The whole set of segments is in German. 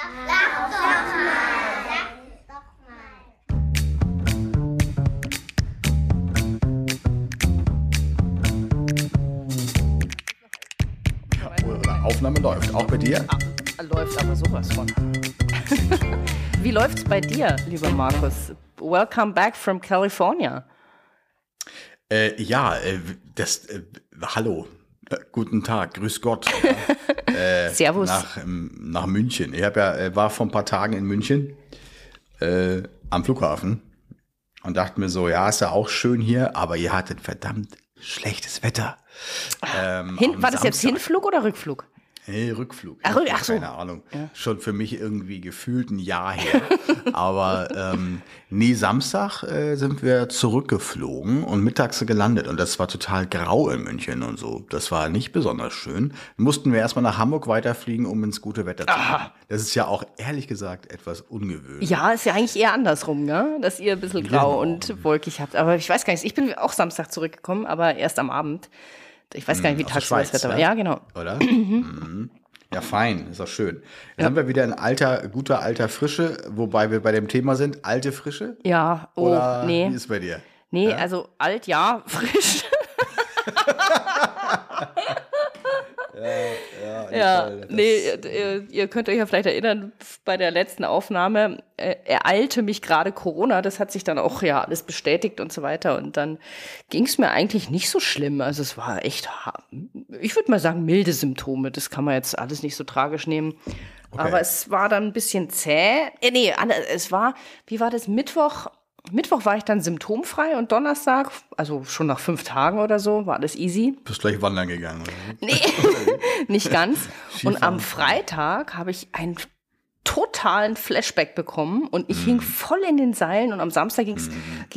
Sag doch mal. Sag doch mal. Oder Aufnahme läuft. Auch bei dir? Ah, läuft aber sowas von. Wie läuft's bei dir, lieber Markus? Welcome back from California. Äh, ja, äh, das, äh, hallo. Guten Tag, grüß Gott. Äh, Servus. Nach, ähm, nach München. Ich hab ja, äh, war vor ein paar Tagen in München äh, am Flughafen und dachte mir so, ja, ist ja auch schön hier, aber ihr hattet verdammt schlechtes Wetter. Ähm, Hin, war das jetzt Samstag. Hinflug oder Rückflug? Nee, Rückflug. Ach, Rück- ach so. Keine Ahnung. Schon für mich irgendwie gefühlt ein Jahr her. Aber ähm, nee, Samstag äh, sind wir zurückgeflogen und mittags gelandet. Und das war total grau in München und so. Das war nicht besonders schön. Mussten wir erstmal nach Hamburg weiterfliegen, um ins gute Wetter zu kommen. Das ist ja auch ehrlich gesagt etwas ungewöhnlich. Ja, ist ja eigentlich eher andersrum, ne? dass ihr ein bisschen grau Genau. und wolkig habt. Aber ich weiß gar nicht, ich bin auch Samstag zurückgekommen, aber erst am Abend. Ich weiß gar nicht, wie Hm, tagsüber das Wetter war. ne? Ja, genau. Oder? Mhm. Ja, fein, ist doch schön. Jetzt haben wir wieder ein alter, guter alter Frische, wobei wir bei dem Thema sind, alte Frische. Ja, oh, Oder nee. wie ist bei dir? Nee, also alt, ja, frisch. Ja, Das- nee, ihr, ihr könnt euch ja vielleicht erinnern, bei der letzten Aufnahme äh, ereilte mich gerade Corona. Das hat sich dann auch ja alles bestätigt und so weiter. Und dann ging es mir eigentlich nicht so schlimm. Also es war echt, ich würde mal sagen, milde Symptome. Das kann man jetzt alles nicht so tragisch nehmen. Aber es war dann ein bisschen zäh. Äh, nee, es war, wie war das, Mittwoch? Mittwoch war ich dann symptomfrei und Donnerstag, also schon nach fünf Tagen oder so, war alles easy. Bist gleich wandern gegangen. Oder? Nee, nicht ganz. Und am Freitag habe ich einen totalen Flashback bekommen und ich hing voll in den Seilen und am Samstag ging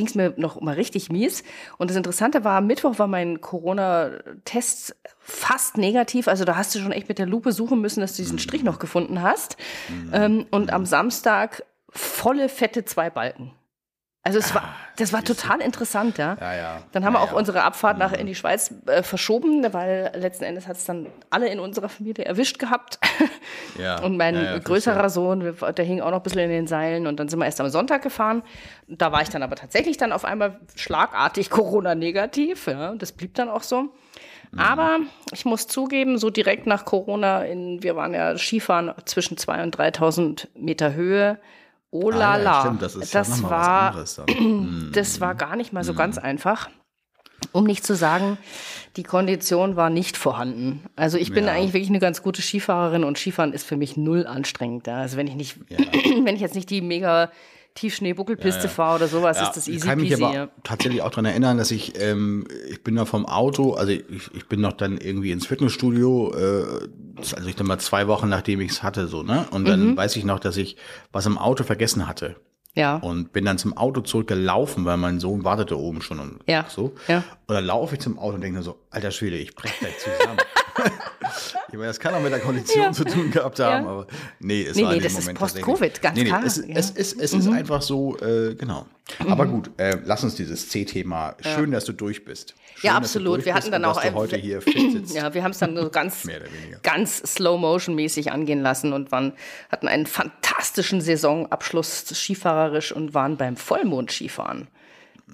es mir noch mal richtig mies. Und das Interessante war, am Mittwoch war mein Corona-Test fast negativ. Also da hast du schon echt mit der Lupe suchen müssen, dass du diesen Strich noch gefunden hast. Ähm, und am Samstag volle fette zwei Balken. Also es war, das war total interessant, ja. Ja, ja. Dann haben wir Ja, auch ja. unsere Abfahrt nach in die Schweiz äh, verschoben, weil letzten Endes hat es dann alle in unserer Familie erwischt gehabt. Ja. Und mein Ja, größerer. Sohn, wir- der hing auch noch ein bisschen in den Seilen und dann sind wir erst am Sonntag gefahren. Da war ich dann aber tatsächlich dann auf einmal schlagartig Corona-negativ. Ja, das blieb dann auch so. Mhm. Aber ich muss zugeben, so direkt nach Corona, in, wir waren ja Skifahren zwischen 2.000 und 3.000 Meter Höhe. Oh la Ah, ja, la. stimmt, das ist ja das mal war was anderes dann. das war gar nicht mal so Mhm. ganz einfach. Um nicht zu sagen, die Kondition war nicht vorhanden. Also ich bin Ja. eigentlich wirklich eine ganz gute Skifahrerin und Skifahren ist für mich null anstrengend. Ja. Also wenn ich nicht, wenn ich jetzt nicht die mega Tiefschnee-Buckelpiste fahre oder sowas, ist das ich easy kann mich peasy. aber ja. tatsächlich auch daran erinnern, dass ich, ähm, ich bin da vom Auto, also ich, ich bin noch dann irgendwie ins Fitnessstudio, äh, also ich dann mal zwei Wochen nachdem ich es hatte, so, ne? Und dann Mhm. weiß ich noch, dass ich was im Auto vergessen hatte. ja. Und bin dann zum Auto zurückgelaufen, weil mein Sohn wartete oben schon und Ja, so. ja. Und dann laufe ich zum Auto und denke so, alter Schwede, ich brech gleich zusammen. ich meine, das kann auch mit der Kondition Ja. zu tun gehabt haben, Ja. aber nee, es Nee, war nee, das ist Moment Post-Covid, tatsächlich- ganz nee, nee, klar, Es, ja. Mhm. es, es, es ist einfach so, äh, genau. Aber gut, äh, lass uns dieses C-Thema, schön, dass du durch bist. Schön, Ja, absolut. Wir hatten dann auch ein- heute hier fit sitzt. Ja, wir haben es dann so ganz, ganz Slow-Motion-mäßig angehen lassen und waren, hatten einen fantastischen Saisonabschluss skifahrerisch und waren beim Vollmond-Skifahren.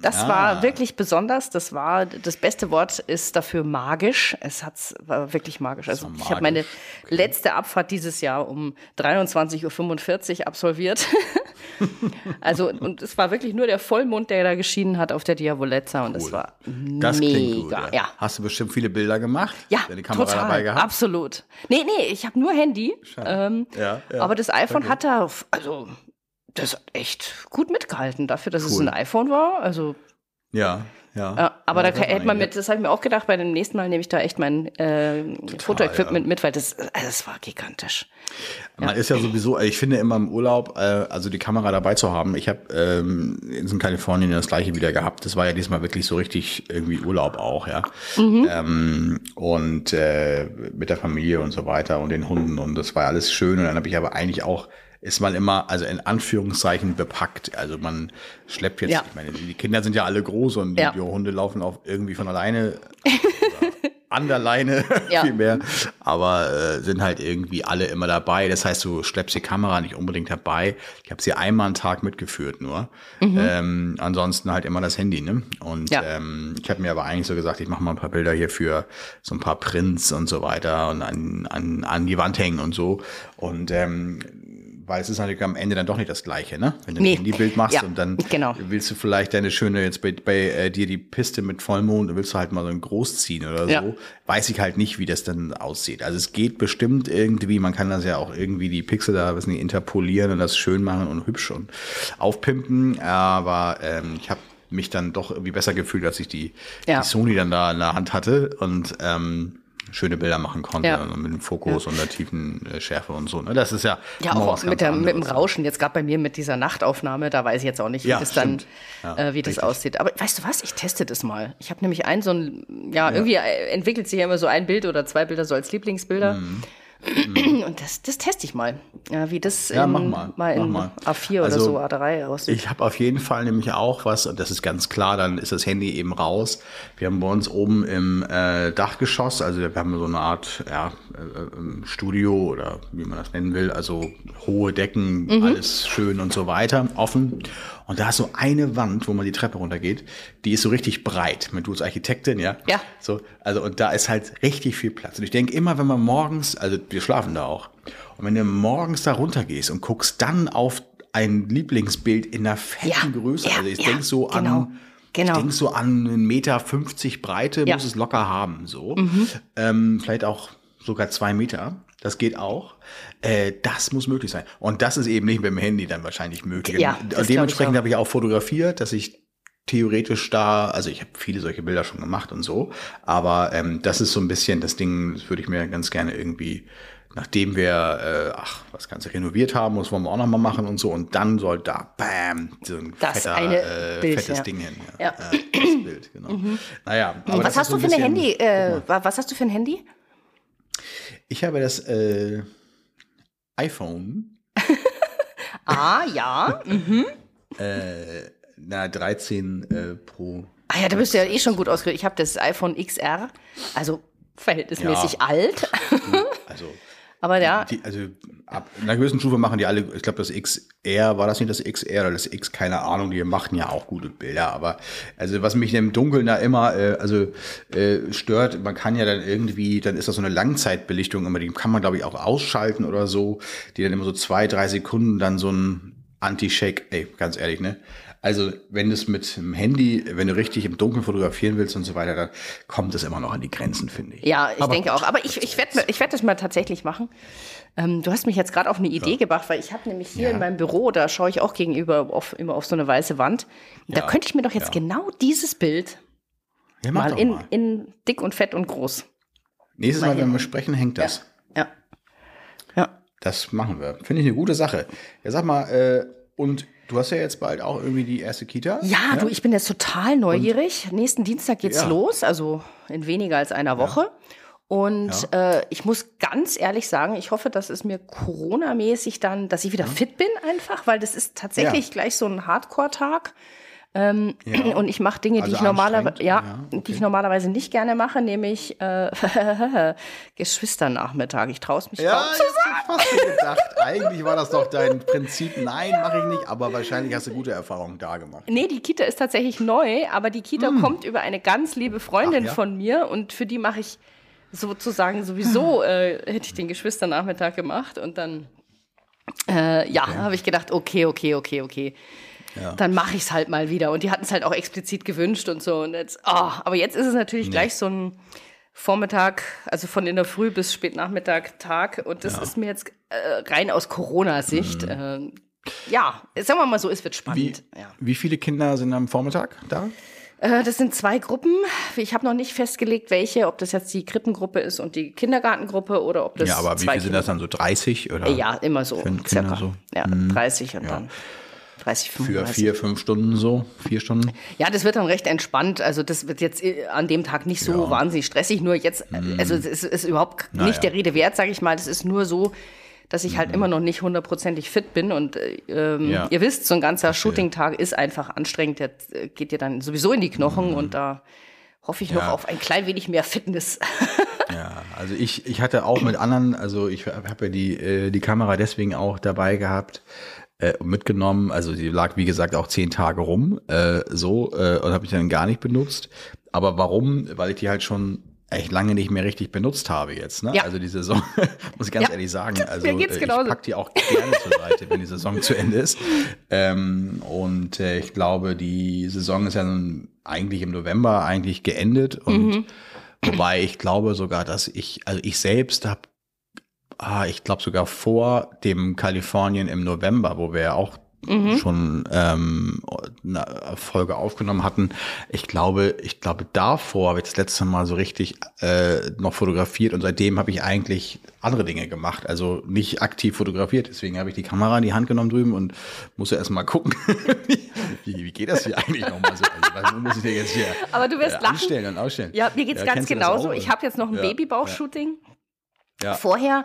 Das Ah. war wirklich besonders. Das war das beste Wort ist dafür magisch. Es hat's war wirklich magisch. Also war ich habe meine magisch. letzte Abfahrt dieses Jahr um 23:45 Uhr absolviert. also und es war wirklich nur der Vollmond, der da geschienen hat auf der Diavolezza und es war Das mega. klingt gut. Ja. Hast du bestimmt viele Bilder gemacht? Ja, Deine Kamera total, dabei gehabt? absolut. Nee, nee, ich habe nur Handy. Ähm, Ja, ja, aber das iPhone okay. hat da, also das hat echt gut mitgehalten dafür, dass es Cool. ein iPhone war. Also, Ja, ja. ja, aber ja, da hätte man mit, das habe ich mir auch gedacht, bei dem nächsten Mal nehme ich da echt mein äh, Fotoequipment mit, weil das, also das war gigantisch. Man ist ja sowieso, ich finde immer im Urlaub, äh, also die Kamera dabei zu haben. Ich habe ähm, in Kalifornien das gleiche wieder gehabt. Das war ja diesmal wirklich so richtig irgendwie Urlaub auch, ja. Ähm, und äh, mit der Familie und so weiter und den Hunden und das war alles schön. Und dann habe ich aber eigentlich auch ist man immer, also in Anführungszeichen bepackt. Also man schleppt jetzt, Ja. ich meine, die Kinder sind ja alle groß und Ja. die Hunde laufen auch irgendwie von alleine an der Leine Ja. viel mehr. Aber äh, sind halt irgendwie alle immer dabei. Das heißt, du schleppst die Kamera nicht unbedingt dabei. Ich habe sie einmal einen Tag mitgeführt nur. Ähm, ansonsten halt immer das Handy, ne? Und Mhm. Ja. ähm, ich habe mir aber eigentlich so gesagt, ich mache mal ein paar Bilder hier für so ein paar Prints und so weiter und an, an, an die Wand hängen und so. Und ähm, weil es ist natürlich am Ende dann doch nicht das Gleiche, ne? Wenn du Nee. ein Handybild machst Ja, und dann genau. willst du vielleicht deine schöne, jetzt bei, bei äh, dir die Piste mit Vollmond, willst du halt mal so ein Groß ziehen oder Ja. so. Weiß ich halt nicht, wie das dann aussieht. Also es geht bestimmt irgendwie, man kann das ja auch irgendwie die Pixel da wissen die interpolieren und das schön machen und hübsch und aufpimpen. Aber ähm, ich habe mich dann doch irgendwie besser gefühlt, als ich die, Ja. die Sony dann da in der Hand hatte und ähm, schöne Bilder machen konnte Ja. und mit dem Fokus und der tiefen äh, Schärfe und so. Ne? Das ist ja, Ja, auch mit, der, mit dem. Rauschen, jetzt gerade bei mir mit dieser Nachtaufnahme, da weiß ich jetzt auch nicht, wie Ja, das dann, stimmt. Ja, äh, wie das richtig. aussieht. Aber weißt du was, ich teste das mal. Ich habe nämlich ein so ein, ja, irgendwie äh, entwickelt sich ja immer so ein Bild oder zwei Bilder so als Lieblingsbilder. Mhm. Und das, das teste ich mal, ja, wie das Ja, in, mach mal, in mal. A4 oder Also, so A3 aussieht. Ich habe auf jeden Fall nämlich auch was, und das ist ganz klar, dann ist das Handy eben raus. Wir haben bei uns oben im äh, Dachgeschoss, also wir haben so eine Art ja, äh, ähm, Studio oder wie man das nennen will, also hohe Decken, Mhm. alles schön und so weiter, offen. Und da ist so eine Wand, wo man die Treppe runtergeht, die ist so richtig breit. Du als Architektin, ja? Ja. So, also und da ist halt richtig viel Platz. Und ich denke immer, wenn man morgens, also wir schlafen da auch, und wenn du morgens da runtergehst und guckst dann auf ein Lieblingsbild in einer fetten Ja, Größe, ja, also ich ja, denk so genau, an, genau. ich denk so an einen Meter 50 Breite Ja. Mhm. muss es locker haben, so, ähm, vielleicht auch sogar zwei Meter. Das geht auch. Äh, das muss möglich sein. Und das ist eben nicht mit dem Handy dann wahrscheinlich möglich. Ja, das dementsprechend auch. habe ich auch fotografiert, dass ich theoretisch da, also ich habe viele solche Bilder schon gemacht und so, aber ähm, das ist so ein bisschen das Ding, das würde ich mir ganz gerne irgendwie, nachdem wir, äh, ach, das Ganze renoviert haben, muss man auch noch mal machen und so und dann soll da, bam, so ein Das fetter, äh, Bild, fettes ja. Ding hin. Ja. Äh, das Bild, genau. Naja, aber das was hast du für ein Handy? Äh, wa- was hast du für ein Handy? Ich habe das äh, iPhone, Ah, ja. Mhm. äh, na 13 äh, Pro. Ah ja, da bist du ja eh schon gut ausgerüstet. Ich habe das iPhone XR, also verhältnismäßig Ja. alt. Also Aber ja, Die, also ab einer gewissen Stufe machen die alle, ich glaube das XR, war das nicht das XR oder das X, keine Ahnung, die machen ja auch gute Bilder, aber also was mich im Dunkeln da immer äh, also äh, stört, man kann ja dann irgendwie, dann ist das so eine Langzeitbelichtung immer, die kann man glaube ich auch ausschalten oder so, die dann immer so zwei, drei Sekunden dann so ein Anti-Shake, ey, ganz ehrlich, ne? Also, wenn du es mit dem Handy, wenn du richtig im Dunkeln fotografieren willst und so weiter, dann kommt es immer noch an die Grenzen, finde ich. ja, ich Aber denke auch. Aber ich, ich werde ich werd das mal tatsächlich machen. Ähm, du hast mich jetzt gerade auf eine Idee gebracht, weil ich habe nämlich hier Ja. in meinem Büro, da schaue ich auch gegenüber auf, immer auf so eine weiße Wand. Da Ja, könnte ich mir doch jetzt ja. genau dieses Bild Ja, mal in, mal. in dick und fett und groß. Nächstes mal Mal, wenn wir sprechen, hängt das. Ja. Ja. Das machen wir. Finde ich eine gute Sache. Ja, sag mal, äh, und du hast ja jetzt bald auch irgendwie die erste Kita. Ja, du, ich bin jetzt total neugierig. Nächsten Dienstag geht's Ja. los, also in weniger als einer Woche. Und äh, ich muss ganz ehrlich sagen, ich hoffe, dass es mir Corona-mäßig dann, dass ich wieder fit bin einfach, weil das ist tatsächlich Ja. gleich so ein Hardcore-Tag. Ähm, Ja. Und ich mache Dinge, die Also ich normalerweise, ja, ja, die okay. ich normalerweise nicht gerne mache, nämlich äh, Geschwisternachmittag. Ich traue es mich Ja, kaum ich zu hab fast gedacht. Eigentlich war das doch dein Prinzip. Nein, mache ich nicht. Aber wahrscheinlich hast du gute Erfahrungen da gemacht. Nee, die Kita ist tatsächlich neu, aber die Kita kommt über eine ganz liebe Freundin Hm. Ach ja? von mir und für die mache ich sozusagen sowieso, äh, hätte ich den Geschwisternachmittag gemacht und dann, äh, ja, habe ich gedacht, okay, okay, okay, okay. Dann mache ich es halt mal wieder. Und die hatten es halt auch explizit gewünscht und so. Und jetzt, oh, aber jetzt ist es natürlich gleich so ein Vormittag, also von in der Früh bis Spätnachmittag Tag. Und das ist mir jetzt äh, rein aus Corona-Sicht. Äh, ja, sagen wir mal so, es wird Mhm. Wie, spannend. Ja. wie viele Kinder sind am Vormittag da? Äh, Das sind zwei Gruppen. Ich habe noch nicht festgelegt, welche, ob das jetzt die Krippengruppe ist und die Kindergartengruppe oder ob das ja, aber wie viele sind das dann so? 30 oder? Ja, immer so. Kinder circa. so? Mhm. Ja, 30 und dann 30, Für 35. vier, fünf Stunden so? Vier Stunden? Ja, das wird dann recht entspannt. Also das wird jetzt äh, an dem Tag nicht so Ja. Mhm. wahnsinnig stressig. Nur jetzt, äh, also es ist, ist überhaupt Naja. nicht der Rede wert, sage ich mal. Das ist nur so, dass ich halt immer noch nicht hundertprozentig fit bin. Und äh, ähm, Mhm. Ja. ihr wisst, so ein ganzer Shooting-Tag ist einfach anstrengend. Der geht dir dann sowieso in die Knochen Mhm. und da hoffe ich noch auf ein klein wenig mehr Fitness. Ja, also ich, ich hatte auch mit anderen, also ich habe ja die, äh, die Kamera deswegen auch dabei gehabt äh, mitgenommen. Also sie lag, wie gesagt, auch zehn Tage rum, äh, so, äh, und habe ich dann gar nicht benutzt. Aber warum? Weil ich die halt schon echt lange nicht mehr richtig benutzt habe jetzt. Ne? Ja. Also die Saison, muss ich ganz Ja. ehrlich sagen. Also Mir geht's äh, genauso. ich pack die auch gerne zur Seite, wenn die Saison zu Ende ist. Ähm, und äh, ich glaube, die Saison ist ja nun eigentlich im November eigentlich geendet und Mhm. Wobei ich glaube sogar, dass ich, also ich selbst habe, ah, ich glaube sogar vor dem Kalifornien im November, wo wir ja auch Mhm. schon ähm, eine Folge aufgenommen hatten. Ich glaube, ich glaube davor habe ich das letzte Mal so richtig äh, noch fotografiert und seitdem habe ich eigentlich andere Dinge gemacht. Also nicht aktiv fotografiert. Deswegen habe ich die Kamera in die Hand genommen drüben und musste erst mal gucken, wie, wie geht das hier eigentlich nochmal so? Also, muss ich dir jetzt hier Aber du wirst äh, lachen. anstellen und ausstellen? Ja, mir geht's Ja, ganz genauso. Ich habe jetzt noch ein Ja, Babybauch-Shooting Ja. vorher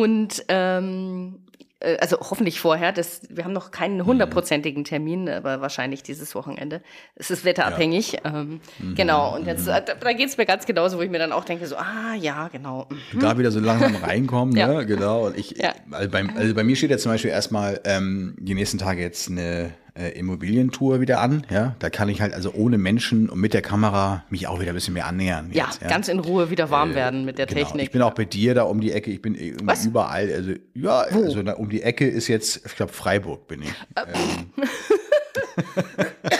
und ähm, äh, also hoffentlich vorher. Das, wir haben noch Mhm. keinen hundertprozentigen Termin, aber wahrscheinlich dieses Wochenende. Es ist wetterabhängig. Ähm, Mhm. Genau. Und jetzt, äh, da, da geht's mir ganz genauso, wo ich mir dann auch denke, so, ah ja, genau. mhm. da wieder so langsam reinkommen, Ja. ne? Genau. Und ich, Ja. also, bei, also bei mir steht ja zum Beispiel erstmal ähm, die nächsten Tage jetzt eine äh, Immobilientour wieder an. Ja, da kann ich halt also ohne Menschen und mit der Kamera mich auch wieder ein bisschen mehr annähern. Ja, jetzt, ganz in Ruhe wieder warm werden mit der Genau. Technik. Ich bin auch bei dir da um die Ecke. Ich bin irgendwie Was? überall. Also ja, also da um die Ecke ist jetzt, ich glaube Freiburg bin ich.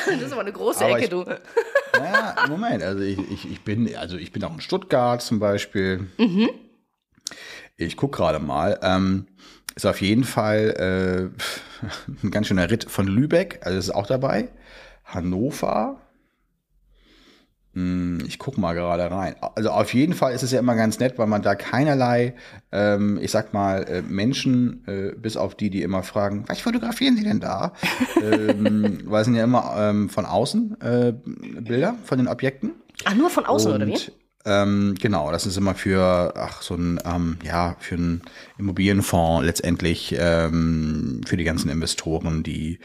das ist aber eine große Aber Ecke, ich- du. Naja, Moment, also ich, ich, ich bin, also ich bin auch in Stuttgart zum Beispiel. Mhm. Ich gucke gerade mal. Ähm, ist auf jeden Fall äh, ein ganz schöner Ritt von Lübeck, also ist auch dabei. Hannover. Hm, Ich gucke mal gerade rein. Also auf jeden Fall ist es ja immer ganz nett, weil man da keinerlei, ähm, ich sag mal, äh, Menschen, äh, bis auf die, die immer fragen, was fotografieren Sie denn da? ähm, weil es sind ja immer ähm, von außen äh, Bilder von den Objekten. Ach, nur von außen, oder wie? Ähm, genau, das ist immer für, ach, so ein, ähm, ja, für einen Immobilienfonds letztendlich ähm, für die ganzen Investoren, die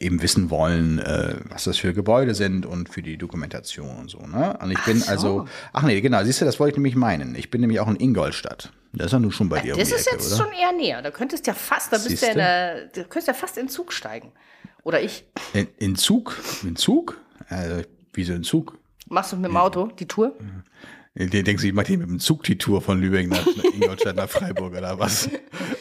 eben wissen wollen, äh, was das für Gebäude sind und für die Dokumentation und so. Ne? Und ich bin so. also, ach nee, genau, siehst du, das wollte ich nämlich meinen. Ich bin nämlich auch in Ingolstadt. Das ist ja nun schon bei dir um Das die ist Ecke, jetzt oder? schon eher näher. Da könntest du ja fast, da bist du ja der, du könntest ja fast in Zug steigen. Oder ich. In, in Zug? In Zug? Also, wieso in Zug? Machst du mit dem Auto die Tour? Den denkst du, ich mache hier mit dem Zug die Tour von Lübeck nach Ingolstadt nach Freiburg oder was?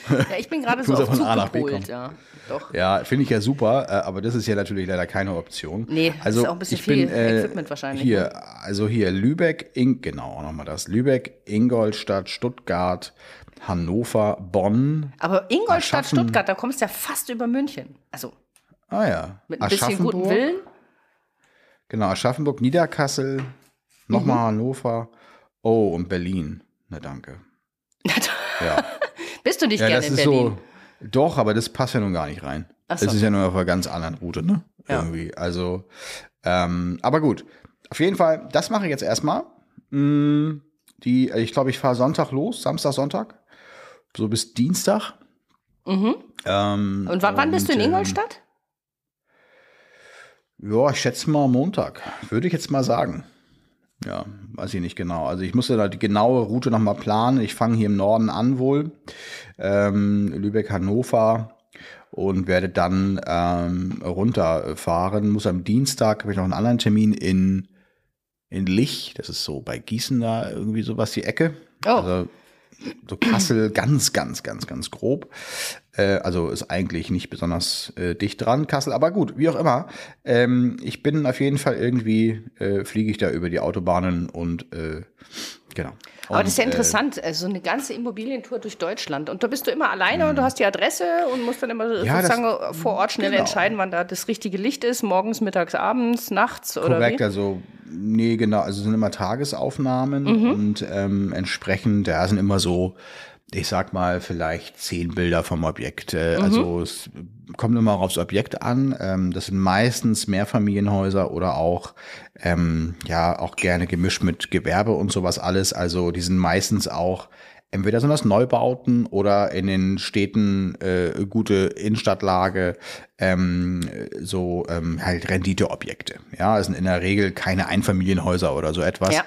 Ja, ich bin gerade so auf von Zug A nach B gepolt, kommen. ja. Doch. Ja, finde ich ja super, äh, aber das ist ja natürlich leider keine Option. Nee, das also ist auch ein bisschen ich bin, viel äh, Equipment wahrscheinlich, Hier, ne? also hier Lübeck, In genau, nochmal das. Lübeck, Ingolstadt, Stuttgart, Hannover, Bonn. Aber Ingolstadt, Stuttgart, da kommst du ja fast über München. Also Ah ja. mit ein bisschen guten Willen. Genau, Aschaffenburg, Niederkassel, nochmal Mhm. Hannover. Oh, und Berlin. Na danke. Ja. Bist du nicht Ja, gerne das in ist Berlin? so. Doch, aber das passt ja nun gar nicht rein. Ach so. Das ist ja nur auf einer ganz anderen Route, ne? Ja. Irgendwie. Also, ähm, aber gut. Auf jeden Fall, das mache ich jetzt erstmal. Mm, Die, ich glaube, ich fahre Sonntag los, Samstag, Sonntag. So bis Dienstag. Mhm. Ähm, Und wann, wann bist du in ähm, Ingolstadt? Ja, ich schätze mal Montag. Würde ich jetzt mal sagen. Ja, weiß ich nicht genau. Also ich musste da die genaue Route nochmal planen. Ich fange hier im Norden an wohl. Ähm, Lübeck, Hannover und werde dann ähm, runterfahren. Muss am Dienstag, habe ich noch einen anderen Termin in, in Lich. Das ist so bei Gießen da irgendwie sowas die Ecke. Oh. Also so Kassel ganz, ganz, ganz, ganz grob. Äh, also ist eigentlich nicht besonders äh, dicht dran, Kassel, aber gut, wie auch immer. Ähm, ich bin auf jeden Fall irgendwie, äh, fliege ich da über die Autobahnen und äh, genau. Aber Und, das ist ja äh, interessant, also eine ganze Immobilientour durch Deutschland. Und da bist du immer alleine und du hast die Adresse und musst dann immer. Ja, das- sozusagen vor Ort schnell genau. entscheiden, wann da das richtige Licht ist, morgens, mittags, abends, nachts oder Korrekt, wie? also nee, genau, also es sind immer Tagesaufnahmen Mhm. und ähm, entsprechend, da sind immer so, ich sag mal, vielleicht zehn Bilder vom Objekt. Äh, Mhm. Also es kommt immer aufs Objekt an. Ähm, das sind meistens Mehrfamilienhäuser oder auch, ähm, ja, auch gerne gemischt mit Gewerbe und sowas alles. Also die sind meistens auch Entweder sind das Neubauten oder in den Städten äh, gute Innenstadtlage, ähm, so ähm, halt Renditeobjekte. Ja, es sind in der Regel keine Einfamilienhäuser oder so etwas. Ja.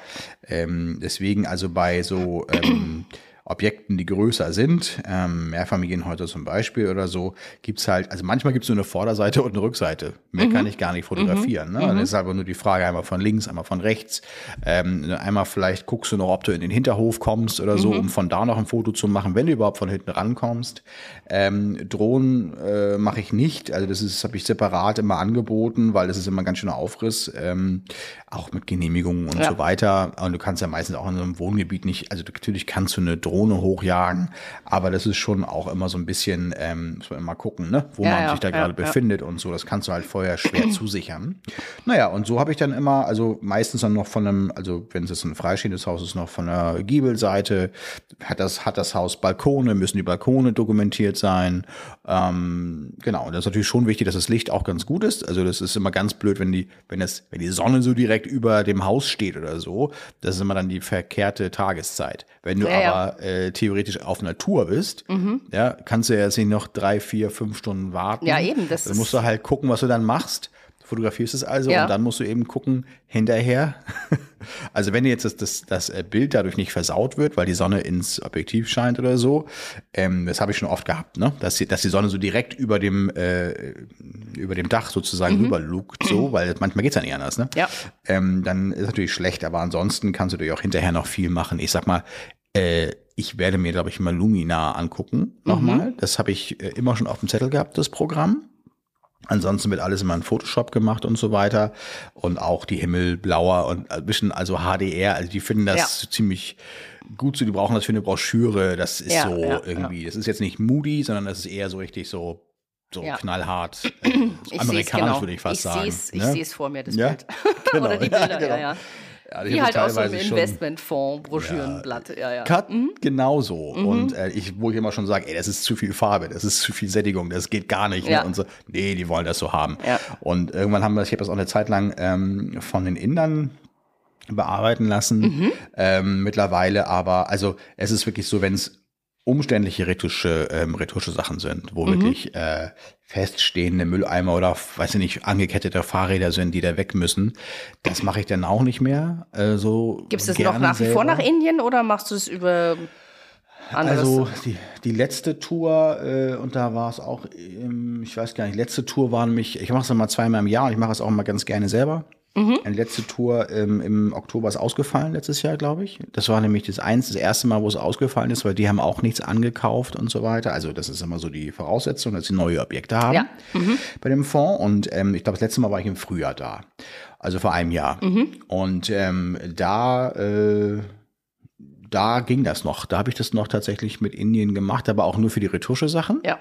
Ähm, deswegen also bei so ähm, Objekten, die größer sind, ähm, Mehrfamilienhäuser zum Beispiel oder so, gibt's halt, also manchmal gibt's nur eine Vorderseite und eine Rückseite. Mehr kann ich gar nicht fotografieren. Ne? Dann ist aber nur die Frage einmal von links, einmal von rechts. Ähm, einmal vielleicht guckst du noch, ob du in den Hinterhof kommst oder so, um von da noch ein Foto zu machen, wenn du überhaupt von hinten rankommst. Ähm, Drohnen äh, mache ich nicht, also das ist habe ich separat immer angeboten, weil das ist immer ein ganz schöner Aufriss, ähm, auch mit Genehmigungen und Ja. so weiter. Und du kannst ja meistens auch in so einem Wohngebiet nicht, also natürlich kannst du eine Drohne hochjagen, aber das ist schon auch immer so ein bisschen, ähm, muss man immer gucken, ne, wo Ja, man ja, sich da ja, gerade befindet und so. Das kannst du halt vorher schwer zusichern. Naja, und so habe ich dann immer, also meistens dann noch von einem, also wenn es jetzt ein freistehendes Haus ist, noch von der Giebelseite, hat das, hat das Haus Balkone, müssen die Balkone dokumentiert sein. Ähm, genau, und das ist natürlich schon wichtig, dass das Licht auch ganz gut ist. Also das ist immer ganz blöd, wenn die, wenn das, wenn die Sonne so direkt über dem Haus steht oder so. Das ist immer dann die verkehrte Tageszeit. Wenn du ja. aber äh, theoretisch auf Natur bist, ja, kannst du ja jetzt nicht noch drei, vier, fünf Stunden warten. Ja, eben, das Dann musst du halt gucken, was du dann machst. Fotografierst es also Ja. und dann musst du eben gucken, hinterher. Also wenn jetzt das, das, das äh, Bild dadurch nicht versaut wird, weil die Sonne ins Objektiv scheint oder so, ähm, das habe ich schon oft gehabt, ne? dass, die, dass die Sonne so direkt über dem, äh, über dem Dach sozusagen rüberlugt, so, weil manchmal geht's ja nicht anders. Ne? Mhm. Ja. Ähm, dann ist natürlich schlecht, aber ansonsten kannst du natürlich auch hinterher noch viel machen. Ich sag mal, äh, ich werde mir, glaube ich, mal Luminar angucken, nochmal. Das habe ich äh, immer schon auf dem Zettel gehabt, das Programm. Ansonsten wird alles immer in Photoshop gemacht und so weiter. Und auch die Himmel blauer und ein bisschen, also HDR, also die finden das ziemlich gut so, die brauchen das für eine Broschüre. Das ist Ja, so ja, irgendwie, das ist jetzt nicht moody, sondern das ist eher so richtig so, so Ja. knallhart, äh, Ich amerikanisch seh's genau. würde ich fast ich sagen. Seh's, ich ne? sehe es vor mir, das Ja, Bild. genau. Oder die Ja, Bilder, genau. ja, ja. Ja, Wie halt aus so einem teilweise schon- Investmentfonds-Broschürenblatt. Ja, ja. Cut genau so. Mhm. Und äh, ich, wo ich immer schon sage, ey, das ist zu viel Farbe, das ist zu viel Sättigung, das geht gar nicht. Ja. Ne? Und so, nee, die wollen das so haben. Ja. Und irgendwann haben wir, ich habe das auch eine Zeit lang ähm, von den Indern bearbeiten lassen. Mhm. Ähm, mittlerweile aber, also es ist wirklich so, wenn es umständliche Retusche, ähm, Retusche Sachen sind, Mhm. wo wirklich äh, feststehende Mülleimer oder weiß ich nicht, angekettete Fahrräder sind, die da weg müssen. Das mache ich dann auch nicht mehr. Äh, so Gibst du es noch gerne nach wie vor nach Indien oder machst du es über anderes? Also die, die letzte Tour, äh, und da war es auch, ähm, ich weiß gar nicht, letzte Tour war nämlich, ich mache es immer zweimal im Jahr und ich mache es auch immer ganz gerne selber. Mhm. Eine letzte Tour ähm, im Oktober ist ausgefallen, letztes Jahr, glaube ich. Das war nämlich das eins, das erste Mal, wo es ausgefallen ist, weil die haben auch nichts angekauft und so weiter. Also das ist immer so die Voraussetzung, dass sie neue Objekte haben Ja. bei dem Fonds. Und ähm, ich glaube, das letzte Mal war ich im Frühjahr da. Also vor einem Jahr. Und ähm, da äh, da ging das noch. Da habe ich das noch tatsächlich mit Indien gemacht, aber auch nur für die Retusche-Sachen. ja.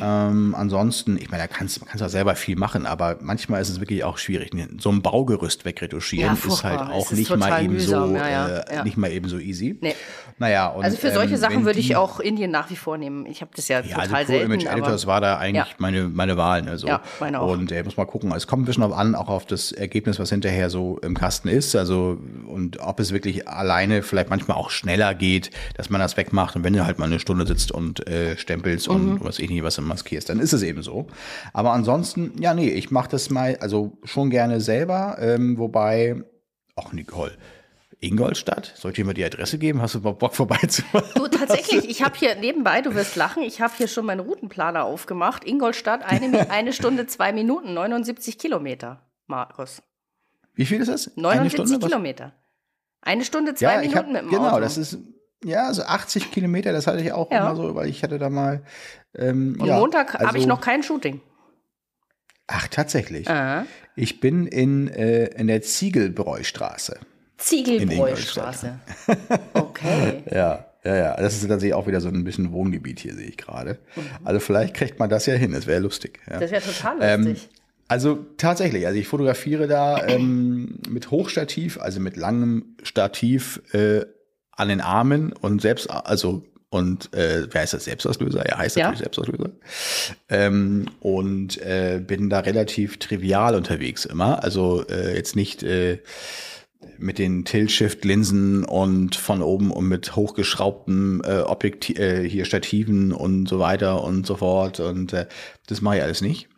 Ähm, ansonsten, ich meine, da kannst man kannst auch selber viel machen, aber manchmal ist es wirklich auch schwierig. So ein Baugerüst wegretuschieren Ja, ist halt auch ist nicht mal eben mühsam, so, ja, ja, äh, ja. nicht mal eben so easy. Nee. Naja, und, Also für solche ähm, Sachen würde ich auch Indien nach wie vor nehmen. Ich habe das ja, ja, also total Pro selten. Image Editors war da eigentlich Ja. meine, meine Wahl. Ne, so. Ja, meine auch. Und äh, muss mal gucken. Es kommt ein bisschen auf an, auch auf das Ergebnis, was hinterher so im Kasten ist. Also und ob es wirklich alleine vielleicht manchmal auch schneller geht, dass man das wegmacht. Und wenn du halt mal eine Stunde sitzt und äh, stempelst Mhm. und was ich nicht, was du maskierst, dann ist es eben so. Aber ansonsten, ja, nee, ich mache das mal, also schon gerne selber. Ähm, wobei, ach Nicole. Ingolstadt? Soll ich dir mal die Adresse geben? Hast du überhaupt Bock vorbeizumachen? Du, tatsächlich, ich habe hier nebenbei, du wirst lachen, ich habe hier schon meinen Routenplaner aufgemacht. Ingolstadt, eine, eine Stunde, zwei Minuten, 79 Kilometer, Markus. Wie viel ist das? Eine 79 Stunde? Was? Kilometer. Eine Stunde, zwei ich Minuten hab, mit dem Genau, Auto. das ist, ja, so 80 Kilometer, das hatte ich auch Ja. immer so, weil ich hatte da mal. Ähm, Und ja, Montag habe ich also- noch kein Shooting. Ach, tatsächlich. Ah. Ich bin in, äh, in der Ziegelbräustraße. Ziegelbräustraße. Okay. Ja, ja, ja. Das ist tatsächlich auch wieder so ein bisschen Wohngebiet hier, sehe ich gerade. Mhm. Also vielleicht kriegt man das ja hin, das wäre lustig. Ja. Das wäre total Ähm, lustig. Also tatsächlich, also ich fotografiere da ähm, mit Hochstativ, also mit langem Stativ äh, an den Armen und selbst, also und äh, wer heißt das Selbstauslöser? Ja, heißt Ja. natürlich Selbstauslöser. Ähm, und äh, bin da relativ trivial unterwegs immer. Also äh, jetzt nicht äh, mit den Tilt-Shift-Linsen und von oben und mit hochgeschraubten äh, Objektiv, äh, hier Stativen und so weiter und so fort. Und äh, das mache ich alles nicht,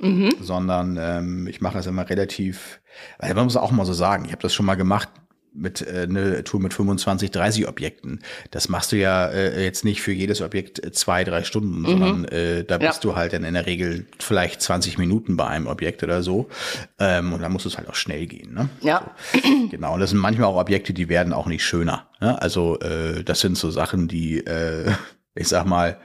sondern ähm, ich mache es immer relativ, weil man muss auch mal so sagen, ich habe das schon mal gemacht mit äh, eine Tour mit 25, 30 Objekten. Das machst du ja äh, jetzt nicht für jedes Objekt äh, zwei, drei Stunden, sondern äh, da bist du halt dann in der Regel vielleicht 20 Minuten bei einem Objekt oder so. Ähm, und da muss es halt auch schnell gehen. Ne? Ja. Genau, und das sind manchmal auch Objekte, die werden auch nicht schöner. Ne? Also äh, das sind so Sachen, die, äh, ich sag mal,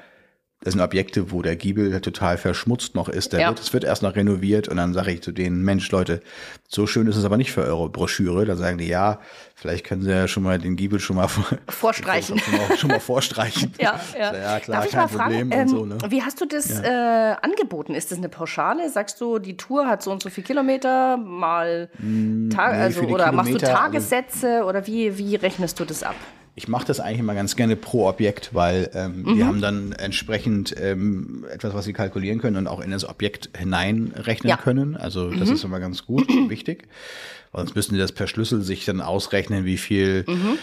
das sind Objekte, wo der Giebel total verschmutzt noch ist. Der Ja. wird, es wird erst noch renoviert und dann sage ich zu denen, Mensch, Leute, so schön ist es aber nicht für eure Broschüre. Da sagen die, ja, vielleicht können sie ja schon mal den Giebel schon mal vor- Vorstreichen. Schon mal, schon mal vorstreichen. Ja, ja. ja klar, Darf ich mal fragen, Problem ähm, und so, ne? wie hast du das äh, angeboten? Ist das eine Pauschale? Sagst du, die Tour hat so und so viel Kilometer mal Mm, nee, also oder machst du Kilometer, also- Tagessätze oder wie, wie rechnest du das ab? Ich mache das eigentlich immer ganz gerne pro Objekt, weil ähm, Mhm. die haben dann entsprechend ähm, etwas, was sie kalkulieren können und auch in das Objekt hineinrechnen Ja. können. Also das Mhm. ist immer ganz gut und wichtig. Weil sonst müssen die das per Schlüssel sich dann ausrechnen, wie viel Mhm.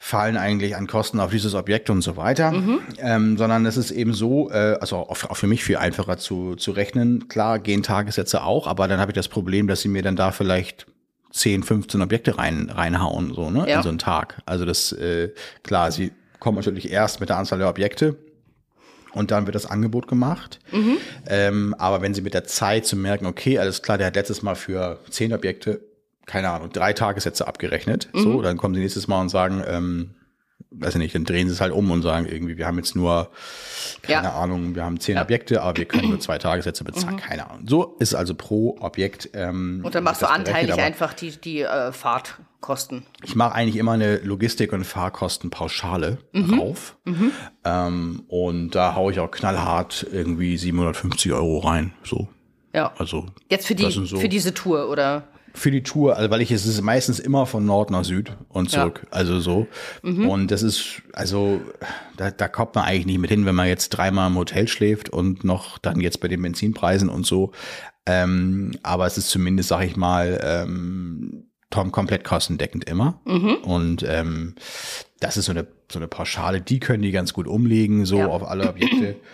fallen eigentlich an Kosten auf dieses Objekt und so weiter. Mhm. Ähm, sondern es ist eben so, äh, also auch, auch für mich viel einfacher zu, zu rechnen. Klar gehen Tagessätze auch, aber dann habe ich das Problem, dass sie mir dann da vielleicht 10, 15 Objekte rein, reinhauen, so, ne? Ja. In so einen Tag. Also das, äh, klar, sie kommen natürlich erst mit der Anzahl der Objekte und dann wird das Angebot gemacht. Ähm, aber wenn sie mit der Zeit zu merken, okay, alles klar, der hat letztes Mal für 10 Objekte, keine Ahnung, drei Tagessätze abgerechnet, so, dann kommen sie nächstes Mal und sagen, ähm, weiß ich nicht, dann drehen sie es halt um und sagen irgendwie, wir haben jetzt nur, keine Ja. Ahnung, wir haben zehn Objekte, aber wir können nur zwei Tagessätze bezahlen, keine Ahnung. So ist also pro Objekt. Ähm, Mhm. Und dann machst du berechnet, anteilig einfach die, die äh, Fahrtkosten. Ich mache eigentlich immer eine Logistik- und Fahrkostenpauschale Mhm. drauf. Ähm, und da haue ich auch knallhart irgendwie 750 Euro rein. So. Ja. Also Jetzt für, die, so- für diese Tour oder? Für die Tour, also weil ich es ist meistens immer von Nord nach Süd und Ja. zurück, also so. Mhm. Und das ist, also da, da kommt man eigentlich nicht mit hin, wenn man jetzt dreimal im Hotel schläft und noch dann jetzt bei den Benzinpreisen und so. Ähm, aber es ist zumindest, sag ich mal, ähm, tom komplett kostendeckend immer. Mhm. Und ähm, das ist so eine, so eine Pauschale, die können die ganz gut umlegen, so Ja. auf alle Objekte.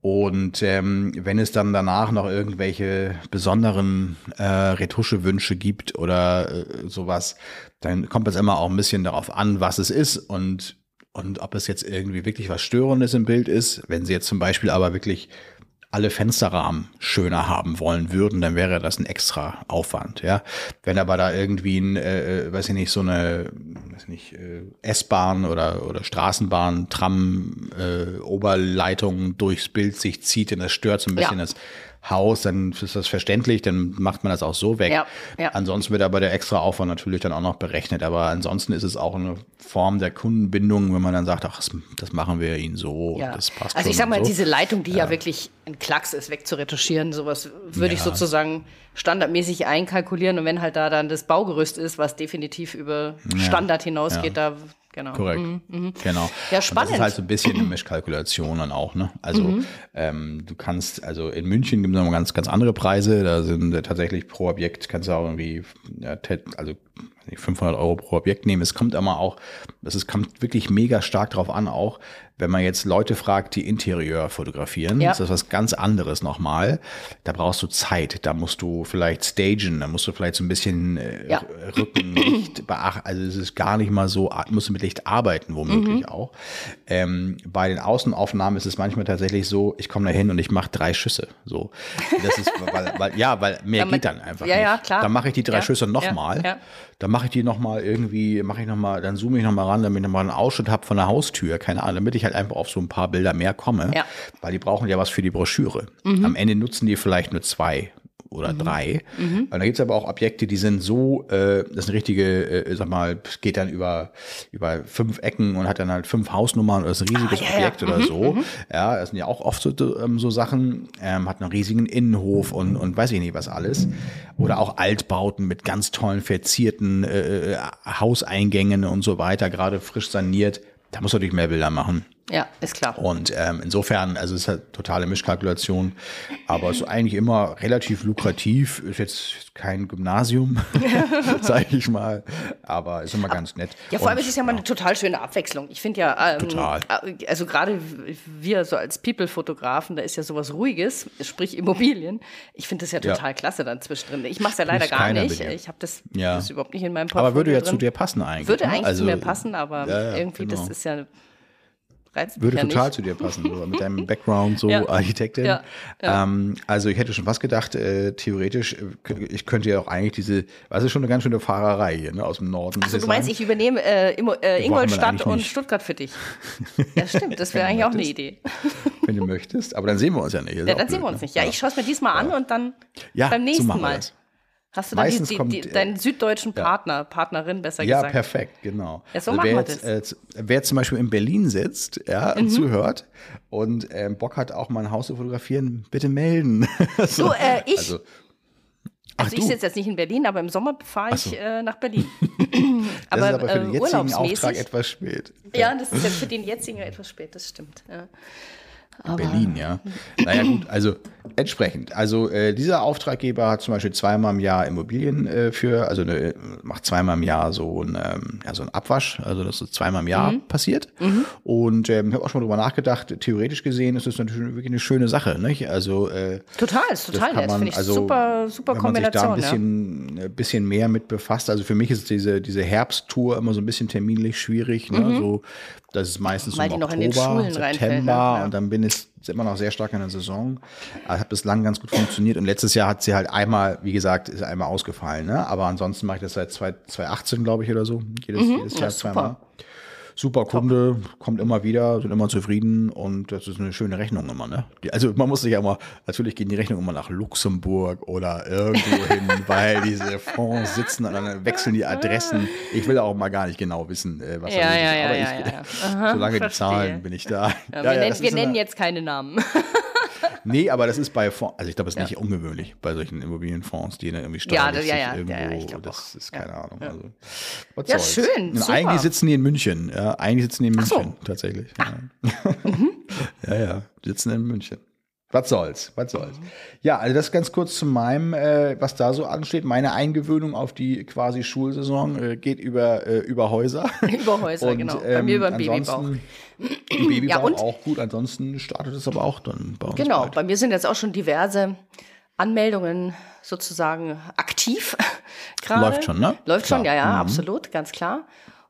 Und ähm, wenn es dann danach noch irgendwelche besonderen äh, Retuschewünsche gibt oder äh, sowas, dann kommt es immer auch ein bisschen darauf an, was es ist und, und ob es jetzt irgendwie wirklich was Störendes im Bild ist. Wenn Sie jetzt zum Beispiel aber wirklich alle Fensterrahmen schöner haben wollen würden, dann wäre das ein extra Aufwand, ja. Wenn aber da irgendwie ein, äh, äh, weiß ich nicht, so eine, weiß ich nicht, äh, S-Bahn oder, oder Straßenbahn, Tram, äh, Oberleitung durchs Bild sich zieht und das stört so ein bisschen Ja. das Haus, dann ist das verständlich, dann macht man das auch so weg. Ja, ja. Ansonsten wird aber der extra Aufwand natürlich dann auch noch berechnet. Aber ansonsten ist es auch eine Form der Kundenbindung, wenn man dann sagt, ach, das, machen wir ihnen so, Ja. das passt also ich sag mal, so. diese Leitung, die ja. wirklich ein Klacks ist, wegzuretuschieren, sowas würde ich sozusagen standardmäßig einkalkulieren. Und wenn halt da dann das Baugerüst ist, was definitiv über Standard hinausgeht, da genau. Korrekt. Mhm. Genau. Ja, Und das spannend. Mhm. ist halt so ein bisschen eine Mischkalkulation dann auch, ne? Also ähm, du kannst, also in München gibt es nochmal ganz, ganz andere Preise. Da sind äh, tatsächlich pro Objekt kannst du auch irgendwie, ja, also weiß nicht, 500 Euro pro Objekt nehmen. Es kommt aber auch, das ist, kommt wirklich mega stark drauf an, auch wenn man jetzt Leute fragt, die Interieur fotografieren, Ja. ist das was ganz anderes nochmal. Da brauchst du Zeit, da musst du vielleicht stagen, da musst du vielleicht so ein bisschen äh, Ja. Rücken, Licht beachten. Also es ist gar nicht mal so, musst du mit Licht arbeiten, womöglich Mhm. auch. Ähm, bei den Außenaufnahmen ist es manchmal tatsächlich so, ich komme da hin und ich mache drei Schüsse. So. Das ist, weil, weil, ja, weil mehr Damit- geht dann einfach ja, nicht. ja, klar. Dann mache ich die drei Ja, Schüsse nochmal. ja. Dann mache ich die nochmal irgendwie, mache ich nochmal, dann zoome ich nochmal ran, damit ich nochmal einen Ausschnitt habe von der Haustür, keine Ahnung, damit ich halt einfach auf so ein paar Bilder mehr komme. Ja. Weil die brauchen ja was für die Broschüre. Mhm. Am Ende nutzen die vielleicht nur zwei oder drei. Mhm. Und da gibt's aber auch Objekte, die sind so, äh, das ist eine richtige, äh, sag mal, geht dann über, über fünf Ecken und hat dann halt fünf Hausnummern oder ist ein riesiges Ah, ja, ja. Objekt oder so. Ja, das sind ja auch oft so, ähm, so Sachen, ähm, hat einen riesigen Innenhof und, und weiß ich nicht was alles. Oder auch Altbauten mit ganz tollen verzierten äh, äh, Hauseingängen und so weiter, gerade frisch saniert. Da muss natürlich mehr Bilder machen. Ja, ist klar. Und ähm, insofern, also es ist halt totale Mischkalkulation, aber es ist eigentlich immer relativ lukrativ. Ist jetzt kein Gymnasium, sage ich mal, aber ist immer ganz nett. Ja, vor allem Und, ist es ja mal eine total schöne Abwechslung. Ich finde ja, ähm, Total. äh, also gerade wir so als People-Fotografen, da ist ja sowas Ruhiges, sprich Immobilien. Ich finde das ja Ja. total klasse dann zwischendrin. Ich mache es ja leider gar nicht. Ich habe das, Ja. das überhaupt nicht in meinem Portfolio aber würde ja drin. zu dir passen eigentlich. Würde ne? eigentlich also, zu mir passen, aber ja, ja, irgendwie, genau. das ist ja reizt Würde ja total nicht. zu dir passen, so, mit deinem Background, so Ja. Architektin. Ja. Ähm, also ich hätte schon fast gedacht, äh, theoretisch, äh, ich könnte ja auch eigentlich diese, was ist schon eine ganz schöne Fahrerei hier, ne, aus dem Norden. Also du meinst, sagen. ich übernehme äh, äh, Ingolstadt und nicht. Stuttgart für dich. Ja, stimmt, das wäre eigentlich auch eine. Idee. wenn du möchtest, aber dann sehen wir uns ja nicht. Ja, dann blöd, sehen wir uns ne? nicht. Ja, ich schaue es mir diesmal an und dann beim so nächsten wir Mal. das. Hast du dann die, Meistens die, kommt, die, äh, deinen süddeutschen Partner, Partnerin besser Ja, gesagt? perfekt, genau. Ja, so also wer, jetzt, äh, wer zum Beispiel in Berlin sitzt ja, Mhm. und zuhört und ähm, Bock hat, auch mal ein Haus zu fotografieren, bitte melden. So, äh, ich, Also, also, ach ich du. sitze jetzt nicht in Berlin, aber im Sommer fahre ich so. äh, nach Berlin. das ist aber für den äh, jetzigen Auftrag urlaubsmäßig. etwas spät. Ja, das ist jetzt für den jetzigen etwas spät, das stimmt. Ja. Berlin, ja. Naja, gut, also entsprechend. Also äh, dieser Auftraggeber hat zum Beispiel zweimal im Jahr Immobilien äh, für, also eine, macht zweimal im Jahr so ein, ähm, ja, so ein Abwasch, also das ist zweimal im Jahr passiert. Und ähm, ich habe auch schon mal drüber nachgedacht, theoretisch gesehen ist das natürlich wirklich eine schöne Sache. Nicht? Also äh, Total, ist total nett. Finde ich also, super, super wenn man sich da Kombination. ein bisschen, ein bisschen mehr mit befasst. Also für mich ist diese, diese Herbsttour immer so ein bisschen terminlich schwierig. Ne? So, das ist meistens Mhm. Weil den Oktober, reinfällt, September ne? Ja. und dann bin ich immer noch sehr stark in der Saison. Aber hat bislang ganz gut funktioniert. Und letztes Jahr hat sie halt einmal, wie gesagt, ist einmal ausgefallen. Ne? Aber ansonsten mache ich das seit zwei- 2018, glaube ich, oder so. Jedes, jedes Jahr Mhm. super. Super Kunde, kommt immer wieder, sind immer zufrieden und das ist eine schöne Rechnung immer, ne? Die, also man muss sich ja immer, natürlich gehen die Rechnungen immer nach Luxemburg oder irgendwo hin, weil diese Fonds sitzen und dann wechseln die Adressen. Ich will auch mal gar nicht genau wissen, äh, was Ja, da los ja, ist. ja, Aber ja, ich, ja, ja. Aha, solange die verstehe. zahlen, bin ich da. Wir nennen, das wir nennen jetzt keine Namen. Nee, aber das ist bei Fonds, also ich glaube, das ist nicht ungewöhnlich bei solchen Immobilienfonds, die dann irgendwie Ja, steuerlich das- ja, sich ja, irgendwo, ja, ja, ich glaub das auch. ist keine Ahnung. Also, Ja, soll's. schön, super. eigentlich sitzen die in München, ja, eigentlich sitzen die in so. München, tatsächlich. Ja. ja, ja, sitzen in München. Was soll's, was soll's. Ja, also das ganz kurz zu meinem, äh, was da so ansteht. Meine Eingewöhnung auf die quasi Schulsaison äh, geht über, äh, über Häuser. Über Häuser, Und, genau. Bei mir über den ansonsten- Babybauch. Babybauch Ja, und? auch gut. Ansonsten startet es aber auch dann bei uns Genau, bald. bei mir sind jetzt auch schon diverse Anmeldungen sozusagen aktiv. Läuft schon, ne? Läuft schon, ja, Klar. ja, Mhm. absolut, ganz klar.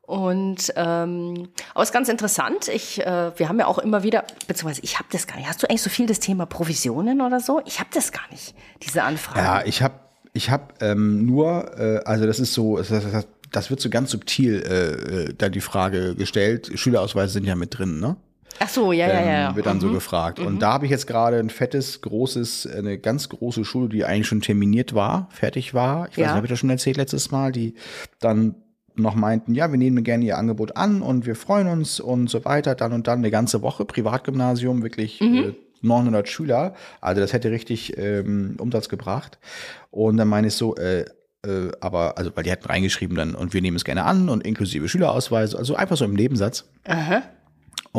Und ähm, aber es ist ganz interessant. Ich, äh, wir haben ja auch immer wieder, beziehungsweise ich habe das gar nicht. Hast du eigentlich so viel das Thema Provisionen oder so? Ich habe das gar nicht, diese Anfrage. Ja, ich habe ich hab, ähm, nur, äh, also das ist so, das, das, das wird so ganz subtil äh, äh, da die Frage gestellt. Schülerausweise sind ja mit drin, ne? Ach so, ja, ja, Ähm, ja. ja. Wird dann so gefragt. Und da habe ich jetzt gerade ein fettes, großes, eine ganz große Schule, die eigentlich schon terminiert war, fertig war. Ich weiß Ja. nicht, habe ich das schon erzählt letztes Mal, die dann noch meinten, ja, wir nehmen gerne ihr Angebot an und wir freuen uns und so weiter. Dann und dann eine ganze Woche Privatgymnasium, wirklich äh, 900 Schüler. Also das hätte richtig ähm, Umsatz gebracht. Und dann meine ich so, äh, äh, aber, also, weil die hatten reingeschrieben dann, und wir nehmen es gerne an und inklusive Schülerausweis, also einfach so im Nebensatz.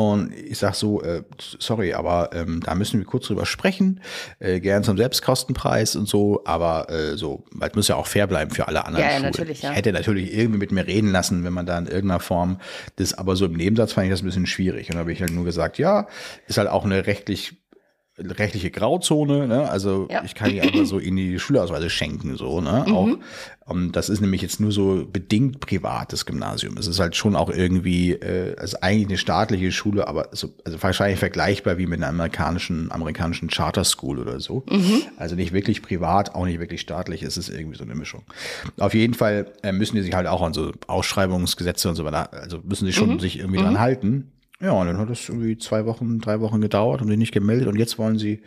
Und ich sag so, äh, sorry, aber ähm, da müssen wir kurz drüber sprechen, äh, gern zum Selbstkostenpreis und so, aber äh, so, weil es muss ja auch fair bleiben für alle anderen Ja, ja, Schulen. natürlich, ja. Ich hätte natürlich irgendwie mit mir reden lassen, wenn man da in irgendeiner Form das, aber so im Nebensatz fand ich das ein bisschen schwierig. Und da habe ich halt nur gesagt, ja, ist halt auch eine rechtlich rechtliche Grauzone, ne? Also Ja. ich kann die einfach so in die Schülerausweise schenken, so, ne? Mhm. Auch um, das ist nämlich jetzt nur so bedingt privates Gymnasium. Es ist halt schon auch irgendwie, äh, also eigentlich eine staatliche Schule, aber so, also wahrscheinlich vergleichbar wie mit einer amerikanischen, amerikanischen Charter School oder so. Mhm. Also nicht wirklich privat, auch nicht wirklich staatlich, es ist irgendwie so eine Mischung. Auf jeden Fall äh, müssen die sich halt auch an so Ausschreibungsgesetze und so weiter, also müssen sie Mhm. schon sich irgendwie dran halten. Ja, und dann hat es irgendwie zwei Wochen, drei Wochen gedauert und sich nicht gemeldet. Und jetzt wollen sie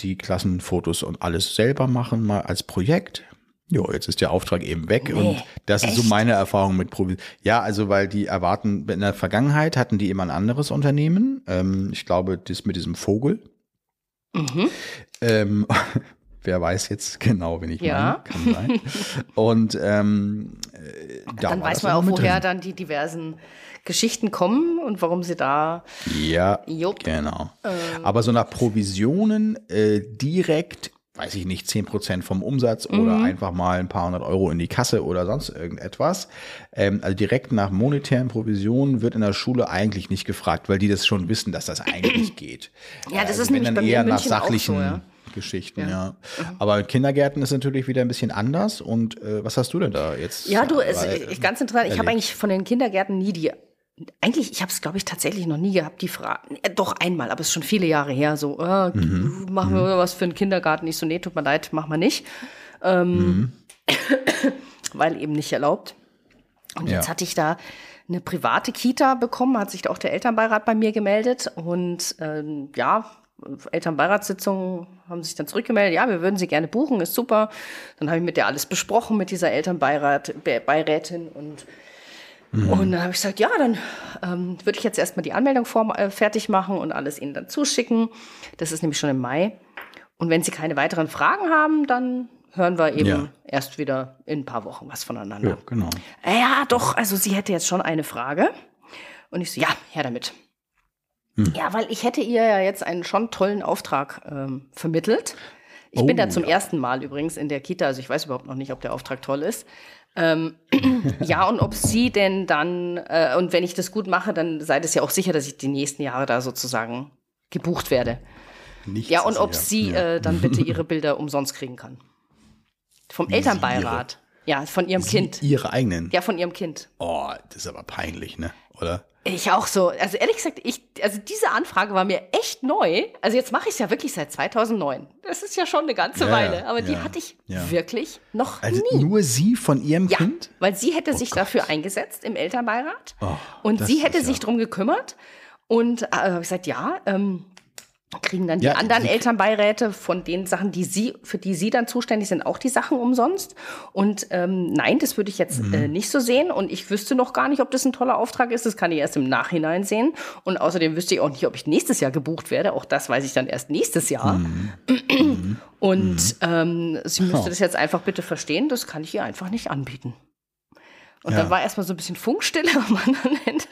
die Klassenfotos und alles selber machen, mal als Projekt. Jo, jetzt ist der Auftrag eben weg. und das ist so meine Erfahrung mit Provi. Ja, also weil die erwarten, in der Vergangenheit hatten die immer ein anderes Unternehmen. Ähm, ich glaube, das mit diesem Vogel. Ähm, Wer weiß jetzt genau, wen ich Ja. meine. Kann sein. Und ähm, äh, da Dann weiß man auch, woher drin. dann die diversen Geschichten kommen und warum sie da. Ja, Jupp. genau. Ähm. Aber so nach Provisionen äh, direkt, weiß ich nicht, 10% vom Umsatz Mhm. oder einfach mal ein paar hundert Euro in die Kasse oder sonst irgendetwas. Ähm, also direkt nach monetären Provisionen wird in der Schule eigentlich nicht gefragt, weil die das schon wissen, dass das eigentlich geht. Ja, das Also ist nämlich dann bei mir eher nach München auch so, sachlichen ja. Geschichten, ja. Aber in Kindergärten ist natürlich wieder ein bisschen anders. Und äh, was hast du denn da jetzt? Ja, du, es, ich, ganz interessant. Ich habe eigentlich von den Kindergärten nie die. Eigentlich, ich habe es, glaube ich, tatsächlich noch nie gehabt, die Frage. Äh, doch einmal, aber es ist schon viele Jahre her. So, äh, Mhm. machen wir was für einen Kindergarten? Ich so, nee, tut mir leid, machen wir nicht. Ähm, Mhm. weil eben nicht erlaubt. Und Ja. jetzt hatte ich da eine private Kita bekommen, hat sich auch der Elternbeirat bei mir gemeldet. Und ähm, ja, Elternbeiratssitzungen haben sich dann zurückgemeldet, ja, wir würden sie gerne buchen, ist super. Dann habe ich mit der alles besprochen, mit dieser Elternbeirat, Be- Beirätin und und dann habe ich gesagt, ja, dann ähm, würde ich jetzt erstmal die Anmeldung form, äh, fertig machen und alles Ihnen dann zuschicken. Das ist nämlich schon im Mai. Und wenn Sie keine weiteren Fragen haben, dann hören wir eben Ja. erst wieder in ein paar Wochen was voneinander. Ja, genau. Äh, Ja, doch, also sie hätte jetzt schon eine Frage. Und ich so, ja, her damit. Hm. Ja, weil ich hätte ihr ja jetzt einen schon tollen Auftrag ähm, vermittelt. Ich bin Oh, da zum ja. ersten Mal übrigens in der Kita, also ich weiß überhaupt noch nicht, ob der Auftrag toll ist. Ähm, ja, und ob sie denn dann, äh, und wenn ich das gut mache, dann sei das ja auch sicher, dass ich die nächsten Jahre da sozusagen gebucht werde. Nichts Ja, und ob sicher. sie Ja. äh, dann bitte ihre Bilder umsonst kriegen kann. Vom Elternbeirat. Ja, von ihrem Sie Kind. Ihre eigenen. Ja, von ihrem Kind. Oh, das ist aber peinlich, ne? Oder? Ich auch so. Also ehrlich gesagt, ich, also diese Anfrage war mir echt neu. Also jetzt mache ich es ja wirklich seit 2009. Das ist ja schon eine ganze Ja, Weile. ja, Aber die ja, hatte ich ja. wirklich noch Also nie. nur Sie von Ihrem Ja, Kind? weil sie hätte sich dafür eingesetzt im Elternbeirat Oh, und sie hätte sich drum gekümmert und äh, habe ich gesagt, ja, ähm, kriegen dann die Ja, anderen sie- Elternbeiräte von den Sachen, die sie, für die sie dann zuständig sind, auch die Sachen umsonst. Und ähm, nein, das würde ich jetzt Mhm. äh, nicht so sehen. Und ich wüsste noch gar nicht, ob das ein toller Auftrag ist. Das kann ich erst im Nachhinein sehen. Und außerdem wüsste ich auch nicht, ob ich nächstes Jahr gebucht werde. Auch das weiß ich dann erst nächstes Jahr. Mhm. Und ähm, sie müsste Oh. das jetzt einfach bitte verstehen. Das kann ich ihr einfach nicht anbieten. Und Ja. dann war erstmal so ein bisschen Funkstille am anderen Ende.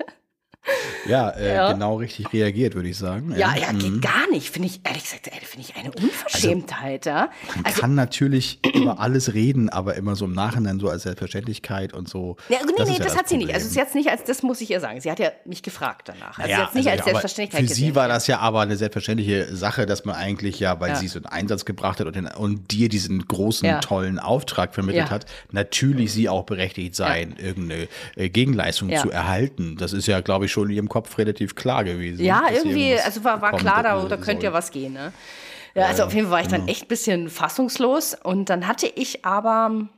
Ja, äh, Ja. genau richtig reagiert, würde ich sagen. Ja, ja, Mhm. geht gar nicht. Finde ich, ehrlich gesagt, ey, finde ich eine Unverschämtheit, ja. Man Also, kann natürlich über alles reden, aber immer so im Nachhinein so als Selbstverständlichkeit und so. ja, nee, das nee, ist ja das, hat sie nicht. Also, Problem. sie hat es nicht als, das muss ich ihr sagen. Sie hat ja mich gefragt danach. Also, Ja, es nicht also, als Selbstverständlichkeit Für gesehen. sie war das ja aber eine selbstverständliche Sache, dass man eigentlich ja, weil sie so einen Einsatz gebracht hat und, den, und dir diesen großen, tollen Auftrag vermittelt hat, natürlich sie auch berechtigt sein, irgendeine äh, Gegenleistung zu erhalten. Das ist ja, glaube ich, schon in ihrem Kopf relativ klar gewesen. Ja, irgendwie, also war, war klar, da, da könnte ja was gehen. Ne? Ja, also auf jeden Fall war ich dann echt ein bisschen fassungslos. Und dann hatte ich aber,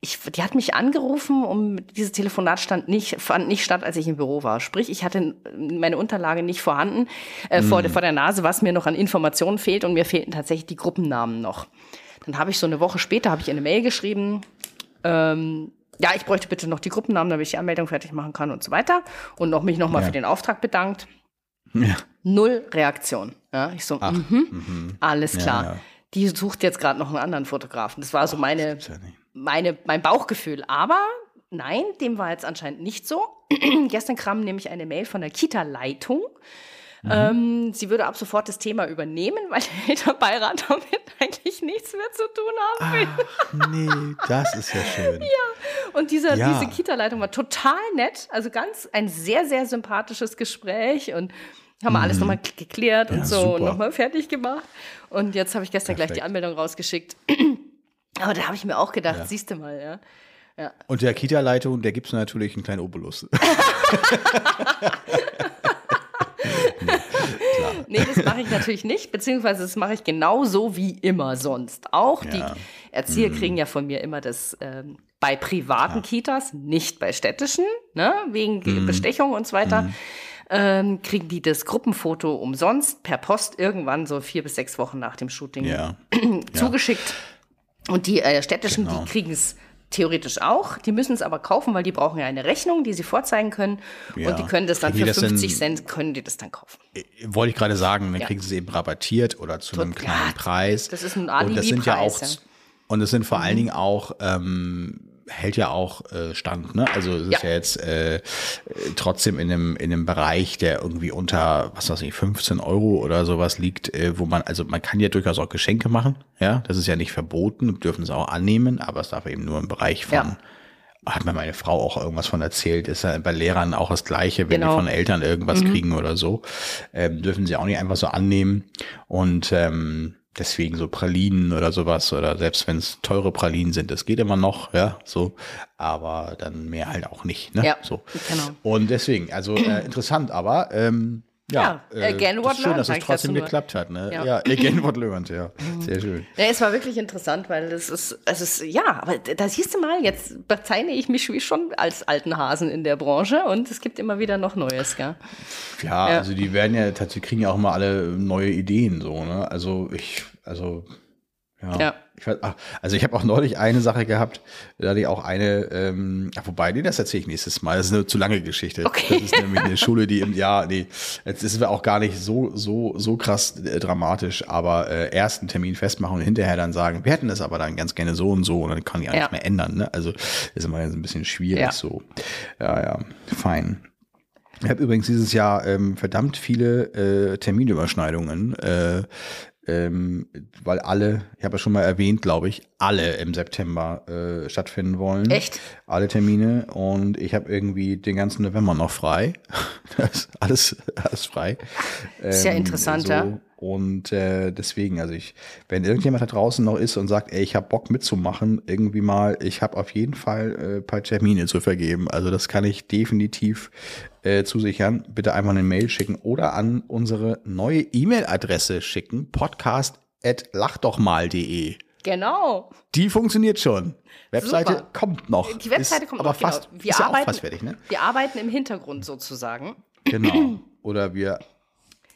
ich, die hat mich angerufen, um dieses Telefonat stand nicht, fand nicht statt, als ich im Büro war. Sprich, ich hatte meine Unterlage nicht vorhanden äh, vor, vor der Nase, was mir noch an Informationen fehlt. Und mir fehlten tatsächlich die Gruppennamen noch. Dann habe ich so eine Woche später habe ich eine Mail geschrieben. Ähm, ja, ich bräuchte bitte noch die Gruppennamen, damit ich die Anmeldung fertig machen kann und so weiter. Und noch mich nochmal Ja. für den Auftrag bedankt. Ja. Null Reaktion. Ja, ich so, mhm, alles klar. ja. Die sucht jetzt gerade noch einen anderen Fotografen. Das war so meine, meine, mein Bauchgefühl. Aber nein, dem war jetzt anscheinend nicht so. Gestern kam nämlich eine Mail von der Kita-Leitung. Mhm. Ähm, sie würde ab sofort das Thema übernehmen, weil der Elternbeirat damit eigentlich nichts mehr zu tun haben will. Ach nee, das ist ja schön. Und dieser, Ja. diese Kita-Leitung war total nett, also ganz ein sehr, sehr sympathisches Gespräch und haben wir alles nochmal geklärt und Mhm. Ja, so super. und nochmal fertig gemacht. Und jetzt habe ich gestern gleich die Perfekt. Anmeldung rausgeschickt. Aber da habe ich mir auch gedacht, siehst du mal, ja. Und der Kita-Leitung, der gibt es natürlich einen kleinen Obolus. Nee, das mache ich natürlich nicht, beziehungsweise das mache ich genauso wie immer sonst auch. Ja. Die Erzieher kriegen ja von mir immer das ähm, bei privaten Kitas, nicht bei städtischen, ne, wegen Bestechung und so weiter. Ähm, kriegen die das Gruppenfoto umsonst per Post irgendwann so vier bis sechs Wochen nach dem Shooting ja. zugeschickt. Und die äh, städtischen, Genau. die kriegen es theoretisch auch. Die müssen es aber kaufen, weil die brauchen ja eine Rechnung, die sie vorzeigen können. Ja. Und die können das dann Kriegen für die das 50 denn- Cent, können die das dann kaufen. Wollte ich gerade sagen, dann Ja. kriegen sie es eben rabattiert oder zu einem Tot- kleinen ja, Preis. das ist ein Und das sind ja auch, Alibi-Preis, ja. Mhm. und es sind vor allen Dingen auch, ähm, hält ja auch äh, Stand, ne? Also es ist Ja. jetzt äh, trotzdem in einem, in einem Bereich, der irgendwie unter, was weiß ich, 15 Euro oder sowas liegt, äh, wo man, also man kann ja durchaus auch Geschenke machen, ja, das ist ja nicht verboten, dürfen es auch annehmen, aber es darf eben nur im Bereich von Ja. hat mir meine Frau auch irgendwas von erzählt, ist ja bei Lehrern auch das Gleiche, wenn Genau. die von Eltern irgendwas kriegen oder so, ähm, dürfen sie auch nicht einfach so annehmen und ähm, deswegen so Pralinen oder sowas oder selbst wenn es teure Pralinen sind, das geht immer noch, ja, so, aber dann mehr halt auch nicht, ne, Ja, so. genau. Und deswegen, also äh, interessant, aber ähm, ja, Ja, again das what schön, learned, dass es trotzdem geklappt hat, ne? Ja, Ja. again what learned, ja, sehr schön. Ja, es war wirklich interessant, weil es ist, es ist, ja, aber da siehst du mal, jetzt bezeichne ich mich wie schon als alten Hasen in der Branche und es gibt immer wieder noch Neues, gell? Ja, Ja. also die werden ja tatsächlich kriegen ja auch mal alle neue Ideen so, ne? Also ich, also ja. Ja. Ich weiß, ach, also ich habe auch neulich eine Sache gehabt, da hatte ich auch eine, ähm, wobei, nee, das erzähle ich nächstes Mal. Das ist eine zu lange Geschichte. Okay. Das ist nämlich eine Schule, die im Jahr, nee, jetzt ist wir auch gar nicht so, so, so krass äh, dramatisch, aber äh, erst einen Termin festmachen und hinterher dann sagen, wir hätten das aber dann ganz gerne so und so und dann kann ich auch Ja. mehr ändern. Ne? Also ist immer jetzt ein bisschen schwierig Ja. so. Ja, ja, fein. Ich habe übrigens dieses Jahr ähm, verdammt viele äh, Terminüberschneidungen, äh, ähm, weil alle, ich habe ja schon mal erwähnt, glaube ich, alle im September äh, stattfinden wollen. Echt? Alle Termine und ich habe irgendwie den ganzen November noch frei. alles, alles frei. Ist ja Ähm, interessant, so. Und äh, deswegen, also ich, wenn irgendjemand da draußen noch ist und sagt, ey, ich habe Bock mitzumachen, irgendwie mal, ich habe auf jeden Fall äh, ein paar Termine zu vergeben. Also das kann ich definitiv äh, zusichern. Bitte einfach eine Mail schicken oder an unsere neue E-Mail-Adresse schicken, podcast.lachdochmal.de. Genau. Die funktioniert schon. Webseite Super. kommt noch. Die Webseite ist kommt aber noch, genau. fast, Wir ist ja auch arbeiten, fast fertig, ne? Wir arbeiten im Hintergrund sozusagen. Genau. Oder wir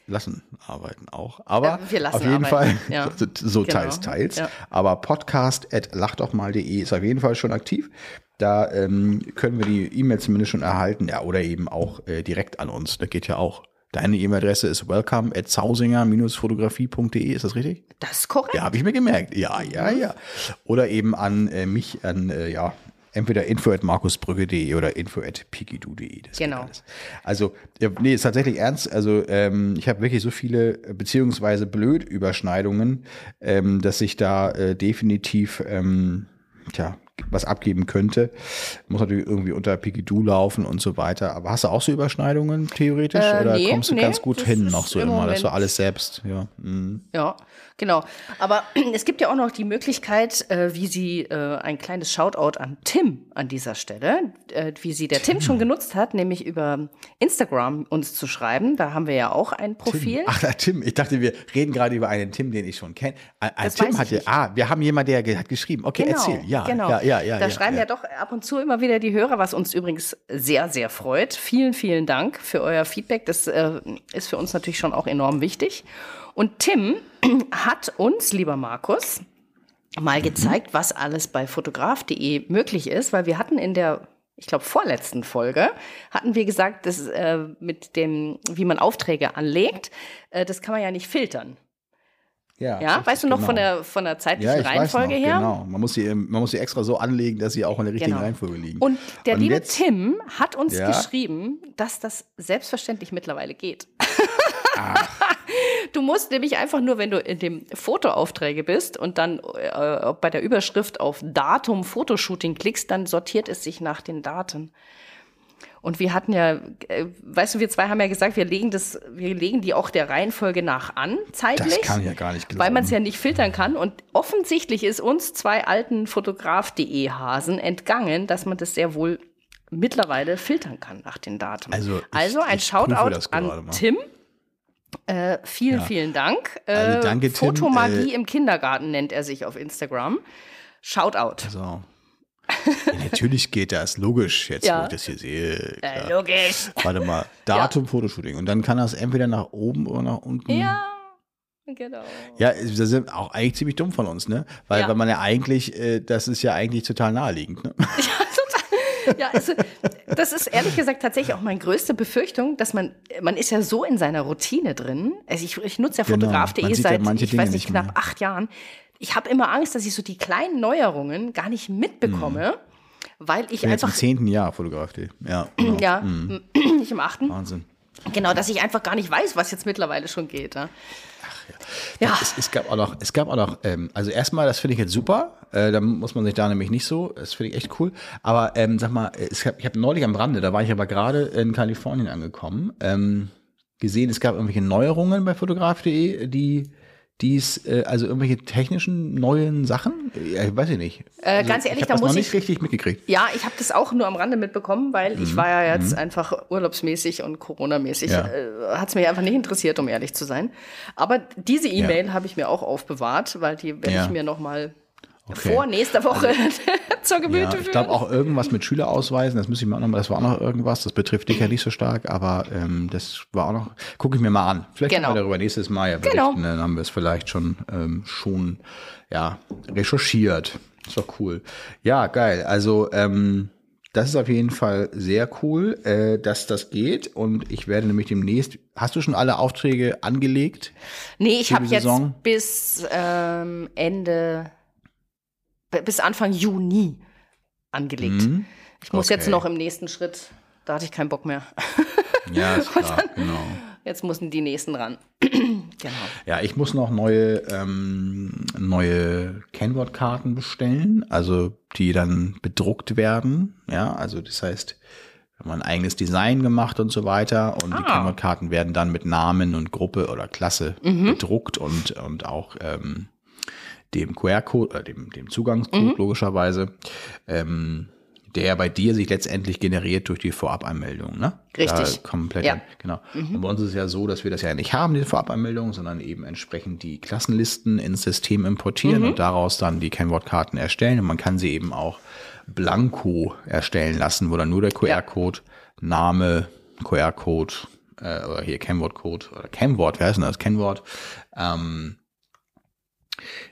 lassen arbeiten auch. Aber Äh, wir lassen auf jeden arbeiten, Fall ja. so, Genau. teils, teils. Ja. Aber podcast.lachdochmal.de ist auf jeden Fall schon aktiv. Da ähm, können wir die E-Mail zumindest schon erhalten. Ja, oder eben auch äh, direkt an uns. Das geht ja auch. Deine E-Mail-Adresse ist welcome at sausinger-fotografie.de. Ist das richtig? Das ist korrekt. Ja, habe ich mir gemerkt. Ja, ja, ja. Oder eben an äh, mich, an, äh, ja, entweder info at markusbrücke.de oder info at pikidu.de. Genau. Also, ja, nee, ist tatsächlich ernst. Also, ähm, ich habe wirklich so viele, äh, beziehungsweise blöd Überschneidungen, ähm, dass ich da äh, definitiv, ähm, tja, was abgeben könnte. Muss natürlich irgendwie unter Pikidu laufen und so weiter. Aber hast du auch so Überschneidungen theoretisch? Äh, oder nee, kommst du nee, ganz gut hin noch so im immer, dass du Moment- alles selbst, ja. mhm. Ja, genau. Aber es gibt ja auch noch die Möglichkeit, äh, wie sie äh, ein kleines Shoutout an Tim an dieser Stelle, äh, wie sie der Tim. schon genutzt hat, nämlich über Instagram uns zu schreiben. Da haben wir ja auch ein Profil. Ach, der Tim. Ich dachte, wir reden gerade über einen Tim, den ich schon kenne. Ein, ein Das Tim hat ja, ah, wir haben jemanden, der hat geschrieben. Okay, erzähl. Ja, genau. ja, ja, ja. Da ja, schreiben ja. doch ab und zu immer wieder die Hörer, was uns übrigens sehr, sehr freut. Vielen, vielen Dank für euer Feedback. Das äh, ist für uns natürlich schon auch enorm wichtig. Und Tim hat uns, lieber Markus, mal gezeigt, was alles bei fotograf.de möglich ist, weil wir hatten in der ich glaube, vorletzten Folge hatten wir gesagt, dass äh, mit dem, wie man Aufträge anlegt, äh, das kann man ja nicht filtern. Ja, Ja, weißt du noch genau. von der von der zeitlichen ja, Reihenfolge noch, her? Genau. Man muss, sie, man muss sie extra so anlegen, dass sie auch in der richtigen Genau. Reihenfolge liegen. Und der liebe jetzt- Tim hat uns Ja. geschrieben, dass das selbstverständlich mittlerweile geht. Du musst nämlich einfach nur, wenn du in dem Fotoaufträge bist und dann äh, bei der Überschrift auf Datum Fotoshooting klickst, dann sortiert es sich nach den Daten. Und wir hatten ja, äh, weißt du, wir zwei haben ja gesagt, wir legen das, wir legen die auch der Reihenfolge nach an, zeitlich. Das kann ja gar nicht glauben. Weil man es ja nicht filtern kann. Und offensichtlich ist uns zwei alten Fotograf.de Hasen entgangen, dass man das sehr wohl mittlerweile filtern kann nach den Daten. Also ich- also ein Shoutout an. Tim. Äh, vielen, Ja. vielen Dank. Äh, Also danke, Tim. Fotomagie Äh, im Kindergarten nennt er sich auf Instagram. Shoutout. So. Ja, natürlich geht das, logisch, jetzt Ja. wo ich das hier sehe. Äh, logisch. Warte mal, Datum, Fotoshooting. Und dann kann das entweder nach oben oder nach unten. Ja. Genau. Ja, das ist auch eigentlich ziemlich dumm von uns, ne? Weil, Ja. weil man ja eigentlich, äh, das ist ja eigentlich total naheliegend, ne? Ja, also, das ist ehrlich gesagt tatsächlich auch meine größte Befürchtung, dass man, man ist ja so in seiner Routine drin. Also ich, ich nutze ja Genau. Fotograf.de ja seit, manche ich weiß nicht, nicht mehr. knapp acht Jahren. Ich habe immer Angst, dass ich so die kleinen Neuerungen gar nicht mitbekomme, weil ich Ich bin jetzt im einfach, zehnten Jahr Fotograf. Ja, genau. ja, nicht im achten, Wahnsinn. Genau, dass ich einfach gar nicht weiß, was jetzt mittlerweile schon geht. Ja. Ja, Es, es gab auch noch, es gab auch noch, ähm, also erstmal, das finde ich jetzt super, äh, da muss man sich da nämlich nicht so, das finde ich echt cool. Aber ähm, sag mal, es gab, ich habe neulich am Rande, da war ich aber gerade in Kalifornien angekommen, ähm, gesehen, es gab irgendwelche Neuerungen bei fotograf.de, die dies, äh, also irgendwelche technischen neuen Sachen, ja, weiß ich nicht. Äh, also, ganz ehrlich, ich hab da das noch muss nicht ich- richtig mitgekriegt. Ja, ich habe das auch nur am Rande mitbekommen, weil ich war ja jetzt einfach urlaubsmäßig und Corona-mäßig. Ja. Äh, Hat es mich einfach nicht interessiert, um ehrlich zu sein. Aber diese E-Mail habe ich mir auch aufbewahrt, weil die werde Ja. ich mir noch mal Okay. vor nächster Woche zur Gemüte Ja, ich glaube auch irgendwas mit Schülerausweisen, das muss ich mal noch mal, das war auch noch irgendwas, das betrifft dich ja nicht so stark, aber ähm, das war auch noch, gucke ich mir mal an. Vielleicht Genau. können wir darüber nächstes Mal ja Genau. berichten, dann haben wir es vielleicht schon, ähm, schon, ja, recherchiert. Ist doch cool. Ja, geil. Also, ähm, das ist auf jeden Fall sehr cool, äh, dass das geht und ich werde nämlich demnächst, hast du schon alle Aufträge angelegt? nee, ich habe jetzt bis ähm, Ende, bis Anfang Juni angelegt. Mhm. Ich muss jetzt Okay. noch im nächsten Schritt, da hatte ich keinen Bock mehr. Ja, ist klar, genau. Jetzt müssen die nächsten ran. genau. Ja, ich muss noch neue, ähm, neue Kennwortkarten bestellen, also die dann bedruckt werden. Ja, also das heißt, wir haben ein eigenes Design gemacht und so weiter und die Ah. Kennwortkarten werden dann mit Namen und Gruppe oder Klasse bedruckt und, und auch ähm, dem QR-Code, äh, dem, dem Zugangscode logischerweise, ähm, der bei dir sich letztendlich generiert durch die Vorabanmeldung, ne? Richtig. Da komplett, Ja. genau. Und bei uns ist es ja so, dass wir das ja nicht haben, diese Vorabanmeldung, sondern eben entsprechend die Klassenlisten ins System importieren und daraus dann die Kennwortkarten erstellen. Und man kann sie eben auch blanko erstellen lassen, wo dann nur der QR-Code, Name, QR-Code, äh, oder hier Kennwortcode oder Kennwort, wer heißt denn das? Kennwort, ähm,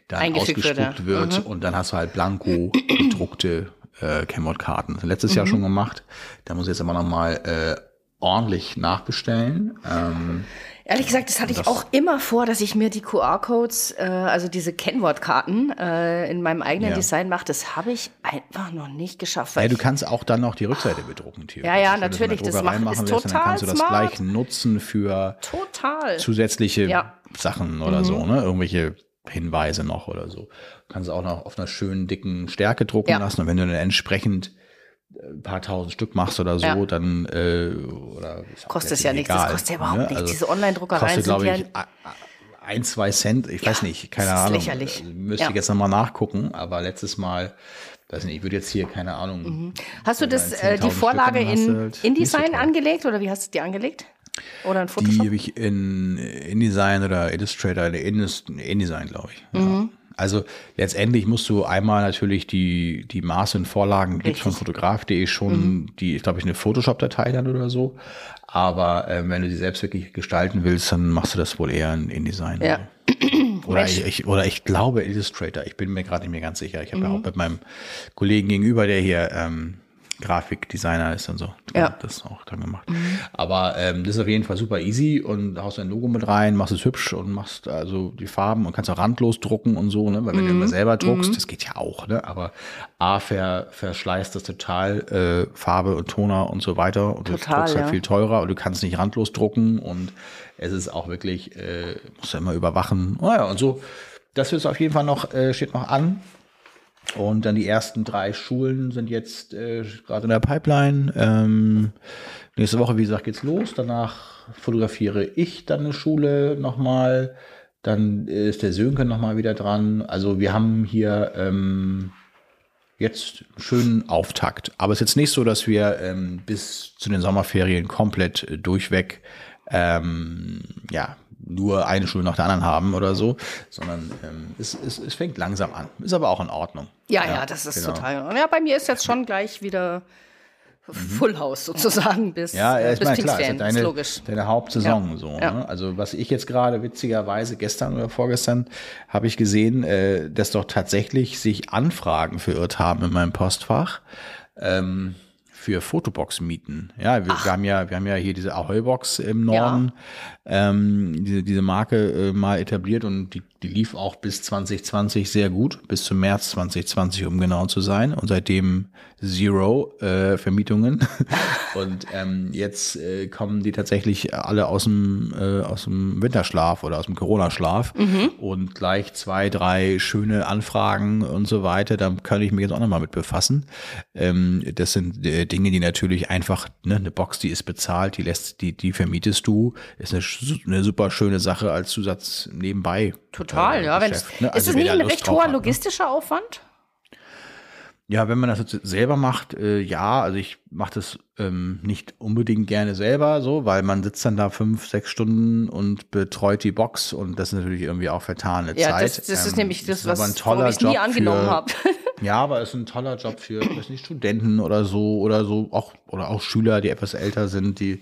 dann wird, ausgespuckt wird und dann hast du halt blanko gedruckte äh, Kennwortkarten. Letztes Jahr schon gemacht. Da muss ich jetzt aber nochmal äh, ordentlich nachbestellen. Ähm, Ehrlich gesagt, das hatte ich Das- auch immer vor, dass ich mir die QR-Codes, äh, also diese Kennwortkarten äh, in meinem eigenen Ja. Design mache. Das habe ich einfach noch nicht geschafft. weil ja, du ich- kannst auch dann noch die Rückseite bedrucken. theoretisch. Ja, ja, der natürlich, das machen ist lässt, dann total kannst du das smart. gleich nutzen für Total. zusätzliche Ja. Mhm. Sachen oder so, ne? Irgendwelche Hinweise noch oder so. Du kannst auch noch auf einer schönen dicken Stärke drucken Ja. lassen und wenn du dann entsprechend äh, ein paar tausend Stück machst oder so, Ja. dann äh, oder Kostet es ja nichts, das kostet ja überhaupt ne? nichts. Also Diese Online-Druckereien sind glaube ja ich, a- a- ein, zwei Cent, ich weiß nicht, keine das ist Ahnung. lächerlich. Müsste Ja. ich jetzt nochmal nachgucken, aber letztes Mal, weiß nicht, ich würde jetzt hier, keine Ahnung. Mhm. Hast du das, äh, die 10.000 Vorlage in halt so InDesign angelegt oder wie hast du die angelegt? Oder in Die Photoshop? habe ich in InDesign oder Illustrator, in InDesign, glaube ich. Ja. Mhm. Also letztendlich musst du einmal natürlich die, die Maße und Vorlagen gibt von. Mhm. fotograf.de schon, die, ich glaube ich, eine Photoshop-Datei dann oder so. Aber ähm, wenn du die selbst wirklich gestalten willst, dann machst du das wohl eher in InDesign. Ja. Oder ich, ich, oder ich glaube Illustrator. Ich bin mir gerade nicht mehr ganz sicher. Ich habe Mhm. ja auch mit meinem Kollegen gegenüber, der hier ähm, Grafikdesigner ist und so, Ja. Mhm. das auch dann gemacht. Aber ähm, das ist auf jeden Fall super easy und haust dein Logo mit rein, machst es hübsch und machst also die Farben und kannst auch randlos drucken und so, ne? Weil wenn du Mhm. immer selber druckst, das geht ja auch, ne? Aber A ver, verschleißt das total äh, Farbe und Toner und so weiter und du Total, druckst halt ja. viel teurer und du kannst nicht randlos drucken und es ist auch wirklich, äh, musst du immer überwachen. Naja, und so, das ist auf jeden Fall noch, äh, steht noch an. Und dann die ersten drei Schulen sind jetzt äh, gerade in der Pipeline. Ähm, nächste Woche, wie gesagt, geht's los. Danach fotografiere ich dann eine Schule nochmal. Dann ist der Sönke nochmal wieder dran. Also wir haben hier ähm, jetzt einen schönen Auftakt. Aber es ist jetzt nicht so, dass wir ähm, bis zu den Sommerferien komplett äh, durchweg ähm, ja, nur eine Schule nach der anderen haben oder so, sondern ähm, es, es, es fängt langsam an. Ist aber auch in Ordnung. Ja, ja, das ist genau. total. Und ja, bei mir ist jetzt schon gleich wieder Full House sozusagen bis, Ja, äh, ist bis mal klar, ist ja deine, ist logisch. deine Hauptsaison Ja. so. Ja. Ne? Also was ich jetzt gerade witzigerweise gestern oder vorgestern habe ich gesehen, äh, dass doch tatsächlich sich Anfragen verirrt haben in meinem Postfach. Ähm, für Fotobox-Mieten. Ja, wir, wir haben ja, wir haben ja hier diese Ahoi-Box im Norden, ähm, diese, diese Marke äh, mal etabliert und die, die lief auch bis 2020 sehr gut, bis zum März 2020, um genau zu sein. Und seitdem Zero äh, Vermietungen. und ähm, jetzt äh, kommen die tatsächlich alle aus dem, äh, aus dem Winterschlaf oder aus dem Corona-Schlaf und gleich zwei, drei schöne Anfragen und so weiter. Da kann ich mich jetzt auch nochmal mit befassen. Ähm, das sind äh, Dinge, die natürlich einfach, ne, eine Box, die ist bezahlt, die lässt, die, die vermietest du, ist eine, eine super schöne Sache als Zusatz nebenbei. Total, äh, ja. Wenn Geschäft, es, ne? ist Also es nicht ein recht hoher hat, ne? logistischer Aufwand? Ja, wenn man das jetzt selber macht, äh, ja, also ich mache das ähm, nicht unbedingt gerne selber so, weil man sitzt dann da fünf, sechs Stunden und betreut die Box und das ist natürlich irgendwie auch vertane Ja, Zeit. das, das ist Ähm, nämlich das, ist was ein toller warum ich nie angenommen habe. Ja, aber es ist ein toller Job für weiß nicht, Studenten oder so oder so auch oder auch Schüler, die etwas älter sind, die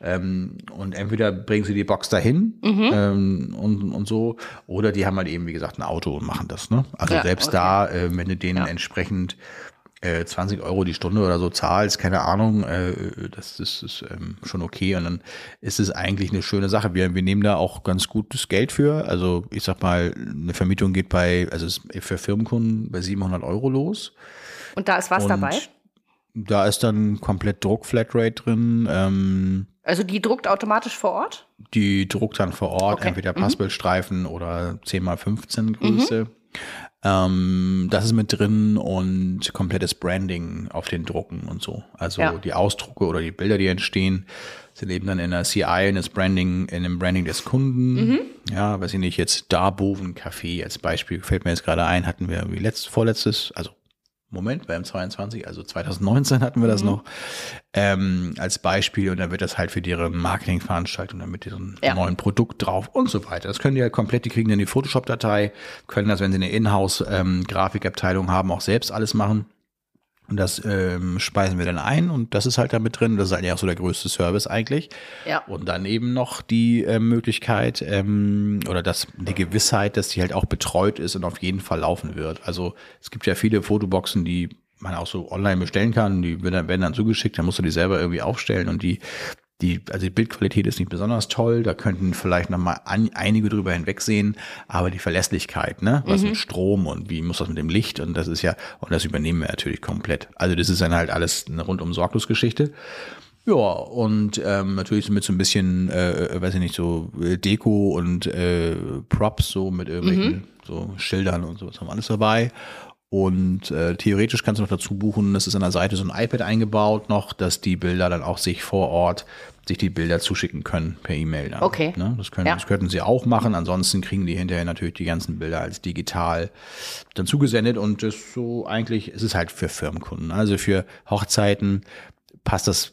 ähm, und entweder bringen sie die Box dahin Mhm. ähm, und, und so oder die haben halt eben wie gesagt ein Auto und machen das. Ne? Also Ja, selbst okay. da, äh, wenn du denen entsprechend äh, 20 Euro die Stunde oder so zahlst, keine Ahnung, äh, das, das ist ähm, schon okay und dann ist es eigentlich eine schöne Sache. Wir, wir nehmen da auch ganz gutes Geld für. Also ich sag mal, eine Vermietung geht bei, also ist für Firmenkunden bei 700 Euro los. Und da ist was Und dabei? Da ist dann komplett Druck-Flatrate drin. Ähm, Also die druckt automatisch vor Ort? die druckt dann vor Ort Okay. entweder Passbildstreifen oder 10x15 Größe. Ähm, das ist mit drin und komplettes Branding auf den Drucken und so. Also Ja. die Ausdrucke oder die Bilder, die entstehen, sind eben dann in der CI, in das Branding, in dem Branding des Kunden. Ja, weiß ich nicht, jetzt Darboven Café als Beispiel, fällt mir jetzt gerade ein, hatten wir wie letzt, vorletztes, also Moment, beim 22, also 2019 hatten wir das noch ähm, als Beispiel und dann wird das halt für ihre Marketingveranstaltung dann mit diesem Ja. neuen Produkt drauf und so weiter. Das können die halt komplett, die kriegen dann die Photoshop-Datei, können das, wenn sie eine Inhouse-Grafikabteilung haben, auch selbst alles machen. Und das ähm, speisen wir dann ein und das ist halt damit drin. Das ist eigentlich auch so der größte Service eigentlich. Ja. Und dann eben noch die äh, Möglichkeit ähm, oder das, die Gewissheit, dass die halt auch betreut ist und auf jeden Fall laufen wird. Also es gibt ja viele Fotoboxen, die man auch so online bestellen kann. Die werden dann, werden dann zugeschickt, dann musst du die selber irgendwie aufstellen und die die, also die Bildqualität ist nicht besonders toll, da könnten vielleicht noch mal an, einige drüber hinwegsehen, aber die Verlässlichkeit, ne, was mit Strom und wie muss das mit dem Licht und das ist ja, und das übernehmen wir natürlich komplett. Also das ist dann halt alles eine rundum sorglos Geschichte. Ja, und ähm, natürlich mit so ein bisschen, äh, weiß ich nicht, so äh, Deko und äh, Props, so mit irgendwelchen so Schildern und sowas haben wir alles dabei. Und äh, theoretisch kannst du noch dazu buchen, das ist an der Seite so ein iPad eingebaut noch, dass die Bilder dann auch sich vor Ort sich die Bilder zuschicken können per E-Mail. dann, Okay. Ne? Das, können, Ja. das könnten sie auch machen. Ansonsten kriegen die hinterher natürlich die ganzen Bilder als digital dann zugesendet und das ist so eigentlich, es ist halt für Firmenkunden. Also für Hochzeiten passt das,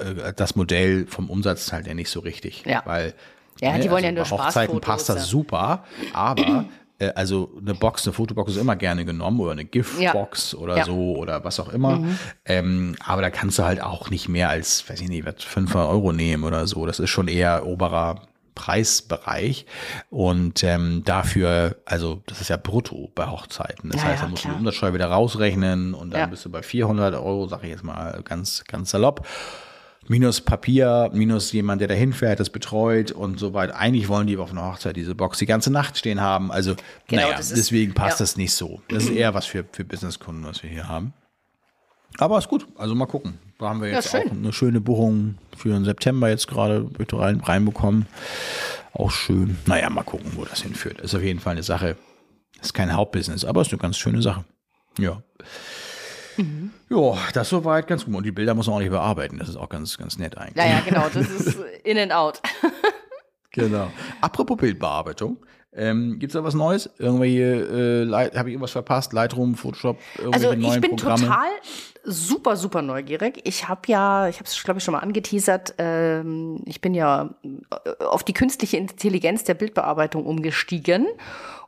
äh, das Modell vom Umsatz halt ja nicht so richtig. Ja. Weil Ja, die wollen ja bei nur Hochzeiten Spaßfotos, passt ja. das super, aber also eine Box, eine Fotobox ist immer gerne genommen oder eine Giftbox oder Ja. so oder was auch immer. Ähm, aber da kannst du halt auch nicht mehr als, weiß ich nicht, was, 500 Euro nehmen oder so. Das ist schon eher oberer Preisbereich und ähm, dafür, also das ist ja brutto bei Hochzeiten. Das Ja, heißt, da ja, musst du klar. die Umsatzsteuer wieder rausrechnen und dann Ja. bist du bei 400 Euro, sage ich jetzt mal ganz, ganz salopp. Minus Papier, minus jemand, der da hinfährt, das betreut und so weiter. Eigentlich wollen die auf einer Hochzeit diese Box die ganze Nacht stehen haben. Also, Genau, naja, ist- deswegen passt ja. das nicht so. Das ist eher was für, für Businesskunden, was wir hier haben. Aber ist gut. Also mal gucken. Da haben wir jetzt schön. auch eine schöne Buchung für den September jetzt gerade rein, reinbekommen. Auch schön. Naja, mal gucken, wo das hinführt. Ist auf jeden Fall eine Sache. Ist kein Hauptbusiness, aber ist eine ganz schöne Sache. Ja. Mhm. Ja, das soweit ganz gut. Und die Bilder muss man auch nicht bearbeiten. Das ist auch ganz, ganz nett eigentlich. Ja, ja, genau. Das ist in and out. Genau. Apropos Bildbearbeitung. Ähm, Gibt es da was Neues? Irgendwelche, äh, habe ich irgendwas verpasst? Lightroom, Photoshop, irgendwelche Also ich neuen bin Programme? total super, super neugierig. Ich habe ja, ich habe es glaube ich schon mal angeteasert, ähm, ich bin ja äh, auf die künstliche Intelligenz der Bildbearbeitung umgestiegen.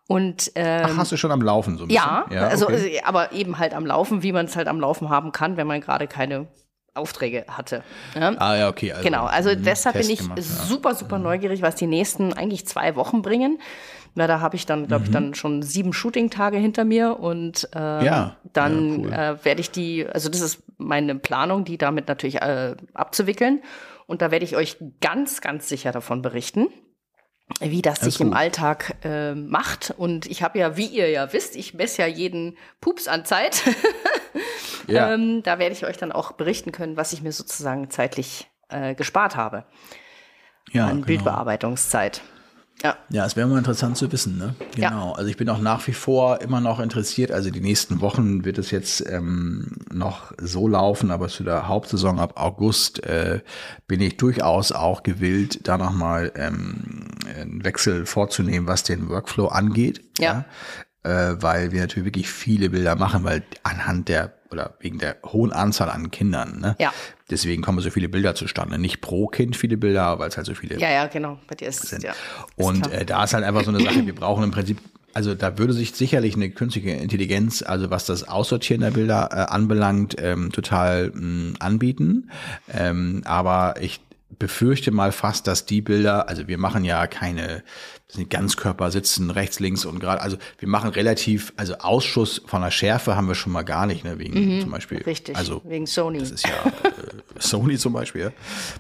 Und ähm, Ach, hast du schon am Laufen so ein ja, bisschen? also okay. äh, aber eben halt am Laufen, wie man es halt am Laufen haben kann, wenn man gerade keine Aufträge hatte. Ja? Ah ja, okay. Also, genau, also mhm, deshalb Test bin ich gemacht, ja. super, super neugierig, was die nächsten eigentlich zwei Wochen bringen. Na, da habe ich dann, glaube ich, dann schon sieben Shooting-Tage hinter mir und äh, Mhm. Ja, dann ja, cool. äh, werde ich die, also das ist meine Planung, die damit natürlich äh, abzuwickeln. Und da werde ich euch ganz, ganz sicher davon berichten wie das Alles sich im gut. Alltag äh, macht. Und ich habe ja, wie ihr ja wisst, ich messe ja jeden Pups an Zeit. Ja. ähm, da werde ich euch dann auch berichten können, was ich mir sozusagen zeitlich äh, gespart habe ja, an genau. Bildbearbeitungszeit. Ja, Ja, es wäre mal interessant zu wissen, ne? Ja. Genau. Also ich bin auch nach wie vor immer noch interessiert. Also die nächsten Wochen wird es jetzt ähm, noch so laufen, aber zu der Hauptsaison ab August äh, bin ich durchaus auch gewillt, da nochmal ähm, einen Wechsel vorzunehmen, was den Workflow angeht. Ja. Äh, weil wir natürlich wirklich viele Bilder machen, weil anhand der oder wegen der hohen Anzahl an Kindern, ne? Ja. Deswegen kommen so viele Bilder zustande. Nicht pro Kind viele Bilder, weil es halt so viele ja, ja, genau. Bei dir ist es ja. und äh, da ist halt einfach so eine Sache, wir brauchen im Prinzip, also da würde sich sicherlich eine künstliche Intelligenz, also was das Aussortieren der Bilder äh, anbelangt, ähm, total mh, anbieten. Ähm, aber ich befürchte mal fast, dass die Bilder, also wir machen ja keine das sind Ganzkörper sitzen rechts, links und gerade, also wir machen relativ, also Ausschuss von der Schärfe haben wir schon mal gar nicht, ne, wegen zum Beispiel. Mhm, Richtig, Also wegen Sony. das ist ja äh, Sony zum Beispiel.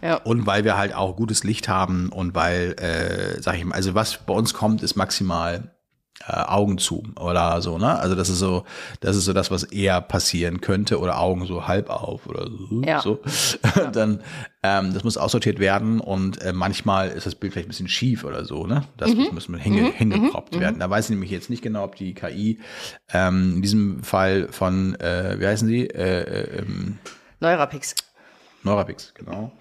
Ja. Und weil wir halt auch gutes Licht haben und weil, äh, sag ich mal, also was bei uns kommt, ist maximal äh, Augen zu oder so, ne? Also das ist so, das ist so das, was eher passieren könnte oder Augen so halb auf oder so. Ja. so. Dann, ähm, das muss aussortiert werden und äh, manchmal ist das Bild vielleicht ein bisschen schief oder so, ne? Das Mhm. muss mit hinge, hingekroppt werden. Da weiß ich nämlich jetzt nicht genau, ob die KI ähm, in diesem Fall von, äh, wie heißen sie? Äh, äh, ähm, Neurapix. Neurapix, genau.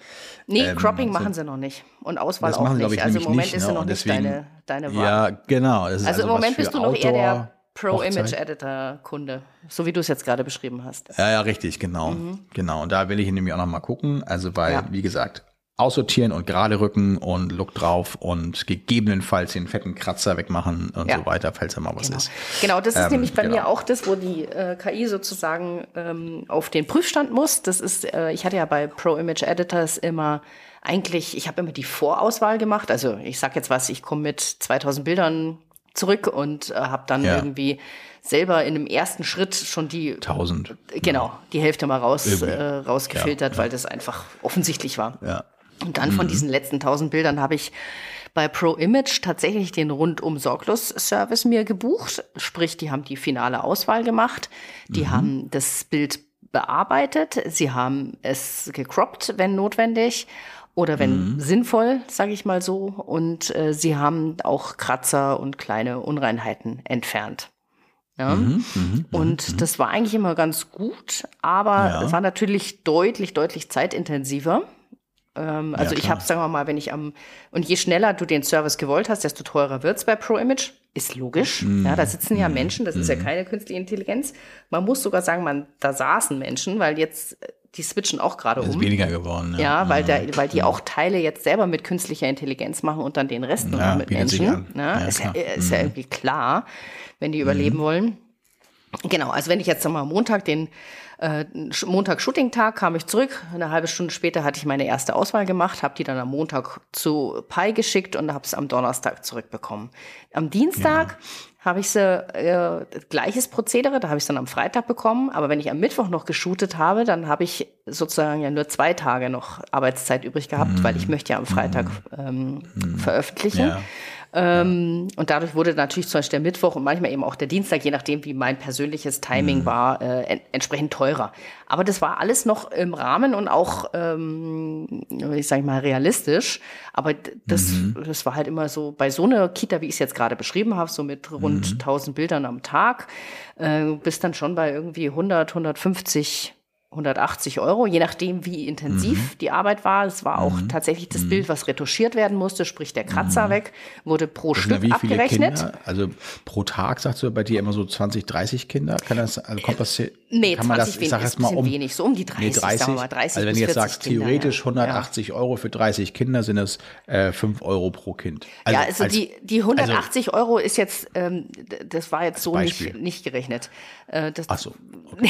Nee, Ähm, Cropping also- machen sie noch nicht. Und Auswahl Das auch machen sie, nicht. ich, also im Moment nicht, ist ne? sie noch Und nicht deswegen- deine, deine Wahl. Ja, genau. Ist also, im was Moment bist du noch eher der Pro-Image-Editor-Kunde, so wie du es jetzt gerade beschrieben hast. Ja, ja, richtig, genau. Genau. Und da will ich nämlich auch noch mal gucken. Also, weil, Mhm. Ja. wie gesagt, aussortieren und gerade rücken und Look drauf und gegebenenfalls den fetten Kratzer wegmachen und Ja. so weiter, falls da mal was Genau. ist. genau, das ist Ähm, nämlich bei genau. mir auch das, wo die äh, KI sozusagen ähm, auf den Prüfstand muss. Das ist, äh, ich hatte ja bei Pro Image Editors immer eigentlich, ich habe immer die Vorauswahl gemacht. Also ich sag jetzt was, ich komme mit 2000 Bildern zurück und äh, habe dann Ja. irgendwie selber in dem ersten Schritt schon die Tausend. Genau, die Hälfte mal raus, äh, rausgefiltert, weil das einfach offensichtlich war. Ja. Und dann von diesen letzten tausend Bildern habe ich bei Pro Image tatsächlich den rundum sorglos Service mir gebucht. Sprich, die haben die finale Auswahl gemacht. Die haben das Bild bearbeitet. Sie haben es gecroppt, wenn notwendig. Oder wenn sinnvoll, sage ich mal so. Und äh, sie haben auch Kratzer und kleine Unreinheiten entfernt. Ja. und das war eigentlich immer ganz gut, aber Ja. es war natürlich deutlich, deutlich zeitintensiver. Ähm, also ich klar. habe, sagen wir mal, wenn ich am und je schneller du den Service gewollt hast, desto teurer wird's bei Pro Image. Ist logisch. Ja, da sitzen ja Menschen, das ist ja keine künstliche Intelligenz. Man muss sogar sagen, man, da saßen Menschen, weil jetzt, äh, die switchen auch gerade Ist um. weniger geworden. ne? Ja, weil, der, weil die auch Teile jetzt selber mit künstlicher Intelligenz machen und dann den Rest nur Ja, noch mit Menschen. Ja, ist, ja. Mhm. ist ja irgendwie klar, wenn die überleben wollen. Genau, also wenn ich jetzt nochmal Montag den äh, Montag Shooting-Tag kam ich zurück. Eine halbe Stunde später hatte ich meine erste Auswahl gemacht, habe die dann am Montag zu Pi geschickt und habe es am Donnerstag zurückbekommen. Am Dienstag habe ich sie äh, gleiches Prozedere, da habe ich es dann am Freitag bekommen. Aber wenn ich am Mittwoch noch geshootet habe, dann habe ich sozusagen ja nur zwei Tage noch Arbeitszeit übrig gehabt, weil ich möchte ja am Freitag ähm, veröffentlichen. Ja. Ähm, und dadurch wurde natürlich zum Beispiel der Mittwoch und manchmal eben auch der Dienstag, je nachdem, wie mein persönliches Timing war, äh, en entsprechend teurer. Aber das war alles noch im Rahmen und auch, ähm, ich sage mal, realistisch. Aber das, das war halt immer so, bei so einer Kita, wie ich es jetzt gerade beschrieben habe, so mit rund 1000 Bildern am Tag, äh, bist dann schon bei irgendwie 100, 150 180 Euro, je nachdem, wie intensiv die Arbeit war. Es war auch tatsächlich das Bild, was retuschiert werden musste, sprich der Kratzer weg, wurde pro Das Stück ja wie viele abgerechnet. Kinder? Also pro Tag sagst du bei dir immer so 20, 30 Kinder? Kann das, also kommt das hier? Nee, kann man 20 das, ich sag jetzt mal um, wenig, so um die 30, Nee, 30, sagen wir mal, 30 also wenn du jetzt 40 sagst, Kinder, theoretisch ja. 180 Euro für 30 Kinder sind es äh, 5 Euro pro Kind. ja, also als- die, die 180 Euro ist jetzt, ähm, das war jetzt so nicht, nicht gerechnet. Äh, das, Ach so.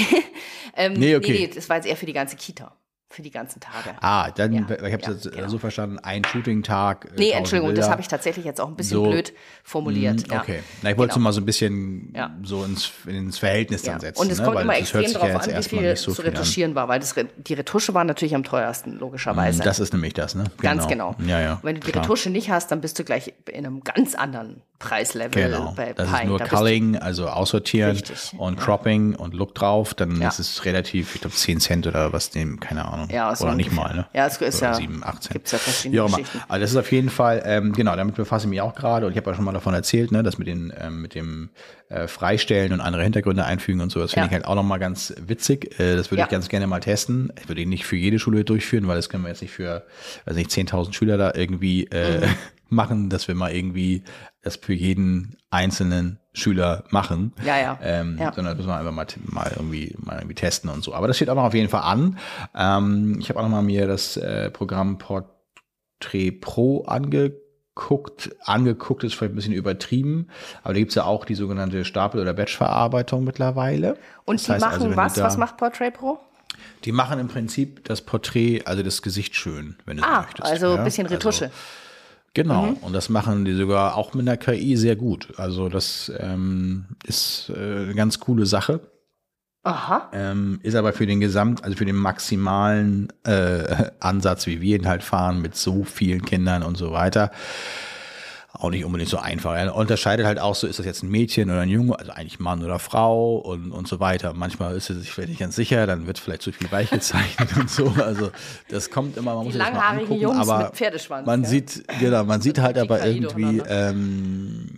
ähm, Nee, okay. nee, nee, das war jetzt eher für die ganze Kita. Für die ganzen Tage. Ah, dann, Ja, ich habe es ja, jetzt genau. so verstanden, ein Shooting-Tag. äh, Nee, 1000 Entschuldigung, das Bilder. habe ich tatsächlich jetzt auch ein bisschen So, blöd formuliert. Mm, ja. Okay. Na, ich wollte es Genau. mal so ein bisschen Ja. so ins, ins Verhältnis Ja. dann setzen. Und es ne? kommt Weil immer das extrem ja jetzt an, wie viel so zu viel an. retuschieren war, weil das, die Retusche war natürlich am teuersten, logischerweise. Das ist nämlich das, ne? Ganz genau. Ja, ja. Wenn du die klar. Retusche nicht hast, dann bist du gleich in einem ganz anderen Preislevel Genau. bei Das Pi. ist nur Da Culling, also aussortieren Richtig, und ja. Cropping und Look drauf. Dann Ja. ist es relativ, ich glaube, 10 Cent oder was dem, keine Ahnung. Ja, so oder nicht ungefähr. mal, ne? Ja, es ist oder ja- 7, 8 Cent. gibt's ja verschiedene immer. Geschichten. Also das ist auf jeden Fall, ähm, genau, damit befasse ich mich auch gerade und ich habe ja schon mal davon erzählt, ne, das mit, den, ähm, mit dem äh, Freistellen und andere Hintergründe einfügen und so, das finde Ja. ich halt auch nochmal ganz witzig. Äh, das würde Ja. ich ganz gerne mal testen. Ich würde ihn nicht für jede Schule durchführen, weil das können wir jetzt nicht für, weiß nicht, 10.000 Schüler da irgendwie äh, Mhm. machen, dass wir mal irgendwie das für jeden einzelnen Schüler machen. Ja, ja. Ähm, Ja. Sondern das müssen wir einfach mal, mal, irgendwie, mal irgendwie testen und so. Aber das steht auch noch auf jeden Fall an. Ähm, ich habe auch noch mal mir das äh, Programm Portrait Pro angeguckt. Angeguckt ist vielleicht ein bisschen übertrieben, aber da gibt's ja auch die sogenannte Stapel- oder Batchverarbeitung mittlerweile. Und Das die heißt machen also, was? Was macht Portrait Pro? Die machen im Prinzip das Porträt, also das Gesicht schön, wenn du so Ah, möchtest. also ein bisschen Retusche. Also, Genau, Mhm. und das machen die sogar auch mit der KI sehr gut. Also das ähm, ist äh, eine ganz coole Sache. Aha. Ähm, ist aber für den Gesamt, also für den maximalen äh, Ansatz, wie wir ihn halt fahren, mit so vielen Kindern und so weiter, auch nicht unbedingt so einfach. Er unterscheidet halt auch so, ist das jetzt ein Mädchen oder ein Junge, also eigentlich Mann oder Frau und, und so weiter. Manchmal ist er sich vielleicht nicht ganz sicher, dann wird vielleicht zu viel weich gezeichnet und so. Also das kommt immer, man muss sich das mal angucken, Jungs aber mit Pferdeschwanz, man ja. sieht, genau, man sieht halt die aber irgendwie, ähm,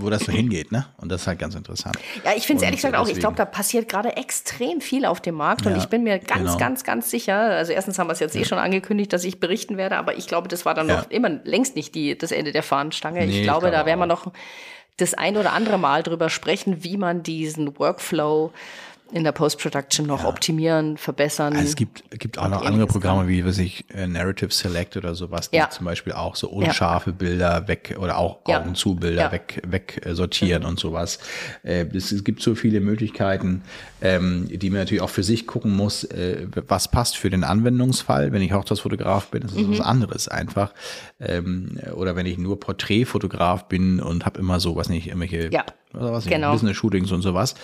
wo das so hingeht, ne? Und das ist halt ganz interessant. Ja, ich finde es ehrlich gesagt auch, ich glaube, da passiert gerade extrem viel auf dem Markt und Ja, ich bin mir ganz, genau. ganz, ganz sicher, also erstens haben wir es jetzt eh schon angekündigt, dass ich berichten werde, aber ich glaube, das war dann Ja. noch immer längst nicht die, das Ende der Fahnenstange. Nee, ich ich glaube, glaube da werden wir noch das ein oder andere Mal drüber sprechen, wie man diesen Workflow in der Post-Production noch optimieren, verbessern. Also es gibt, gibt auch noch andere Programme wie, weiß ich, äh, Narrative Select oder sowas, die Ja. zum Beispiel auch so unscharfe Bilder weg oder auch Ja. Augen zu Bilder Ja. weg, weg äh, sortieren und sowas. Äh, es, gibt so viele Möglichkeiten, ähm, die man natürlich auch für sich gucken muss, was passt für den Anwendungsfall. Wenn ich Hochzeitsfotograf bin, ist es Mhm. was anderes einfach. Ähm, oder wenn ich nur Porträtfotograf bin und habe immer so, was nicht, irgendwelche Ja. oder was, Genau. Business-Shootings und sowas.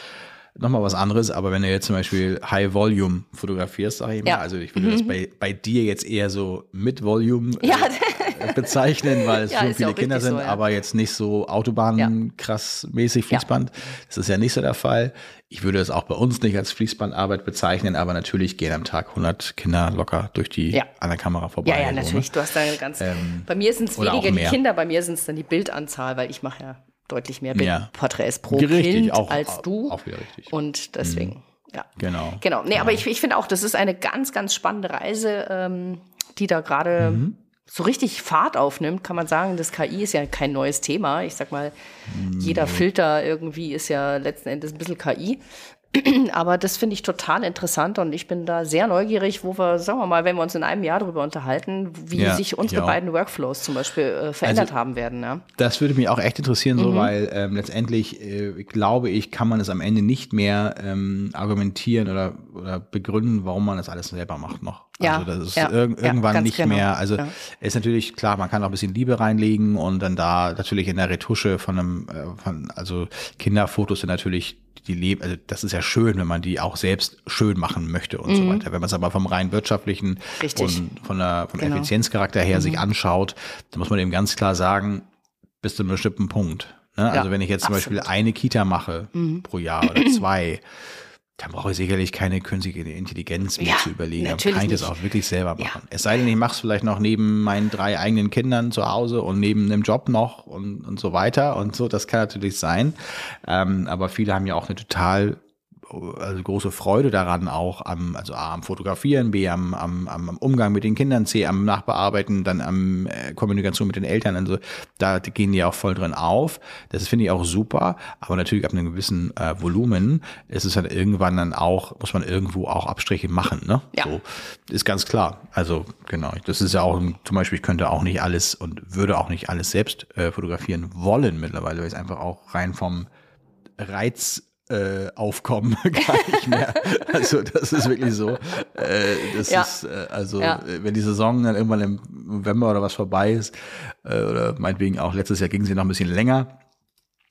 Nochmal was anderes, aber wenn du jetzt zum Beispiel High Volume fotografierst, sag ich mal, Ja. Mhm. also ich würde das bei, bei dir jetzt eher so mit Volume Ja. äh, bezeichnen, weil es Ja, schon viele Kinder sind, so, aber jetzt nicht so Autobahn krass mäßig Fließband. Das ist ja nicht so der Fall. Ich würde es auch bei uns nicht als Fließbandarbeit bezeichnen, aber natürlich gehen am Tag 100 Kinder locker durch die an der Kamera vorbei. ja, ja, so, ne? natürlich. Du hast da ganz. bei mir sind es weniger die. Kinder, bei mir sind es dann die Bildanzahl, weil ich mache ja deutlich mehr Ja. Porträts pro Richtig, Kind auch- als du. auch wieder richtig. Und deswegen, ja. Genau. Genau. Nee, aber ich, ich finde auch, das ist eine ganz, ganz spannende Reise, ähm, die da gerade Mhm. so richtig Fahrt aufnimmt, kann man sagen. Das KI ist ja kein neues Thema. Ich sag mal, jeder Filter irgendwie ist ja letzten Endes ein bisschen KI. Aber das finde ich total interessant und ich bin da sehr neugierig, wo wir, sagen wir mal, wenn wir uns in einem Jahr darüber unterhalten, wie Ja, sich ich unsere beiden Workflows zum Beispiel äh, verändert Also- haben werden. Ja. Das würde mich auch echt interessieren, Mhm. so, weil ähm, letztendlich äh, glaube ich, kann man es am Ende nicht mehr ähm, argumentieren oder, oder begründen, warum man das alles selber macht noch. Ja, also das ist ja, irg ja, irgendwann ganz nicht genau, mehr. Also ja. ist natürlich klar, man kann auch ein bisschen Liebe reinlegen und dann da natürlich in der Retusche von einem, äh, von also Kinderfotos sind natürlich die leben, also das ist ja schön, wenn man die auch selbst schön machen möchte und so weiter. Wenn man es aber vom rein wirtschaftlichen Mhm. Richtig. und von der vom Genau. Effizienzcharakter her sich anschaut, dann muss man eben ganz klar sagen, bis zu einem bestimmten Punkt. Ne? Also Ja, wenn ich jetzt zum absolut. Mhm. Beispiel eine Kita mache pro Jahr oder zwei, dann brauche ich sicherlich keine künstliche Intelligenz mir Ja, zu überlegen. Dann kann ich das nicht. auch wirklich selber Ja. machen. Es sei denn, ich mache es vielleicht noch neben meinen drei eigenen Kindern zu Hause und neben einem Job noch und, und so weiter und so. Das kann natürlich sein. Ähm, aber viele haben ja auch eine total also große Freude daran auch am, also A, am Fotografieren, B, am, am, am Umgang mit den Kindern, C, am Nachbearbeiten, dann am äh, Kommunikation mit den Eltern. Also da gehen die auch voll drin auf. Das finde ich auch super. Aber natürlich ab einem gewissen äh, Volumen ist es dann irgendwann dann auch, muss man irgendwo auch Abstriche machen. Ne? Ja. So, ist ganz klar. Also genau, das ist ja auch zum Beispiel, ich könnte auch nicht alles und würde auch nicht alles selbst äh, fotografieren wollen mittlerweile, weil es einfach auch rein vom Reiz äh, aufkommen, gar nicht mehr. Also das ist wirklich so. Äh, das Ja. ist äh, also Ja. äh, wenn die Saison dann irgendwann im November oder was vorbei ist äh, oder meinetwegen auch letztes Jahr ging sie noch ein bisschen länger.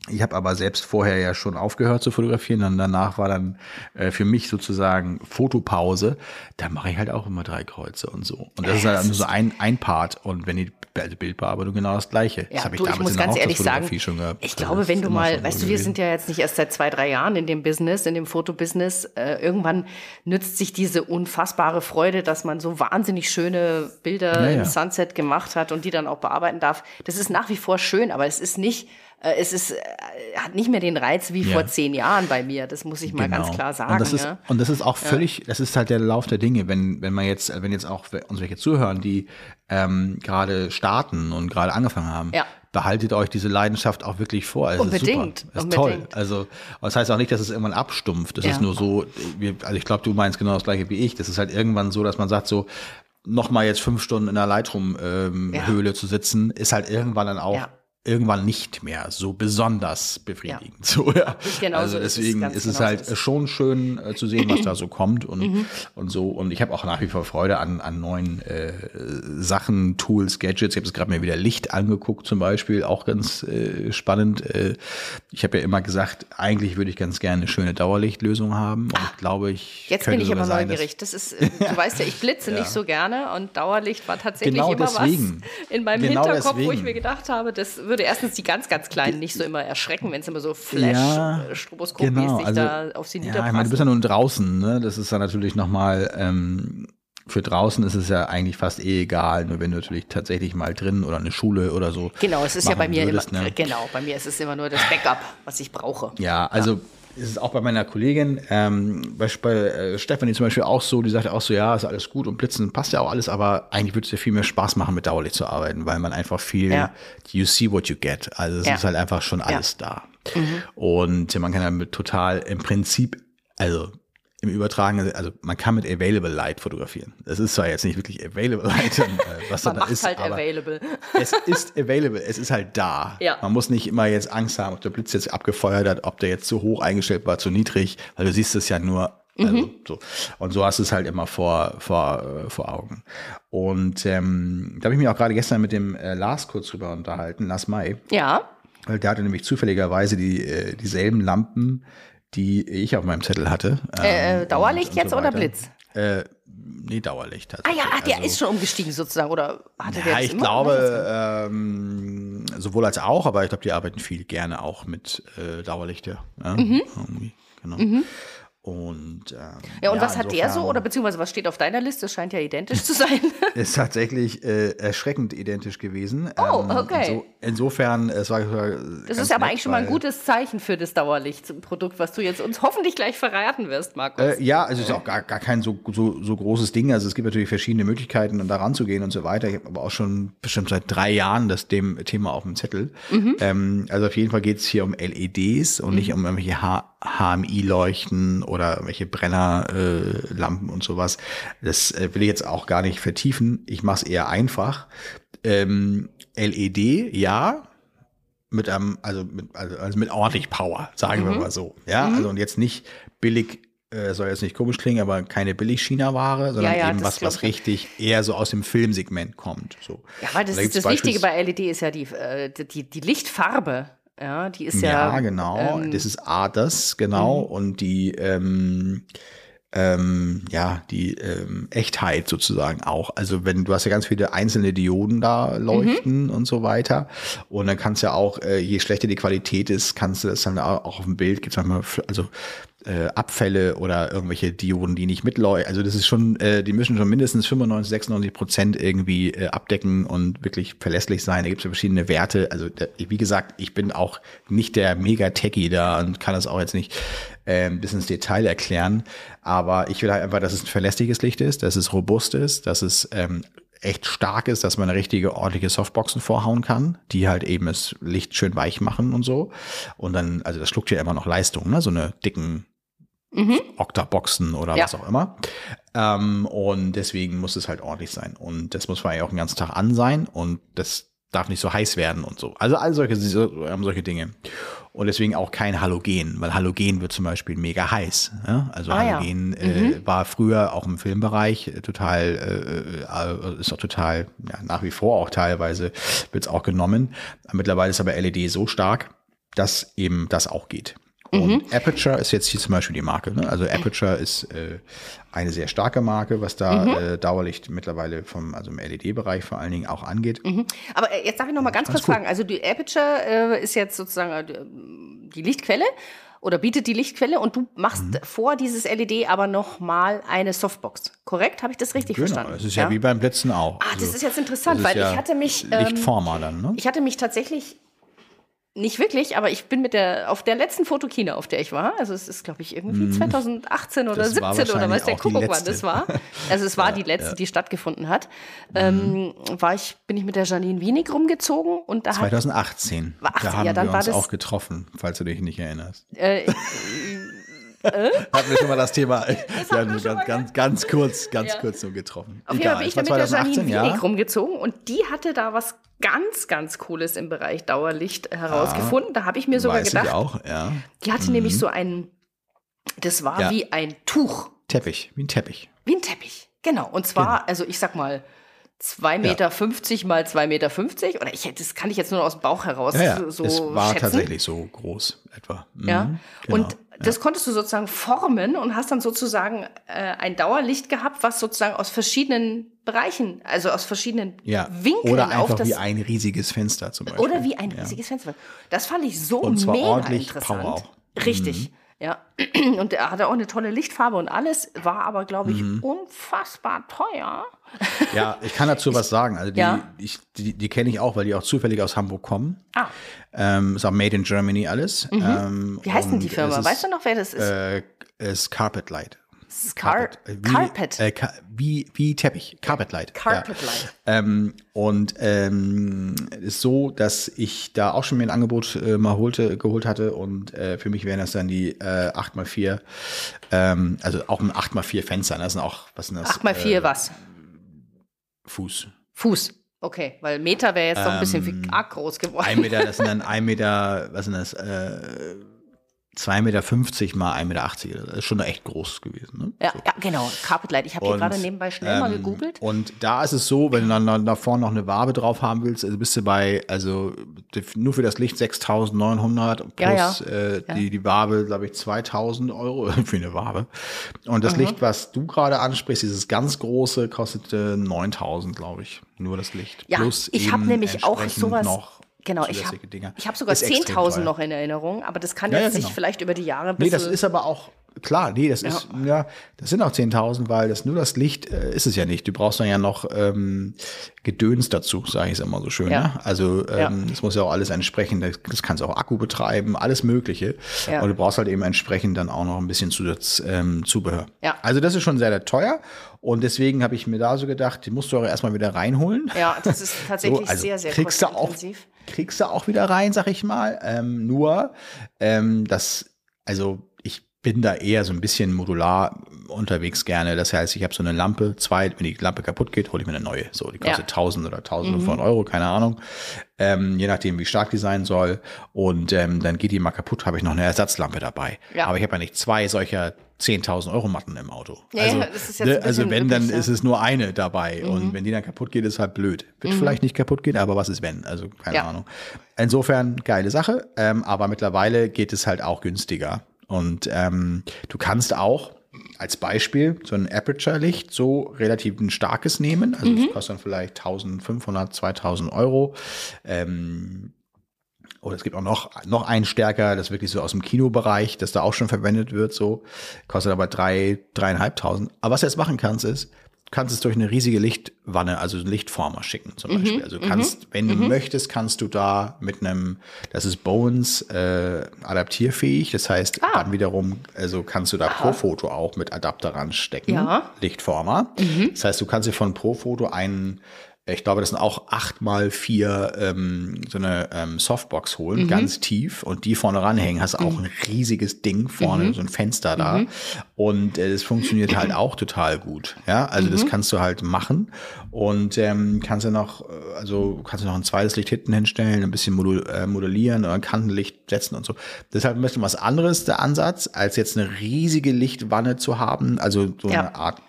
Ich habe aber selbst vorher ja schon aufgehört zu fotografieren und danach war dann äh, für mich sozusagen Fotopause. Da mache ich halt auch immer drei Kreuze und so. Und das ist halt nur so ein, ein Part. Und wenn die also Bildbearbeitung genau das Gleiche. das Ja, habe ich du, ich damals muss in der ganz ehrlich sagen, Hochzeitsfotografie schon gehabt. ich Also glaube, das wenn du mal, weißt du, wir gewesen. sind ja jetzt nicht erst seit zwei, drei Jahren in dem Business, in dem Fotobusiness. Äh, irgendwann nützt sich diese unfassbare Freude, dass man so wahnsinnig schöne Bilder Ja, im ja. Sunset gemacht hat und die dann auch bearbeiten darf. Das ist nach wie vor schön, aber es ist nicht, äh, es ist, äh, hat nicht mehr den Reiz wie Ja. vor zehn Jahren bei mir. Das muss ich mal ganz Genau. klar sagen. Und das ist, ja. und das ist auch völlig, das ist halt der Lauf der Dinge. Wenn, wenn man jetzt, wenn jetzt auch uns welche zuhören, die ähm, gerade starten und gerade angefangen haben, Ja. behaltet euch diese Leidenschaft auch wirklich vor. Es Unbedingt, Ist ist toll. Also, das heißt auch nicht, dass es irgendwann abstumpft. Das Ja. ist nur so, also ich glaube, du meinst genau das gleiche wie ich. Das ist halt irgendwann so, dass man sagt so, noch mal jetzt fünf Stunden in der Lightroom-Höhle ähm, Ja. Zu sitzen, ist halt irgendwann dann auch Ja. Irgendwann nicht mehr so besonders befriedigend. So, ja. Genau also so ist es, deswegen ist es genau so halt ist es. schon schön äh, zu sehen, was da so kommt und, Mhm. und so. Und ich habe auch nach wie vor Freude an, an neuen äh, Sachen, Tools, Gadgets. Ich habe jetzt gerade mir wieder Licht angeguckt zum Beispiel, auch ganz äh, spannend. Äh, ich habe ja immer gesagt, eigentlich würde ich ganz gerne eine schöne Dauerlichtlösung haben. Und ich glaube, ich Jetzt bin ich aber sein, neugierig. Das ist, äh, du weißt ja, ich blitze nicht so gerne und Dauerlicht war tatsächlich Genau immer deswegen. was in meinem Genau Hinterkopf, wo ich deswegen. mir gedacht habe, das würde erstens die ganz, ganz Kleinen nicht so immer erschrecken, wenn es immer so Ja, Flash-Stroboskopmäßig also, da auf sie Ja, ich meine, du bist ja nun draußen, ne? Das ist dann natürlich nochmal, ähm, für draußen ist es ja eigentlich fast eh egal, nur wenn du natürlich tatsächlich mal drin oder eine Schule oder so. Genau, es ist ja bei mir würdest, immer, ne? genau, bei mir ist es immer nur das Backup, was ich brauche. Ja, also ist es auch bei meiner Kollegin, ähm, bei, bei äh, Stefanie zum Beispiel auch so, die sagt auch so, ja, ist alles gut und Blitzen passt ja auch alles, aber eigentlich würde es ja viel mehr Spaß machen, mit Dauerlicht zu arbeiten, weil man einfach viel, Ja. you see what you get. Also es Ja. ist halt einfach schon alles da. Und man kann damit total im Prinzip, also im Übertragenen, also man kann mit Available Light fotografieren. Das ist zwar jetzt nicht wirklich Available Light, äh, was Man da macht ist, halt aber available. es ist available, es ist halt da. Ja. Man muss nicht immer jetzt Angst haben, ob der Blitz jetzt abgefeuert hat, ob der jetzt zu hoch eingestellt war, zu niedrig, weil du siehst es ja nur. Also, Mhm. so. Und so hast du es halt immer vor, vor, äh, vor Augen. Und ähm, da habe ich mich auch gerade gestern mit dem äh, Lars kurz drüber unterhalten, Lars May, Ja, weil der hatte nämlich zufälligerweise die, äh, dieselben Lampen, die ich auf meinem Zettel hatte. äh, Ähm, Dauerlicht jetzt so oder. Blitz? Äh, nee, Dauerlicht. Ah ja, ah, der Also- ist schon umgestiegen sozusagen, oder hatte der ja, das ich immer? glaube, ähm, sowohl als auch, aber ich glaube, die arbeiten viel gerne auch mit äh, Dauerlicht, ja. Mhm. genau. Und, ähm, Ja, und was hat der so, insofern oder beziehungsweise was steht auf deiner Liste? Das scheint ja identisch zu sein. Ist tatsächlich äh, erschreckend identisch gewesen. Oh, Ähm, okay. inso, insofern, es war Das ist ja aber eigentlich schon mal ein gutes Zeichen für das Dauerlicht-Produkt, was du jetzt uns hoffentlich gleich verraten wirst, Markus. Äh, ja, also es ist auch gar, gar kein so, so, so großes Ding. Also es gibt natürlich verschiedene Möglichkeiten, um da ranzugehen und so weiter. Ich habe aber auch schon bestimmt seit drei Jahren das dem Thema auf dem Zettel. Ähm, also auf jeden Fall geht es hier um LEDs und nicht um irgendwelche H HMI-Leuchten oder welche Brennerlampen äh, und sowas. Das äh, will ich jetzt auch gar nicht vertiefen. Ich mache es eher einfach. Ähm, LED, ja, mit einem, also mit, also, also mit ordentlich Power, sagen Mhm. wir mal so. Ja, also und jetzt nicht billig, äh, soll jetzt nicht komisch klingen, aber keine Billig-China-Ware, sondern Ja, ja, eben was, was richtig eher so aus dem Filmsegment kommt. So. ja, weil das Da ist das Wichtige bei LED ist ja die, äh, die, die Lichtfarbe. Ja, die ist ja. Ja, genau. ähm, Mhm. das ist A, das, genau. Und die, ähm, ähm, ja, die ähm, Echtheit sozusagen auch. Also wenn du hast ja ganz viele einzelne Dioden da leuchten Mhm. und so weiter. Und dann kannst du ja auch, äh, je schlechter die Qualität ist, kannst du das dann auch auf dem Bild, gibt's manchmal, f- also äh, Abfälle oder irgendwelche Dioden, die nicht mitleuchten. Also das ist schon, äh, die müssen schon mindestens 95, 96 Prozent irgendwie äh, abdecken und wirklich verlässlich sein. Da gibt es ja verschiedene Werte. Also da, wie gesagt, ich bin auch nicht der Mega-Techie da und kann das auch jetzt nicht ähm, bis ins Detail erklären. Aber ich will halt einfach, dass es ein verlässliches Licht ist, dass es robust ist, dass es ähm, echt stark ist, dass man eine richtige ordentliche Softboxen vorhauen kann, die halt eben das Licht schön weich machen und so. Und dann, also das schluckt ja immer noch Leistung, ne? So eine dicken Octaboxen oder Ja. was auch immer. Ähm, und deswegen muss es halt ordentlich sein. Und das muss man ja auch den ganzen Tag an sein. Und das darf nicht so heiß werden und so. Also all solche, so- ähm, solche Dinge. Und deswegen auch kein Halogen, weil Halogen wird zum Beispiel mega heiß. Ja? Also Ah, ja. Halogen äh, war früher auch im Filmbereich äh, total, äh, äh, ist auch total, ja, nach wie vor auch teilweise wird es auch genommen. Mittlerweile ist aber LED so stark, dass eben das auch geht. Und Aperture ist jetzt hier zum Beispiel die Marke. Ne? Also Aperture ist äh, eine sehr starke Marke, was da äh, Dauerlicht mittlerweile vom, also im LED-Bereich vor allen Dingen auch angeht. Aber äh, jetzt darf ich noch mal ganz kurz fragen. Also die Aperture äh, ist jetzt sozusagen äh, die Lichtquelle oder bietet die Lichtquelle und du machst Mhm. vor dieses LED aber noch mal eine Softbox. Korrekt? Habe ich das richtig Genau, verstanden? das ist ja, wie beim Blitzen auch. Ah, das Also, ist jetzt interessant, ist weil ja ich hatte mich, ähm, Lichtformer dann, ne? Ich hatte mich tatsächlich nicht wirklich, aber ich bin mit der auf der letzten Fotokina, auf der ich war, also es ist glaube ich irgendwie 2018 oder Mhm. Das war 17 oder was der Kuckuck wann das war. Also es war die letzte, die stattgefunden hat. Ähm, war ich bin ich mit der Janine Wienig rumgezogen und da hat 2018. War 18, da haben ja, dann wir war uns das- auch getroffen, falls du dich nicht erinnerst. äh, Hatten wir schon mal das Thema ja, schon mal ganz, ganz, ganz kurz, ganz Ja. kurz so getroffen. Auf jeden Fall bin ich da mit der Janine ja. Wienig rumgezogen und die hatte da was ganz, ganz Cooles im Bereich Dauerlicht herausgefunden. Da habe ich mir sogar Weiß gedacht, ich auch, ja. die hatte nämlich so ein, das war Ja. wie ein Tuch, Teppich, wie ein Teppich. wie ein Teppich. Genau. Und zwar, also ich sag mal, 2,50 Meter mal 2,50 Meter. Oder ich, das kann ich jetzt nur aus dem Bauch heraus Ja, ja. so es war schätzen. tatsächlich so groß etwa. Mhm, Ja. genau. Und das konntest du sozusagen formen und hast dann sozusagen äh, ein Dauerlicht gehabt, was sozusagen aus verschiedenen Bereichen, also aus verschiedenen ja. Winkeln Oder auf einfach das wie ein riesiges Fenster zum Beispiel. oder wie ein ja. riesiges Fenster. Das fand ich so Und zwar mega ordentlich interessant. Power auch. Mhm. Ja. Und er hatte auch eine tolle Lichtfarbe und alles, war aber, glaube ich, Mhm. unfassbar teuer. Ja, ich kann dazu was sagen. Also die, Ja. ich, die, die kenne ich auch, weil die auch zufällig aus Hamburg kommen. Ah, Ähm, ist auch Made in Germany alles. Ähm, wie heißt denn die Firma? ist, weißt du noch, wer das ist? Äh, ist Carpet Light. Scar Äh, Wie, Carpet. Äh, wie, wie Teppich. Carpet Light. Carpet ja. Light. Ähm, und ähm, ist so, dass ich da auch schon mir ein Angebot äh, mal holte, geholt hatte und äh, für mich wären das dann die äh, 8x4, ähm, also auch ein 8x4 Fenster. ne? Das sind auch, was sind das? 8 mal 4 Äh, was? Fuß. Fuß. Okay, weil Meter wäre jetzt doch ein bisschen Ähm, arg groß geworden. Ein Meter, das sind dann ein Meter, was sind das? Äh, 2,50 Meter mal 1,80 Meter. Das ist schon echt groß gewesen. Ne? Ja, ja, genau. Carpet Light. Ich habe hier gerade nebenbei schnell mal ähm, gegoogelt. Und da ist es so, wenn du dann da- vorne noch eine Wabe drauf haben willst, also bist du bei, also nur für das Licht 6.900 plus Ja, ja. Äh, die, die Wabe, glaube ich, 2.000 Euro für eine Wabe. Und das Licht, was du gerade ansprichst, dieses ganz große, kostete 9.000, glaube ich. Nur das Licht. Ja, plus ich habe nämlich auch sowas. noch genau, ich habe hab sogar Ist extrem 10.000 teuer. noch in Erinnerung, aber das kann Ja, ja, jetzt sich genau. vielleicht über die Jahre Nee, das ist aber auch klar, nee, das ist ja, das sind auch 10.000, weil das nur das Licht äh, ist es ja nicht. Du brauchst dann ja noch ähm, Gedöns dazu, sage ich es immer so schön. Ja. Ne? Also ähm, Ja. das muss ja auch alles entsprechend, das, kannst du auch Akku betreiben, alles Mögliche. Ja. Und du brauchst halt eben entsprechend dann auch noch ein bisschen Zusatz, ähm, Zubehör. Ja. Also das ist schon sehr, sehr teuer. Und deswegen habe ich mir da so gedacht, die musst du auch erstmal wieder reinholen. ja, das ist tatsächlich So, also sehr, sehr kriegst du auch, kriegst du auch wieder rein, sag ich mal. Ähm, nur, ähm, das, also ich bin da eher so ein bisschen modular unterwegs gerne. Das heißt, ich habe so eine Lampe, zwei, wenn die Lampe kaputt geht, hole ich mir eine neue. So, die kostet Ja. 1000 oder 1500 Euro, keine Ahnung. Ähm, je nachdem, wie stark die sein soll. Und ähm, dann geht die mal kaputt, habe ich noch eine Ersatzlampe dabei. Ja. Aber ich habe ja nicht zwei solcher 10.000 Euro Matten im Auto. Ja, also, ja, ne, also wenn, dann ist es nur eine dabei. Und wenn die dann kaputt geht, ist halt blöd. Wird vielleicht nicht kaputt gehen, aber was ist wenn? Also keine Ja. Ahnung. Insofern geile Sache. Ähm, aber mittlerweile geht es halt auch günstiger. Und ähm, du kannst auch als Beispiel so ein Aperture-Licht so relativ ein starkes nehmen. Also das kostet dann vielleicht 1500, 2000 Euro. Ähm, oder es gibt auch noch, noch einen stärker, das wirklich so aus dem Kinobereich, das da auch schon verwendet wird, so. Kostet aber drei, dreieinhalbtausend. Aber was du jetzt machen kannst, ist, du kannst es durch eine riesige Lichtwanne, also einen Lichtformer schicken zum Beispiel. Also du kannst, wenn du möchtest, kannst du da mit einem, das ist Bones äh, adaptierfähig. Das heißt, dann wiederum, also kannst du da Profoto auch mit Adapter ranstecken. Ja. Lichtformer. Das heißt, du kannst dir von Profoto einen Ich glaube, das sind auch acht mal vier ähm, so eine ähm, Softbox holen, Mhm. ganz tief und die vorne ranhängen. Hast auch ein riesiges Ding vorne, Mhm. so ein Fenster da und äh, das funktioniert halt auch total gut. Ja, also Mhm. das kannst du halt machen und ähm, kannst du noch, äh, also kannst du noch ein zweites Licht hinten hinstellen, ein bisschen modul äh, modellieren oder ein Kantenlicht setzen und so. Halt ein bisschen was anderes der Ansatz, als jetzt eine riesige Lichtwanne zu haben, also so Ja. eine Art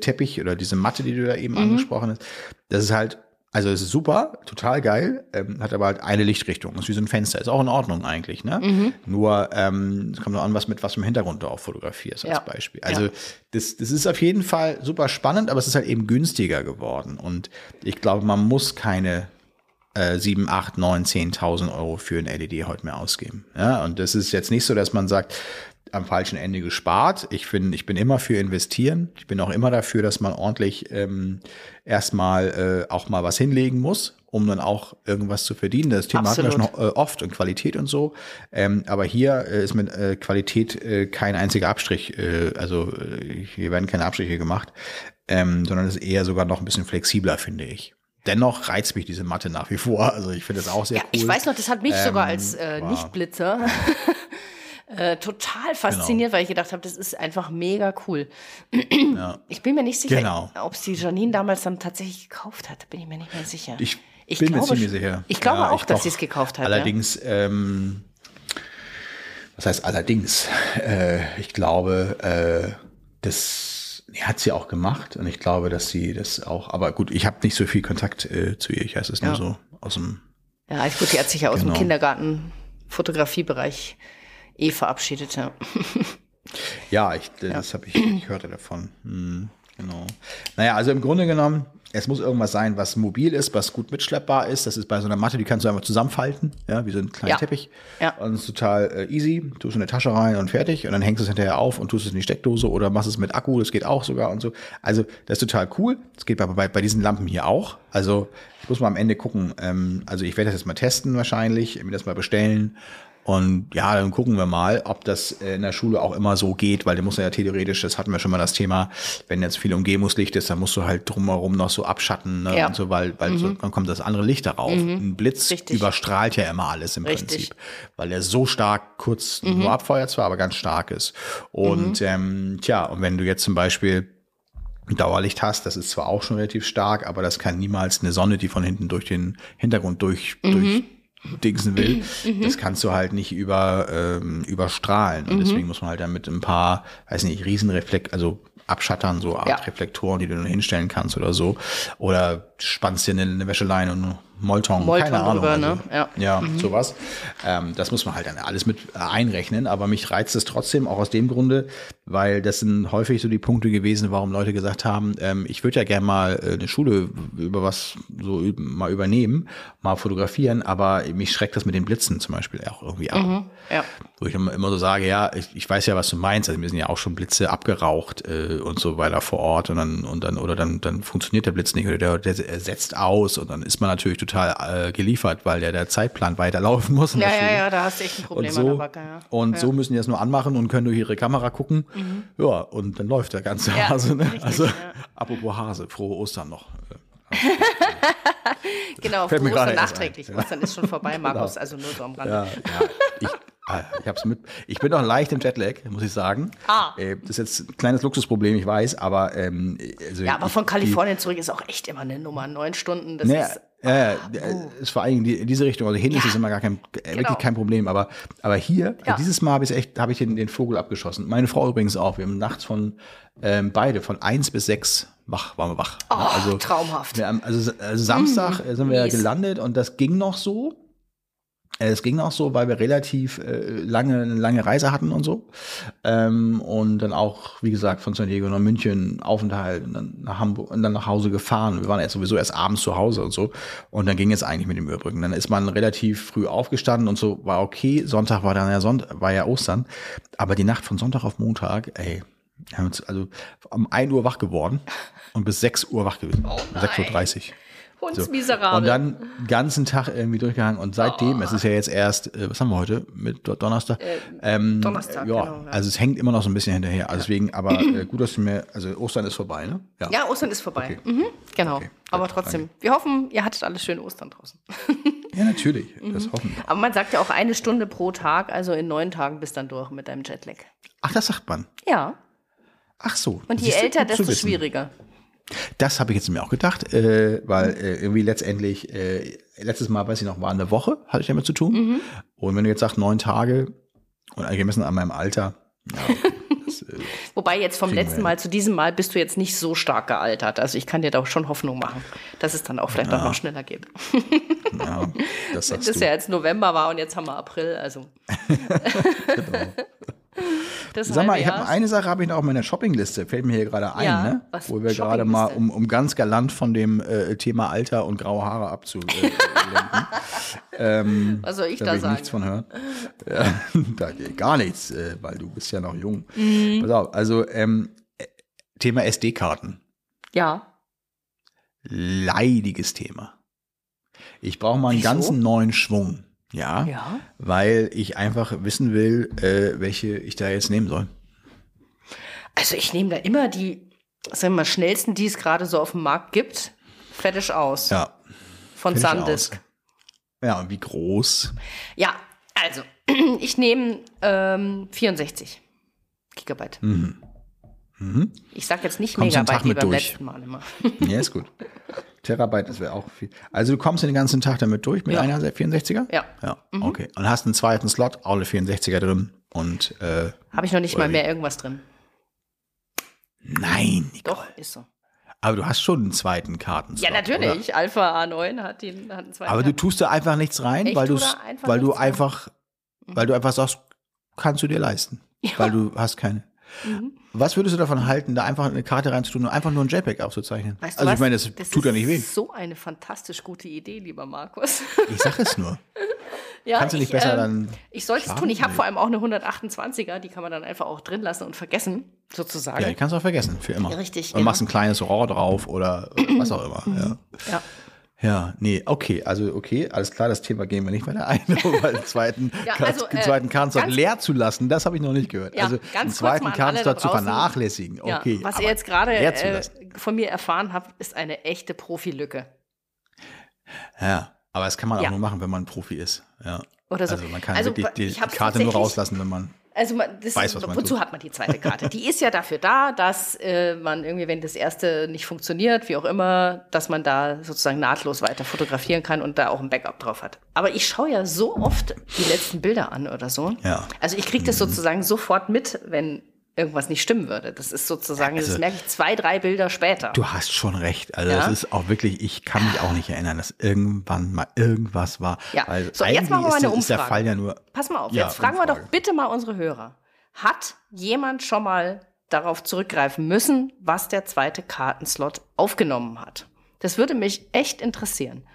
Teppich oder diese Matte, die du da eben Mhm. angesprochen hast. Das ist halt, also es ist super, total geil, ähm, hat aber halt eine Lichtrichtung. ist wie so ein Fenster, ist auch in Ordnung eigentlich, ne? Mhm. Nur ähm, es kommt noch an, was mit was im Hintergrund du auch fotografierst als Ja. Beispiel. Also Ja. das, das ist auf jeden Fall super spannend, aber es ist halt eben günstiger geworden. Und ich glaube, man muss keine äh, 7, 8, 9, 10.000 Euro für ein LED heute mehr ausgeben. Ja, und das ist jetzt nicht so, dass man sagt, am falschen Ende gespart. Ich bin, ich bin immer für investieren. Ich bin auch immer dafür, dass man ordentlich ähm, erstmal äh, auch mal was hinlegen muss, um dann auch irgendwas zu verdienen. Das Thema hatten wir schon äh, oft und Qualität und so. Ähm, aber hier äh, ist mit äh, Qualität äh, kein einziger Abstrich, äh, also äh, hier werden keine Abstriche gemacht, ähm, sondern es ist eher sogar noch ein bisschen flexibler, finde ich. Dennoch reizt mich diese Matte nach wie vor. Also ich finde es auch sehr Ja, cool. ich weiß noch, das hat mich sogar Ähm, als äh, wow. Nichtblitzer äh, total fasziniert, weil ich gedacht habe, das ist einfach mega cool. Ich bin mir nicht sicher, Genau. ob es die Janine damals dann tatsächlich gekauft hat. Bin ich mir nicht mehr sicher. Ich bin mir ziemlich sicher. Ich glaube Ja, auch, ich dass sie es gekauft hat. Allerdings, ähm, was heißt allerdings? Äh, ich glaube, äh, das hat sie auch gemacht und ich glaube, dass sie das auch, aber gut, ich habe nicht so viel Kontakt äh, zu ihr. Ich weiß es nur Ja. so aus dem ja. ja, ich gut, die hat sich ja aus Genau. dem Kindergarten Fotografiebereich eh verabschiedet. Ja. Ja, ich, das habe ich, ich hörte davon. Hm, genau. Naja, also im Grunde genommen, es muss irgendwas sein, was mobil ist, was gut mitschleppbar ist. Das ist bei so einer Matte, die kannst du einfach zusammenfalten, ja, wie so ein kleiner Ja. Teppich. Ja. Und es ist total äh, easy. Tust in eine Tasche rein und fertig. Und dann hängst du es hinterher auf und tust es in die Steckdose oder machst es mit Akku. Das geht auch sogar und so. Also, das ist total cool. Das geht bei, bei, bei diesen Lampen hier auch. Also, ich muss mal am Ende gucken. Ähm, also, ich werde das jetzt mal testen wahrscheinlich, mir das mal bestellen. Und ja, dann gucken wir mal, ob das äh, in der Schule auch immer so geht, weil da muss ja theoretisch, das hatten wir schon mal das Thema, wenn jetzt viel Umgebungslicht ist, dann musst du halt drumherum noch so abschatten ne, Ja. und so, weil, weil so, dann kommt das andere Licht darauf. Ein Blitz Richtig. überstrahlt ja immer alles im Richtig. Prinzip, weil er so stark kurz nur abfeuert zwar, aber ganz stark ist. Und ähm, tja, und wenn du jetzt zum Beispiel Dauerlicht hast, das ist zwar auch schon relativ stark, aber das kann niemals eine Sonne, die von hinten durch den Hintergrund durch, durch dingsen will, das kannst du halt nicht über, ähm, überstrahlen. Und deswegen muss man halt dann mit ein paar, weiß nicht, Riesenreflekt, also Abschattern, so Art Ja. Reflektoren, die du dann hinstellen kannst oder so. Oder spannst dir eine, eine Wäscheleine und Molton, Molton keine Ahnung. drüber, also, ne? Ja. ja, sowas. Ähm, das muss man halt dann alles mit einrechnen, aber mich reizt es trotzdem auch aus dem Grunde, weil das sind häufig so die Punkte gewesen, warum Leute gesagt haben, ähm, ich würde ja gerne mal äh, eine Schule über was so mal übernehmen, mal fotografieren, aber mich schreckt das mit den Blitzen zum Beispiel auch irgendwie ab. ja. Wo ich immer so sage, ja, ich, ich weiß ja, was du meinst. Also mir sind ja auch schon Blitze abgeraucht äh, und so weiter vor Ort und dann und dann oder dann dann funktioniert der Blitz nicht oder der, der setzt aus und dann ist man natürlich total äh, geliefert, weil der der Zeitplan weiterlaufen muss. Ja, ja, ja, da hast du echt ein Problem Und an der so, Backe. Ja. und ja. so müssen die das nur anmachen und können durch ihre Kamera gucken. Ja, und dann läuft der ganze Ja, Hase. Ne? richtig, also, ja. apropos Hase, frohe Ostern noch. Genau, Fällt mir froh gerade und erst nachträglich. Genau. Ostern ist schon vorbei, Markus, also nur so am Rande. Ja, ja. Ich, ah, ich, hab's mit, ich bin noch leicht im Jetlag, muss ich sagen. Ah. Äh, Das ist jetzt ein kleines Luxusproblem, ich weiß, aber ähm, also Ja, aber ich- von Kalifornien zurück ist auch echt immer eine Nummer. Neun Stunden, das Die, naja, ist. Ja, ja, ist vor allen Dingen die, in diese Richtung. Also hin ist es immer gar kein, äh, wirklich kein Problem. Aber, aber hier, Ja. dieses Mal habe ich echt, habe ich den, den Vogel abgeschossen. Meine Frau übrigens auch. Wir haben nachts von ähm, beide von eins bis sechs wach, waren wir wach. Oh, traumhaft. Wir haben, also, also Samstag äh, sind wir mies. gelandet und das ging noch so. Äh, Es ging noch so, weil wir relativ äh, lange eine lange Reise hatten und so. Ähm, und dann auch, wie gesagt, von San Diego nach München Aufenthalt und dann nach Hamburg und dann nach Hause gefahren. Wir waren jetzt sowieso erst abends zu Hause und so. Und dann ging es eigentlich mit dem Überbrücken. Dann ist man relativ früh aufgestanden und so war okay. Sonntag war dann ja Sonntag, war ja Ostern. Aber die Nacht von Sonntag auf Montag, ey, wir haben uns also um 1 Uhr wach geworden und bis 6 Uhr wach gewesen. 6.30 Uhr. Hundsmiserabel. Und dann den ganzen Tag irgendwie durchgehangen und seitdem, es ist ja jetzt erst, äh, was haben wir heute? Mit Do- Donnerstag? ähm, Donnerstag, ja, genau, ja. also es hängt immer noch so ein bisschen hinterher. Also deswegen, aber äh, gut, dass du mir, also Ostern ist vorbei, ne? ja, Ostern ist vorbei. Okay. Mhm, genau. Okay, Aber gut, trotzdem, wir hoffen, ihr hattet alles schön Ostern draußen. Ja, natürlich. Mhm. Das hoffen wir. Aber man sagt ja auch eine Stunde pro Tag, also in neun Tagen bist dann durch mit deinem Jetlag. Ach, das sagt man. Ja. Ach so. Und je älter, desto schwieriger. Das habe ich jetzt mir auch gedacht, äh, weil äh, irgendwie letztendlich, äh, letztes Mal, weiß ich noch, war eine Woche, hatte ich damit zu tun. Mhm. Und wenn du jetzt sagst neun Tage und gemessen an meinem Alter, ja, okay, das, äh, Wobei jetzt vom letzten. Mal zu diesem Mal bist du jetzt nicht so stark gealtert. Also ich kann dir da schon Hoffnung machen, dass es dann auch vielleicht doch noch schneller geht. ja, das Das ja jetzt November war und jetzt haben wir April, also. Das Sag mal, ich habe eine Sache habe ich noch auf meiner Shoppingliste, fällt mir hier gerade ein, Ja, ne? was? wo wir gerade mal, um, um ganz galant von dem äh, Thema Alter und graue Haare abzulenken. ähm, Was soll ich da da ich sagen? nichts von hören. Ja, da geht gar nichts, äh, weil du bist ja noch jung. Mhm. Pass auf, also ähm, äh, Thema SD-Karten. Ja. Leidiges Thema. Ich brauche mal einen Wieso? ganzen neuen Schwung. Ja, Ja. weil ich einfach wissen will, äh, welche ich da jetzt nehmen soll. Also ich nehme da immer die, sagen wir mal, schnellsten, die es gerade so auf dem Markt gibt, fertig aus. Ja, von fertig Sandisk. aus. Ja, und wie groß? Ja, also ich nehme ähm, 64 Gigabyte. Ich sag jetzt nicht Mhm. Kommst Megabyte wie beim durch? letzten Mal immer. Ja, ist gut. Terabyte, das wäre auch viel. Also du kommst den ganzen Tag damit durch mit Ja. einer 64er? Ja. Ja, okay. Und hast einen zweiten Slot, eine 64er drin. Und äh, Habe ich noch nicht Oder mal wie? mehr irgendwas drin. nein, Nicole. Doch, ist so. Aber du hast schon einen zweiten Kartenslot. Ja, natürlich. Alpha A9 hat den hat einen zweiten. Oder? Aber du tust da einfach nichts rein, Ich weil, einfach weil du nichts rein. einfach, weil du einfach sagst, kannst du dir leisten. Weil du hast keine. Mhm. Was würdest du davon halten, da einfach eine Karte reinzutun und einfach nur ein JPEG aufzuzeichnen? Weißt du also was? ich meine, das, tut ja nicht weh. ist so eine fantastisch gute Idee, lieber Markus. Ich sag es nur. ja, Kannst du nicht ich, besser ähm, dann Ich sollte es tun. Ich habe vor allem auch eine 128er, die kann man dann einfach auch drin lassen und vergessen, sozusagen. Ja, die kannst du auch vergessen, für immer. Richtig, Und genau. machst ein kleines Rohr drauf oder was auch immer. Ja. ja. Ja, nee, okay, also okay, alles klar, das Thema gehen wir nicht weiter ein, weil den zweiten, Ja, also, äh, zweiten ganz- leer zu lassen, das habe ich noch nicht gehört. Ja, also den zweiten Kartenslot zu vernachlässigen, Ja, okay. was aber ihr jetzt gerade äh, von mir erfahren habt, ist eine echte Profilücke. Ja, aber das kann man auch nur machen, wenn man ein Profi ist. Ja. Oder so. Also man kann Also, wirklich die, Karte nur rauslassen, wenn man. Also man, das, Weiß, wozu tut. hat man die zweite Karte? Die ist ja dafür da, dass äh, man irgendwie, wenn das erste nicht funktioniert, wie auch immer, dass man da sozusagen nahtlos weiter fotografieren kann und da auch ein Backup drauf hat. Aber ich schaue ja so oft die letzten Bilder an oder so. Ja. Also ich kriege das sozusagen sofort mit, wenn irgendwas nicht stimmen würde. Das ist sozusagen, das Also- merke ich zwei, drei Bilder später. Du hast schon recht. Also Ja. das ist auch wirklich, ich kann mich auch nicht erinnern, dass irgendwann mal irgendwas war. Ja. Weil So, jetzt machen wir mal eine ist der Umfrage. Fall ja nur. Pass mal auf, Ja, jetzt fragen wir Umfrage. doch bitte mal unsere Hörer. Hat jemand schon mal darauf zurückgreifen müssen, was der zweite Kartenslot aufgenommen hat? Das würde mich echt interessieren.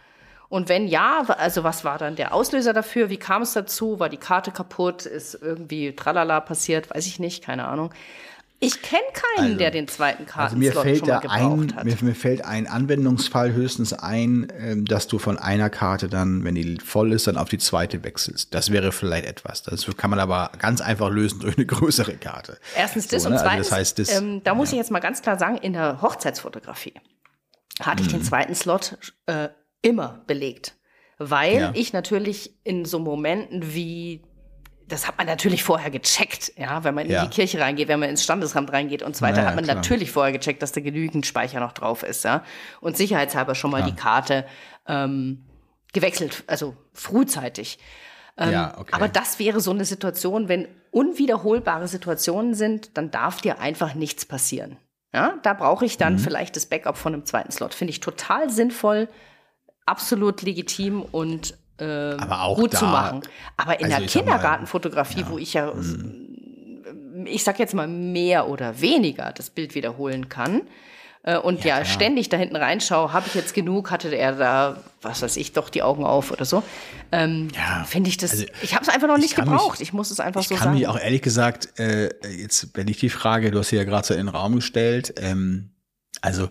Und wenn ja, also was war dann der Auslöser dafür? Wie kam es dazu? War die Karte kaputt? Ist irgendwie tralala passiert? Weiß ich nicht, keine Ahnung. Ich kenne keinen, Also- der den zweiten Also Kartenslot mir fällt schon mal da ein, gebraucht hat. mir, mir fällt ein Anwendungsfall höchstens ein, ähm, dass du von einer Karte dann, wenn die voll ist, dann auf die zweite wechselst. Das wäre vielleicht etwas. Das kann man aber ganz einfach lösen durch eine größere Karte. Erstens das So, und ne? Also zweitens, das heißt, das- ähm, da muss ich jetzt mal ganz klar sagen, in der Hochzeitsfotografie hatte Mhm. ich den zweiten Slot äh, immer belegt. Weil Ja. ich natürlich in so Momenten wie, das hat man natürlich vorher gecheckt, ja, wenn man in Ja. die Kirche reingeht, wenn man ins Standesamt reingeht und so weiter, Naja, hat man klar. natürlich vorher gecheckt, dass da genügend Speicher noch drauf ist, ja. Und sicherheitshalber schon mal die Karte ähm, gewechselt, also frühzeitig. ja, okay. Ähm, Aber das wäre so eine Situation, wenn unwiederholbare Situationen sind, dann darf dir einfach nichts passieren. Ja, da brauche ich Mhm. dann vielleicht das Backup von einem zweiten Slot. Finde ich total sinnvoll, absolut legitim und äh, gut da- zu machen. Aber in also der ich Kindergartenfotografie, wo ich ja, ich sag jetzt mal mehr oder weniger das Bild wiederholen kann, äh, und ja, klar. ständig da hinten reinschaue, habe ich jetzt genug, hatte er da, was weiß ich, doch die Augen auf oder so. Ähm, Ja, Finde ich das, also ich habe es einfach noch ich nicht kann gebraucht. mich- ich muss es einfach Ich so kann sagen. mich auch ehrlich gesagt, äh, jetzt, wenn ich die Frage, du hast sie ja gerade so in den Raum gestellt, ähm, also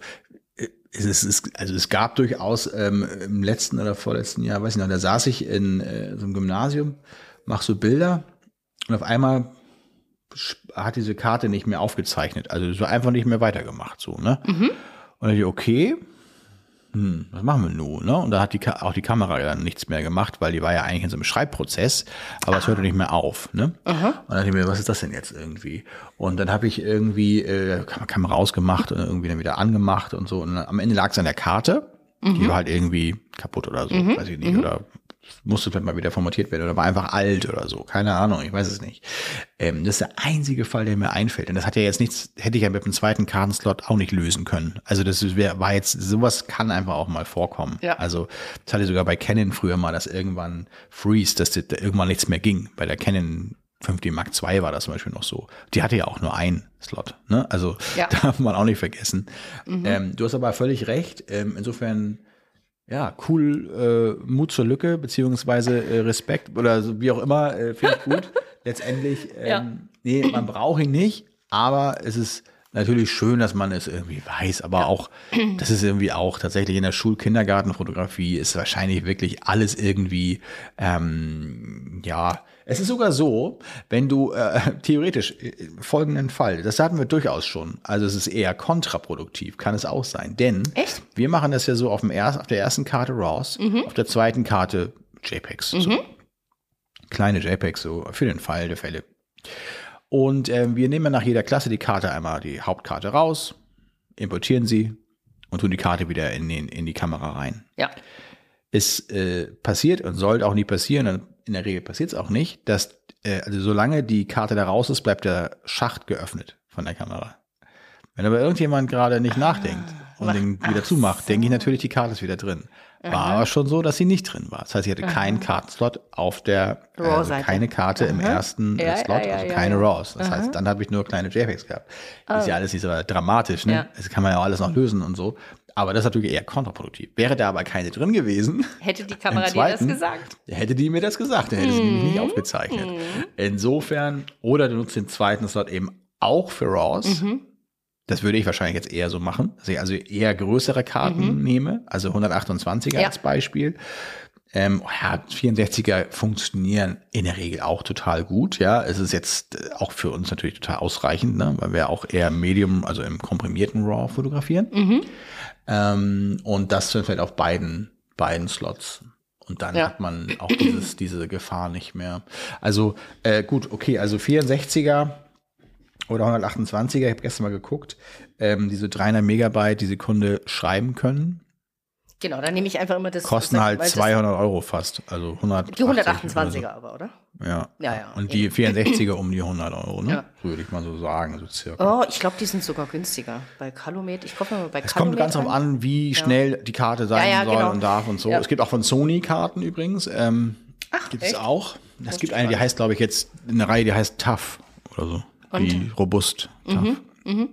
es ist, es, also es gab durchaus ähm, im letzten oder vorletzten Jahr, weiß ich noch, da saß ich in äh, so einem Gymnasium, mach so Bilder und auf einmal hat diese Karte nicht mehr aufgezeichnet. Also es war einfach nicht mehr weitergemacht, so, ne? Und dann dachte ich, okay, hm, was machen wir nun? Ne? Und da hat die, Ka- auch die Kamera dann nichts mehr gemacht, weil die war ja eigentlich in so einem Schreibprozess, aber es hörte nicht mehr auf. Ne? Und dann dachte ich mir, was ist das denn jetzt irgendwie? Und dann habe ich irgendwie äh, Kam- Kamera ausgemacht und irgendwie dann wieder angemacht und so. Und am Ende lag es an der Karte, die war halt irgendwie kaputt oder so, weiß ich nicht. Oder musste vielleicht mal wieder formatiert werden oder war einfach alt oder so. Keine Ahnung, ich weiß es nicht. Ähm, das ist der einzige Fall, der mir einfällt. Und das hat ja jetzt nichts, hätte ich ja mit dem zweiten Kartenslot auch nicht lösen können. Also das wär, war jetzt, sowas kann einfach auch mal vorkommen. Ja. Also das hatte sogar bei Canon früher mal, dass irgendwann Freeze, dass da irgendwann nichts mehr ging. Bei der Canon 5D Mark II war das zum Beispiel noch so. Die hatte ja auch nur einen Slot. Ne? Also Ja. darf man auch nicht vergessen. Ähm, du hast aber völlig recht. Ähm, insofern ja, cool, äh, Mut zur Lücke, beziehungsweise äh, Respekt oder so, wie auch immer, äh, finde ich gut. Letztendlich, ähm, Ja. nee, man braucht ihn nicht, aber es ist natürlich schön, dass man es irgendwie weiß, aber auch, das ist irgendwie auch tatsächlich in der Schul-Kindergartenfotografie ist wahrscheinlich wirklich alles irgendwie, ähm, ja, es ist sogar so, wenn du äh, theoretisch äh, folgenden Fall, das hatten wir durchaus schon, also es ist eher kontraproduktiv, kann es auch sein, denn Echt? wir machen das ja so auf, dem erst, auf der ersten Karte RAWs, auf der zweiten Karte JPEGs. So. Kleine JPEGs, so für den Fall der Fälle. Und ähm, wir nehmen nach jeder Klasse die Karte einmal, die Hauptkarte raus, importieren sie und tun die Karte wieder in, den, in die Kamera rein. Ja. Es äh, passiert und sollte auch nie passieren, und in der Regel passiert es auch nicht, dass, äh, also solange die Karte da raus ist, bleibt der Schacht geöffnet von der Kamera. Wenn aber irgendjemand gerade nicht nachdenkt und den wieder zumacht, denke ich natürlich, die Karte ist wieder drin. War aber schon so, dass sie nicht drin war. Das heißt, ich hatte keinen Kartenslot auf der, äh, also keine Karte im ersten äh, Ja, Slot, ja, ja, also ja, keine ja. RAWs. Das heißt, dann habe ich nur kleine JPEGs gehabt. Ist ja alles nicht so dramatisch, ne? Das kann man ja auch alles noch lösen und so. Aber das ist natürlich eher kontraproduktiv. Wäre da aber keine drin gewesen, Hätte die Kamera Im dir das zweiten? gesagt? hätte die mir das gesagt, dann hätte sie Mhm. nicht aufgezeichnet. Insofern, oder du nutzt den zweiten Slot eben auch für RAWs. Mhm. Das würde ich wahrscheinlich jetzt eher so machen, dass ich also eher größere Karten nehme, also 128er Mhm. Ja. als Beispiel. Ähm, ja, 64er funktionieren in der Regel auch total gut. Ja, es ist jetzt äh, auch für uns natürlich total ausreichend, ne? weil wir auch eher Medium, also im komprimierten RAW fotografieren. Mhm. Ähm, und das vielleicht auf beiden, beiden Slots. Und dann Ja. hat man auch dieses, diese Gefahr nicht mehr. Also äh, gut, okay, also 64er oder 128er, ich habe gestern mal geguckt, ähm, diese 300 Megabyte die Sekunde schreiben können, Genau, dann nehme ich einfach immer das. kosten halt weil das- 200 Euro fast. Also 100 Die 128er aber, oder? Ja. Ja, ja. Und die 64er um die 100 Euro, ne? Ja. Würde ich mal so sagen, so circa. Oh, ich glaube, die sind sogar günstiger. Bei Calumet, ich gucke mal bei Es Calumet kommt ganz drauf an, wie schnell die Karte sein Ja, ja, soll genau. und darf und so. Ja. Es gibt auch von Sony Karten übrigens. Ähm, gibt es auch. Es gibt eine, die heißt, glaube ich, jetzt eine Reihe, die heißt Tough oder so. Wie robust. Tough. Mhm,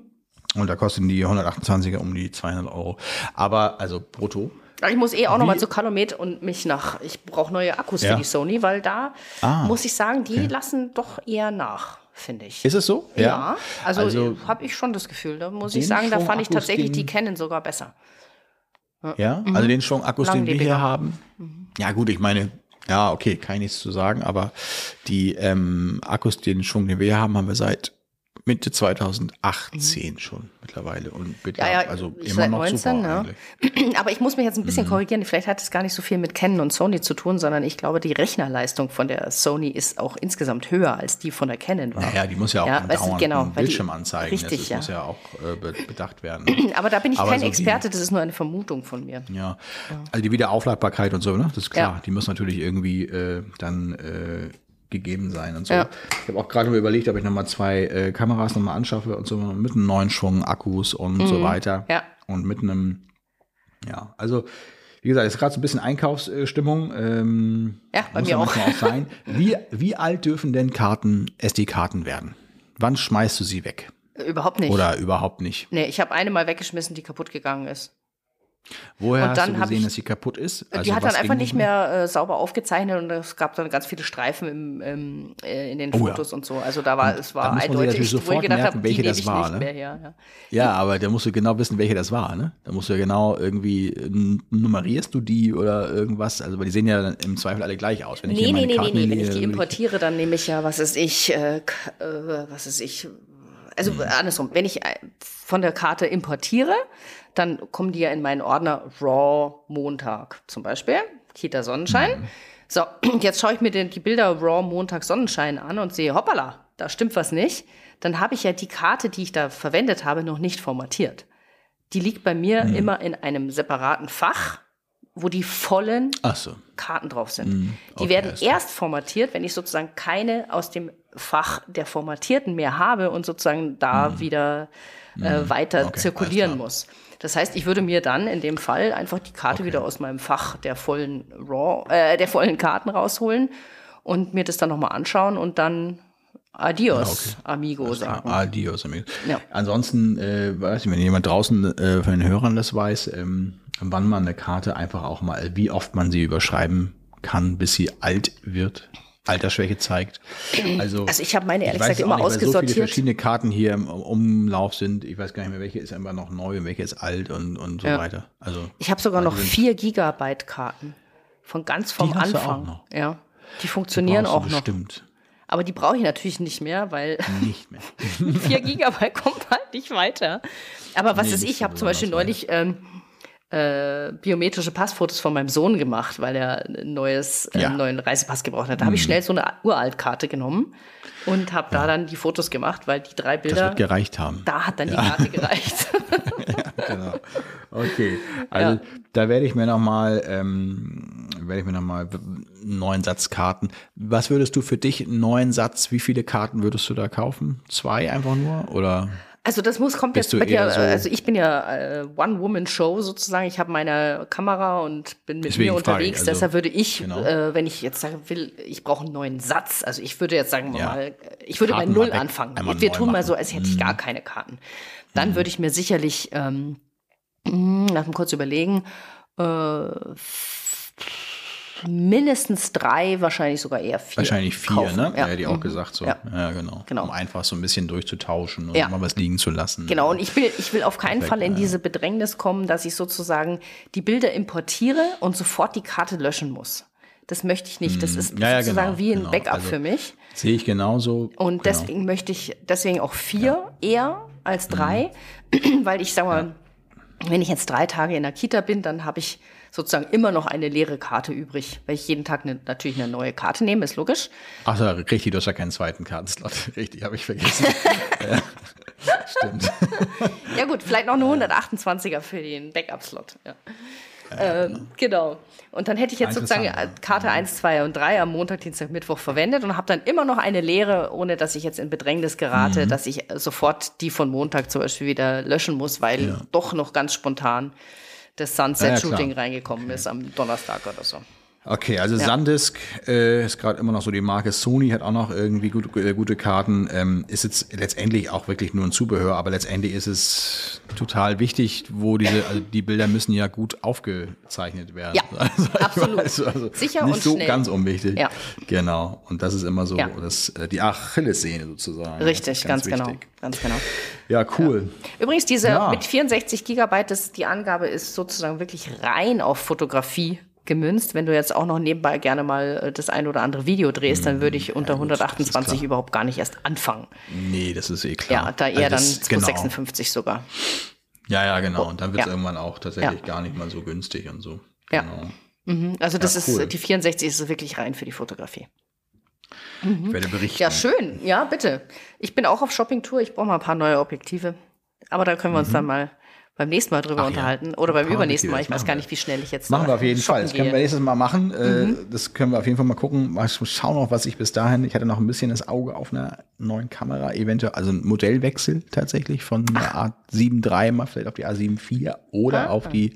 Und da kosten die 128er um die 200 Euro. Aber, also brutto. Ich muss eh auch noch mal Wie- zu Calumet und mich nach. Ich brauche neue Akkus Ja. für die Sony, weil da Ah, muss ich sagen, die lassen doch eher nach, finde ich. Ist es so? ja, also, Also- habe ich schon das Gefühl. Da muss ich sagen, da fand ich tatsächlich die Canon sogar besser. Ja, also den Schwung-Akkus, den wir hier haben. Ja, gut, ich meine, ja, okay, kann ich nichts zu sagen, aber die ähm, Akkus, den Schwung, den wir hier haben, haben wir seit Mitte 2018 schon mittlerweile und bitte, Ja, ja, also immer noch 19, super ja. eigentlich. Aber ich muss mich jetzt ein Mhm. bisschen korrigieren. Vielleicht hat es gar nicht so viel mit Canon und Sony zu tun, sondern ich glaube, die Rechnerleistung von der Sony ist auch insgesamt höher als die von der Canon war. Naja, die muss ja auch Ja, ja, weißt du, dauernd genau, Bildschirm anzeigen. richtig, das ja. muss ja auch äh, be bedacht werden. Aber da bin ich Aber kein so Experte, das ist nur eine Vermutung von mir. Ja, also die Wiederaufladbarkeit und so, ne? Das ist klar. Die muss natürlich irgendwie äh, dann äh, gegeben sein und so. Ja. Ich habe auch gerade mal überlegt, ob ich nochmal zwei äh, Kameras nochmal anschaffe und so mit einem neuen Schwung Akkus und so weiter. Mhm. Ja. Und mit einem, ja, also wie gesagt, ist gerade so ein bisschen Einkaufsstimmung. Ähm, Ja, bei muss mir auch. auch sein. Wie, wie alt dürfen denn Karten, SD-Karten werden? Wann schmeißt du sie weg? Überhaupt nicht. Oder überhaupt nicht? Nee, ich habe eine mal weggeschmissen, die kaputt gegangen ist. Woher Und hast du gesehen, ich- dass sie kaputt ist? Also die hat dann einfach nicht mehr äh, sauber aufgezeichnet und es gab dann ganz viele Streifen im, im, äh, in den Oh ja. Fotos und so. Also da war es da war eindeutig, natürlich wo ich sofort gedacht merken, habe, welche das ich war, nicht ne? her. Ja. Ja, aber da musst du genau wissen, welche das war, ne? Da musst du ja genau irgendwie, n- nummerierst du die oder irgendwas? Also, weil die sehen ja dann im Zweifel alle gleich aus. Wenn ich Nee, hier nee, nee, nee, Karten nee. Wenn lege, ich die importiere, dann nehme ich ja, was ist ich, äh, äh, was ist ich, also Hm. andersrum, wenn ich äh, von der Karte importiere, dann kommen die ja in meinen Ordner Raw Montag zum Beispiel, Kita Sonnenschein. Hm. So, jetzt schaue ich mir den, die Bilder Raw Montag Sonnenschein an und sehe, hoppala, da stimmt was nicht. Dann habe ich ja die Karte, die ich da verwendet habe, noch nicht formatiert. Die liegt bei mir Hm. immer in einem separaten Fach, wo die vollen so. Karten drauf sind. Mhm. Die Okay, werden alles klar. erst formatiert, wenn ich sozusagen keine aus dem Fach der Formatierten mehr habe und sozusagen da wieder äh, weiter Mhm. Okay, zirkulieren muss. Das heißt, ich würde mir dann in dem Fall einfach die Karte wieder aus meinem Fach der vollen Raw, äh, der vollen Karten rausholen und mir das dann nochmal anschauen und dann Adios, Amigo sagen. Adios, amigo. Ja. Ansonsten, äh, weiß ich, wenn jemand draußen äh, von den Hörern das weiß, ähm, wann man eine Karte einfach auch mal, wie oft man sie überschreiben kann, bis sie alt wird, Altersschwäche zeigt. Also, Also ich habe meine ehrlich gesagt immer nicht, weil so viele ausgesortiert. verschiedene Karten hier im Umlauf sind. Ich weiß gar nicht mehr, welche ist einfach noch neu und welche ist alt und, und so Ja. weiter. Also, Ich habe sogar noch vier Gigabyte Karten von ganz vom Die du auch Anfang. noch? Ja, die funktionieren brauchst auch noch. Bestimmt Aber die brauche ich natürlich nicht mehr, weil nicht mehr. 4 Gigabyte kommt halt nicht weiter. Aber was Nee, ist ich? Habe zum Beispiel neulich ähm, äh, biometrische Passfotos von meinem Sohn gemacht, weil er ein neues, äh, Ja. Mhm. einen neuen Reisepass gebraucht hat. Da habe ich schnell so eine Uraltkarte genommen und habe da dann die Fotos gemacht, weil die drei Das Bilder, wird gereicht haben. da hat dann die Karte gereicht. genau. Okay, also Ja. da werde ich mir noch mal, ähm, werde ich mir neuen Satz Karten. Was würdest du für dich einen neuen Satz? Wie viele Karten würdest du da kaufen? Zwei einfach nur oder? Also das muss kommt Bist jetzt bei dir, so- also ich bin ja äh, One-Woman-Show sozusagen. Ich habe meine Kamera und bin mit Deswegen mir unterwegs. also, Deshalb würde ich, genau. äh, wenn ich jetzt sagen will, ich brauche einen neuen Satz. Also ich würde jetzt sagen wir Ja. mal, ich würde bei Karten Null mal weg, anfangen. Wir neu tun mal. Mhm. so, als hätte ich gar keine Karten. Dann würde ich mir sicherlich, ähm, lass mich kurz überlegen, äh, mindestens drei, wahrscheinlich sogar eher vier. Wahrscheinlich vier, kaufen. ne? Ja. Ja, die auch Mhm. gesagt so. Ja. Ja, genau. Genau. Um einfach so ein bisschen durchzutauschen und Ja. mal was liegen zu lassen. Genau, und ich will, ich will auf keinen Perfekt, Fall in diese Bedrängnis kommen, dass ich sozusagen die Bilder importiere und sofort die Karte löschen muss. Das möchte ich nicht. Das ist Mhm. Ja, ja, sozusagen genau, wie ein genau. Backup Also, für mich. Sehe ich genauso. Und genau. deswegen möchte ich, deswegen auch vier eher als drei, Mhm. weil ich sag mal, wenn ich jetzt drei Tage in der Kita bin, dann habe ich sozusagen immer noch eine leere Karte übrig, weil ich jeden Tag eine, natürlich eine neue Karte nehme, ist logisch. Ach so, richtig, du hast ja keinen zweiten Kartenslot. Richtig, habe ich vergessen. ja. Stimmt. Ja gut, vielleicht noch eine 128er für den Backup-Slot. Ja. Ähm, genau. Und dann hätte ich jetzt sozusagen ja. Karte 1, 2 und 3 am Montag, Dienstag, Mittwoch verwendet und habe dann immer noch eine leere, ohne dass ich jetzt in Bedrängnis gerate, Mhm. dass ich äh, sofort die von Montag zum Beispiel wieder löschen muss, weil doch noch ganz spontan das Ja, ja, Sunset-Shooting klar. reingekommen ist am Donnerstag oder so. Okay, also Sandisk äh, ist gerade immer noch so die Marke. Sony hat auch noch irgendwie gute, äh, gute Karten. Ähm, ist jetzt letztendlich auch wirklich nur ein Zubehör, aber letztendlich ist es total wichtig, wo diese, also die Bilder müssen ja gut aufgezeichnet werden. Ja, Also, absolut. weiß, also Sicher nicht und so schnell. ganz unwichtig. Ja. Genau. Und das ist immer so Ja. das, äh, die Achillessehne sozusagen. Richtig, ist ganz, genau. Ganz genau. Ja, cool. Übrigens, diese Ja. mit 64 Gigabyte, das, die Angabe ist sozusagen wirklich rein auf Fotografie gemünzt. Wenn du jetzt auch noch nebenbei gerne mal äh, das ein oder andere Video drehst, dann würde ich unter Mhm. gut, das ist 128 klar. überhaupt gar nicht erst anfangen. Nee, das ist eh klar. Ja, da eher Also dann das- genau. 256 sogar. Ja, ja, genau. Und dann wird es Ja. irgendwann auch tatsächlich Ja. gar nicht mal so günstig und so. Ja. Genau. Mhm. Also das Ja, ist, cool. die 64 ist wirklich rein für die Fotografie. Ich werde berichten. Ja, schön. Ja, bitte. Ich bin auch auf Shoppingtour. Ich brauche mal ein paar neue Objektive. Aber da können wir uns dann mal beim nächsten Mal drüber Mhm. Ach ja. unterhalten. Oder Ein beim übernächsten Mal. Ich weiß gar nicht, wie schnell ich jetzt Machen wir auf jeden Fall. Das können wir nächstes Mal machen. Äh, Das können wir auf jeden Fall mal gucken. Mal schauen noch, was ich bis dahin. Ich hatte noch ein bisschen das Auge auf einer neuen Kamera, eventuell, also ein Modellwechsel tatsächlich von der A7 III mal vielleicht auf die A7 IV oder Ah. auf die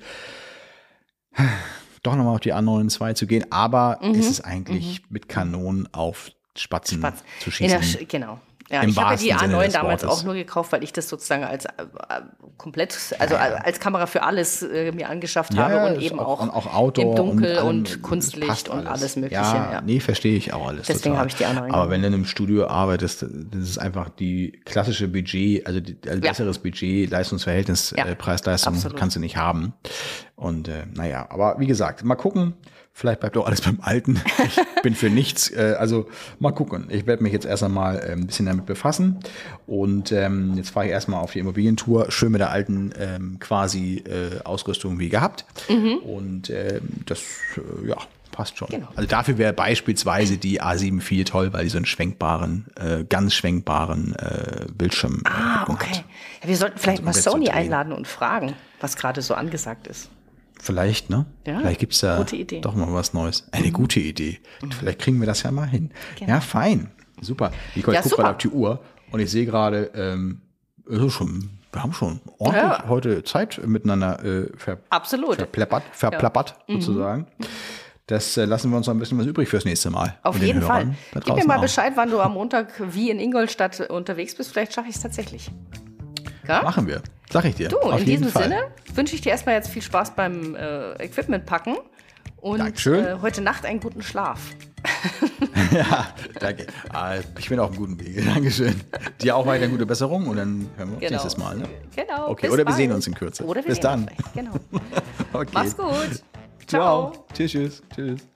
doch nochmal auf die A9 II zu gehen. Aber Mhm. ist es eigentlich mit Kanonen auf Spatzen Spatz. zu der schießen? Sch- genau. Ja, Im ich habe ja die Sinne A9 des damals auch nur gekauft, weil ich das sozusagen als äh, komplett, also Ja, ja. als Kamera für alles äh, mir angeschafft Ja, habe und eben auch, und auch Outdoor im Dunkel und, es Kunstlicht und alles Mögliche. Ja, nee, verstehe ich auch alles. Deswegen habe ich die anderen Aber wenn du in einem Studio arbeitest, das ist einfach die klassische Budget, also die, also besseres Budget, Leistungsverhältnis, äh, Preis-Leistung kannst du nicht haben. Und äh, naja, aber wie gesagt, mal gucken. Vielleicht bleibt auch alles beim Alten. Ich bin für nichts. Äh, also mal gucken. Ich werde mich jetzt erst einmal äh, ein bisschen damit befassen. Und ähm, jetzt fahre ich erstmal auf die Immobilientour. Schön mit der alten ähm, quasi äh, Ausrüstung wie gehabt. Und ähm, das, äh, ja, passt schon. Genau. Also dafür wäre beispielsweise die A7 viel toll, weil die so einen schwenkbaren, äh, ganz schwenkbaren äh, Bildschirm äh, Ah, okay. hat. Ja, wir sollten vielleicht mal komplett zu Sony einladen und fragen, was gerade so angesagt ist. Vielleicht, ne? Ja, Vielleicht gibt's da. Mhm. doch mal was Neues. Eine gute Idee. Vielleicht kriegen wir das ja mal hin. Genau. Ja, fein. Super. Nicole, Ja, ich gucke gerade auf die Uhr und ich sehe gerade, ähm, schon, wir haben schon ordentlich Ja. heute Zeit miteinander äh, ver Absolut. verpleppert, verplappert sozusagen. Das äh, lassen wir uns noch ein bisschen was übrig fürs nächste Mal. Auf jeden Fall. Gib mir mal. Bescheid, wann du am Montag wie in Ingolstadt unterwegs bist. Vielleicht schaffe ich es tatsächlich. Ja? Machen wir. Sag ich dir. Du, auf in diesem Fall. Sinne wünsche ich dir erstmal jetzt viel Spaß beim äh, Equipment packen und äh, heute Nacht einen guten Schlaf. Ja, danke. Ah, ich bin auf einem guten Weg. Dankeschön. Dir auch weiter gute Besserung und dann hören wir uns Genau. nächstes Mal. Ne? Genau. Okay, oder wir sehen bald. uns in Kürze. Oder wir Bis dann. Genau. Okay. Mach's gut. Ciao. Ciao. Tschüss, tschüss. tschüss.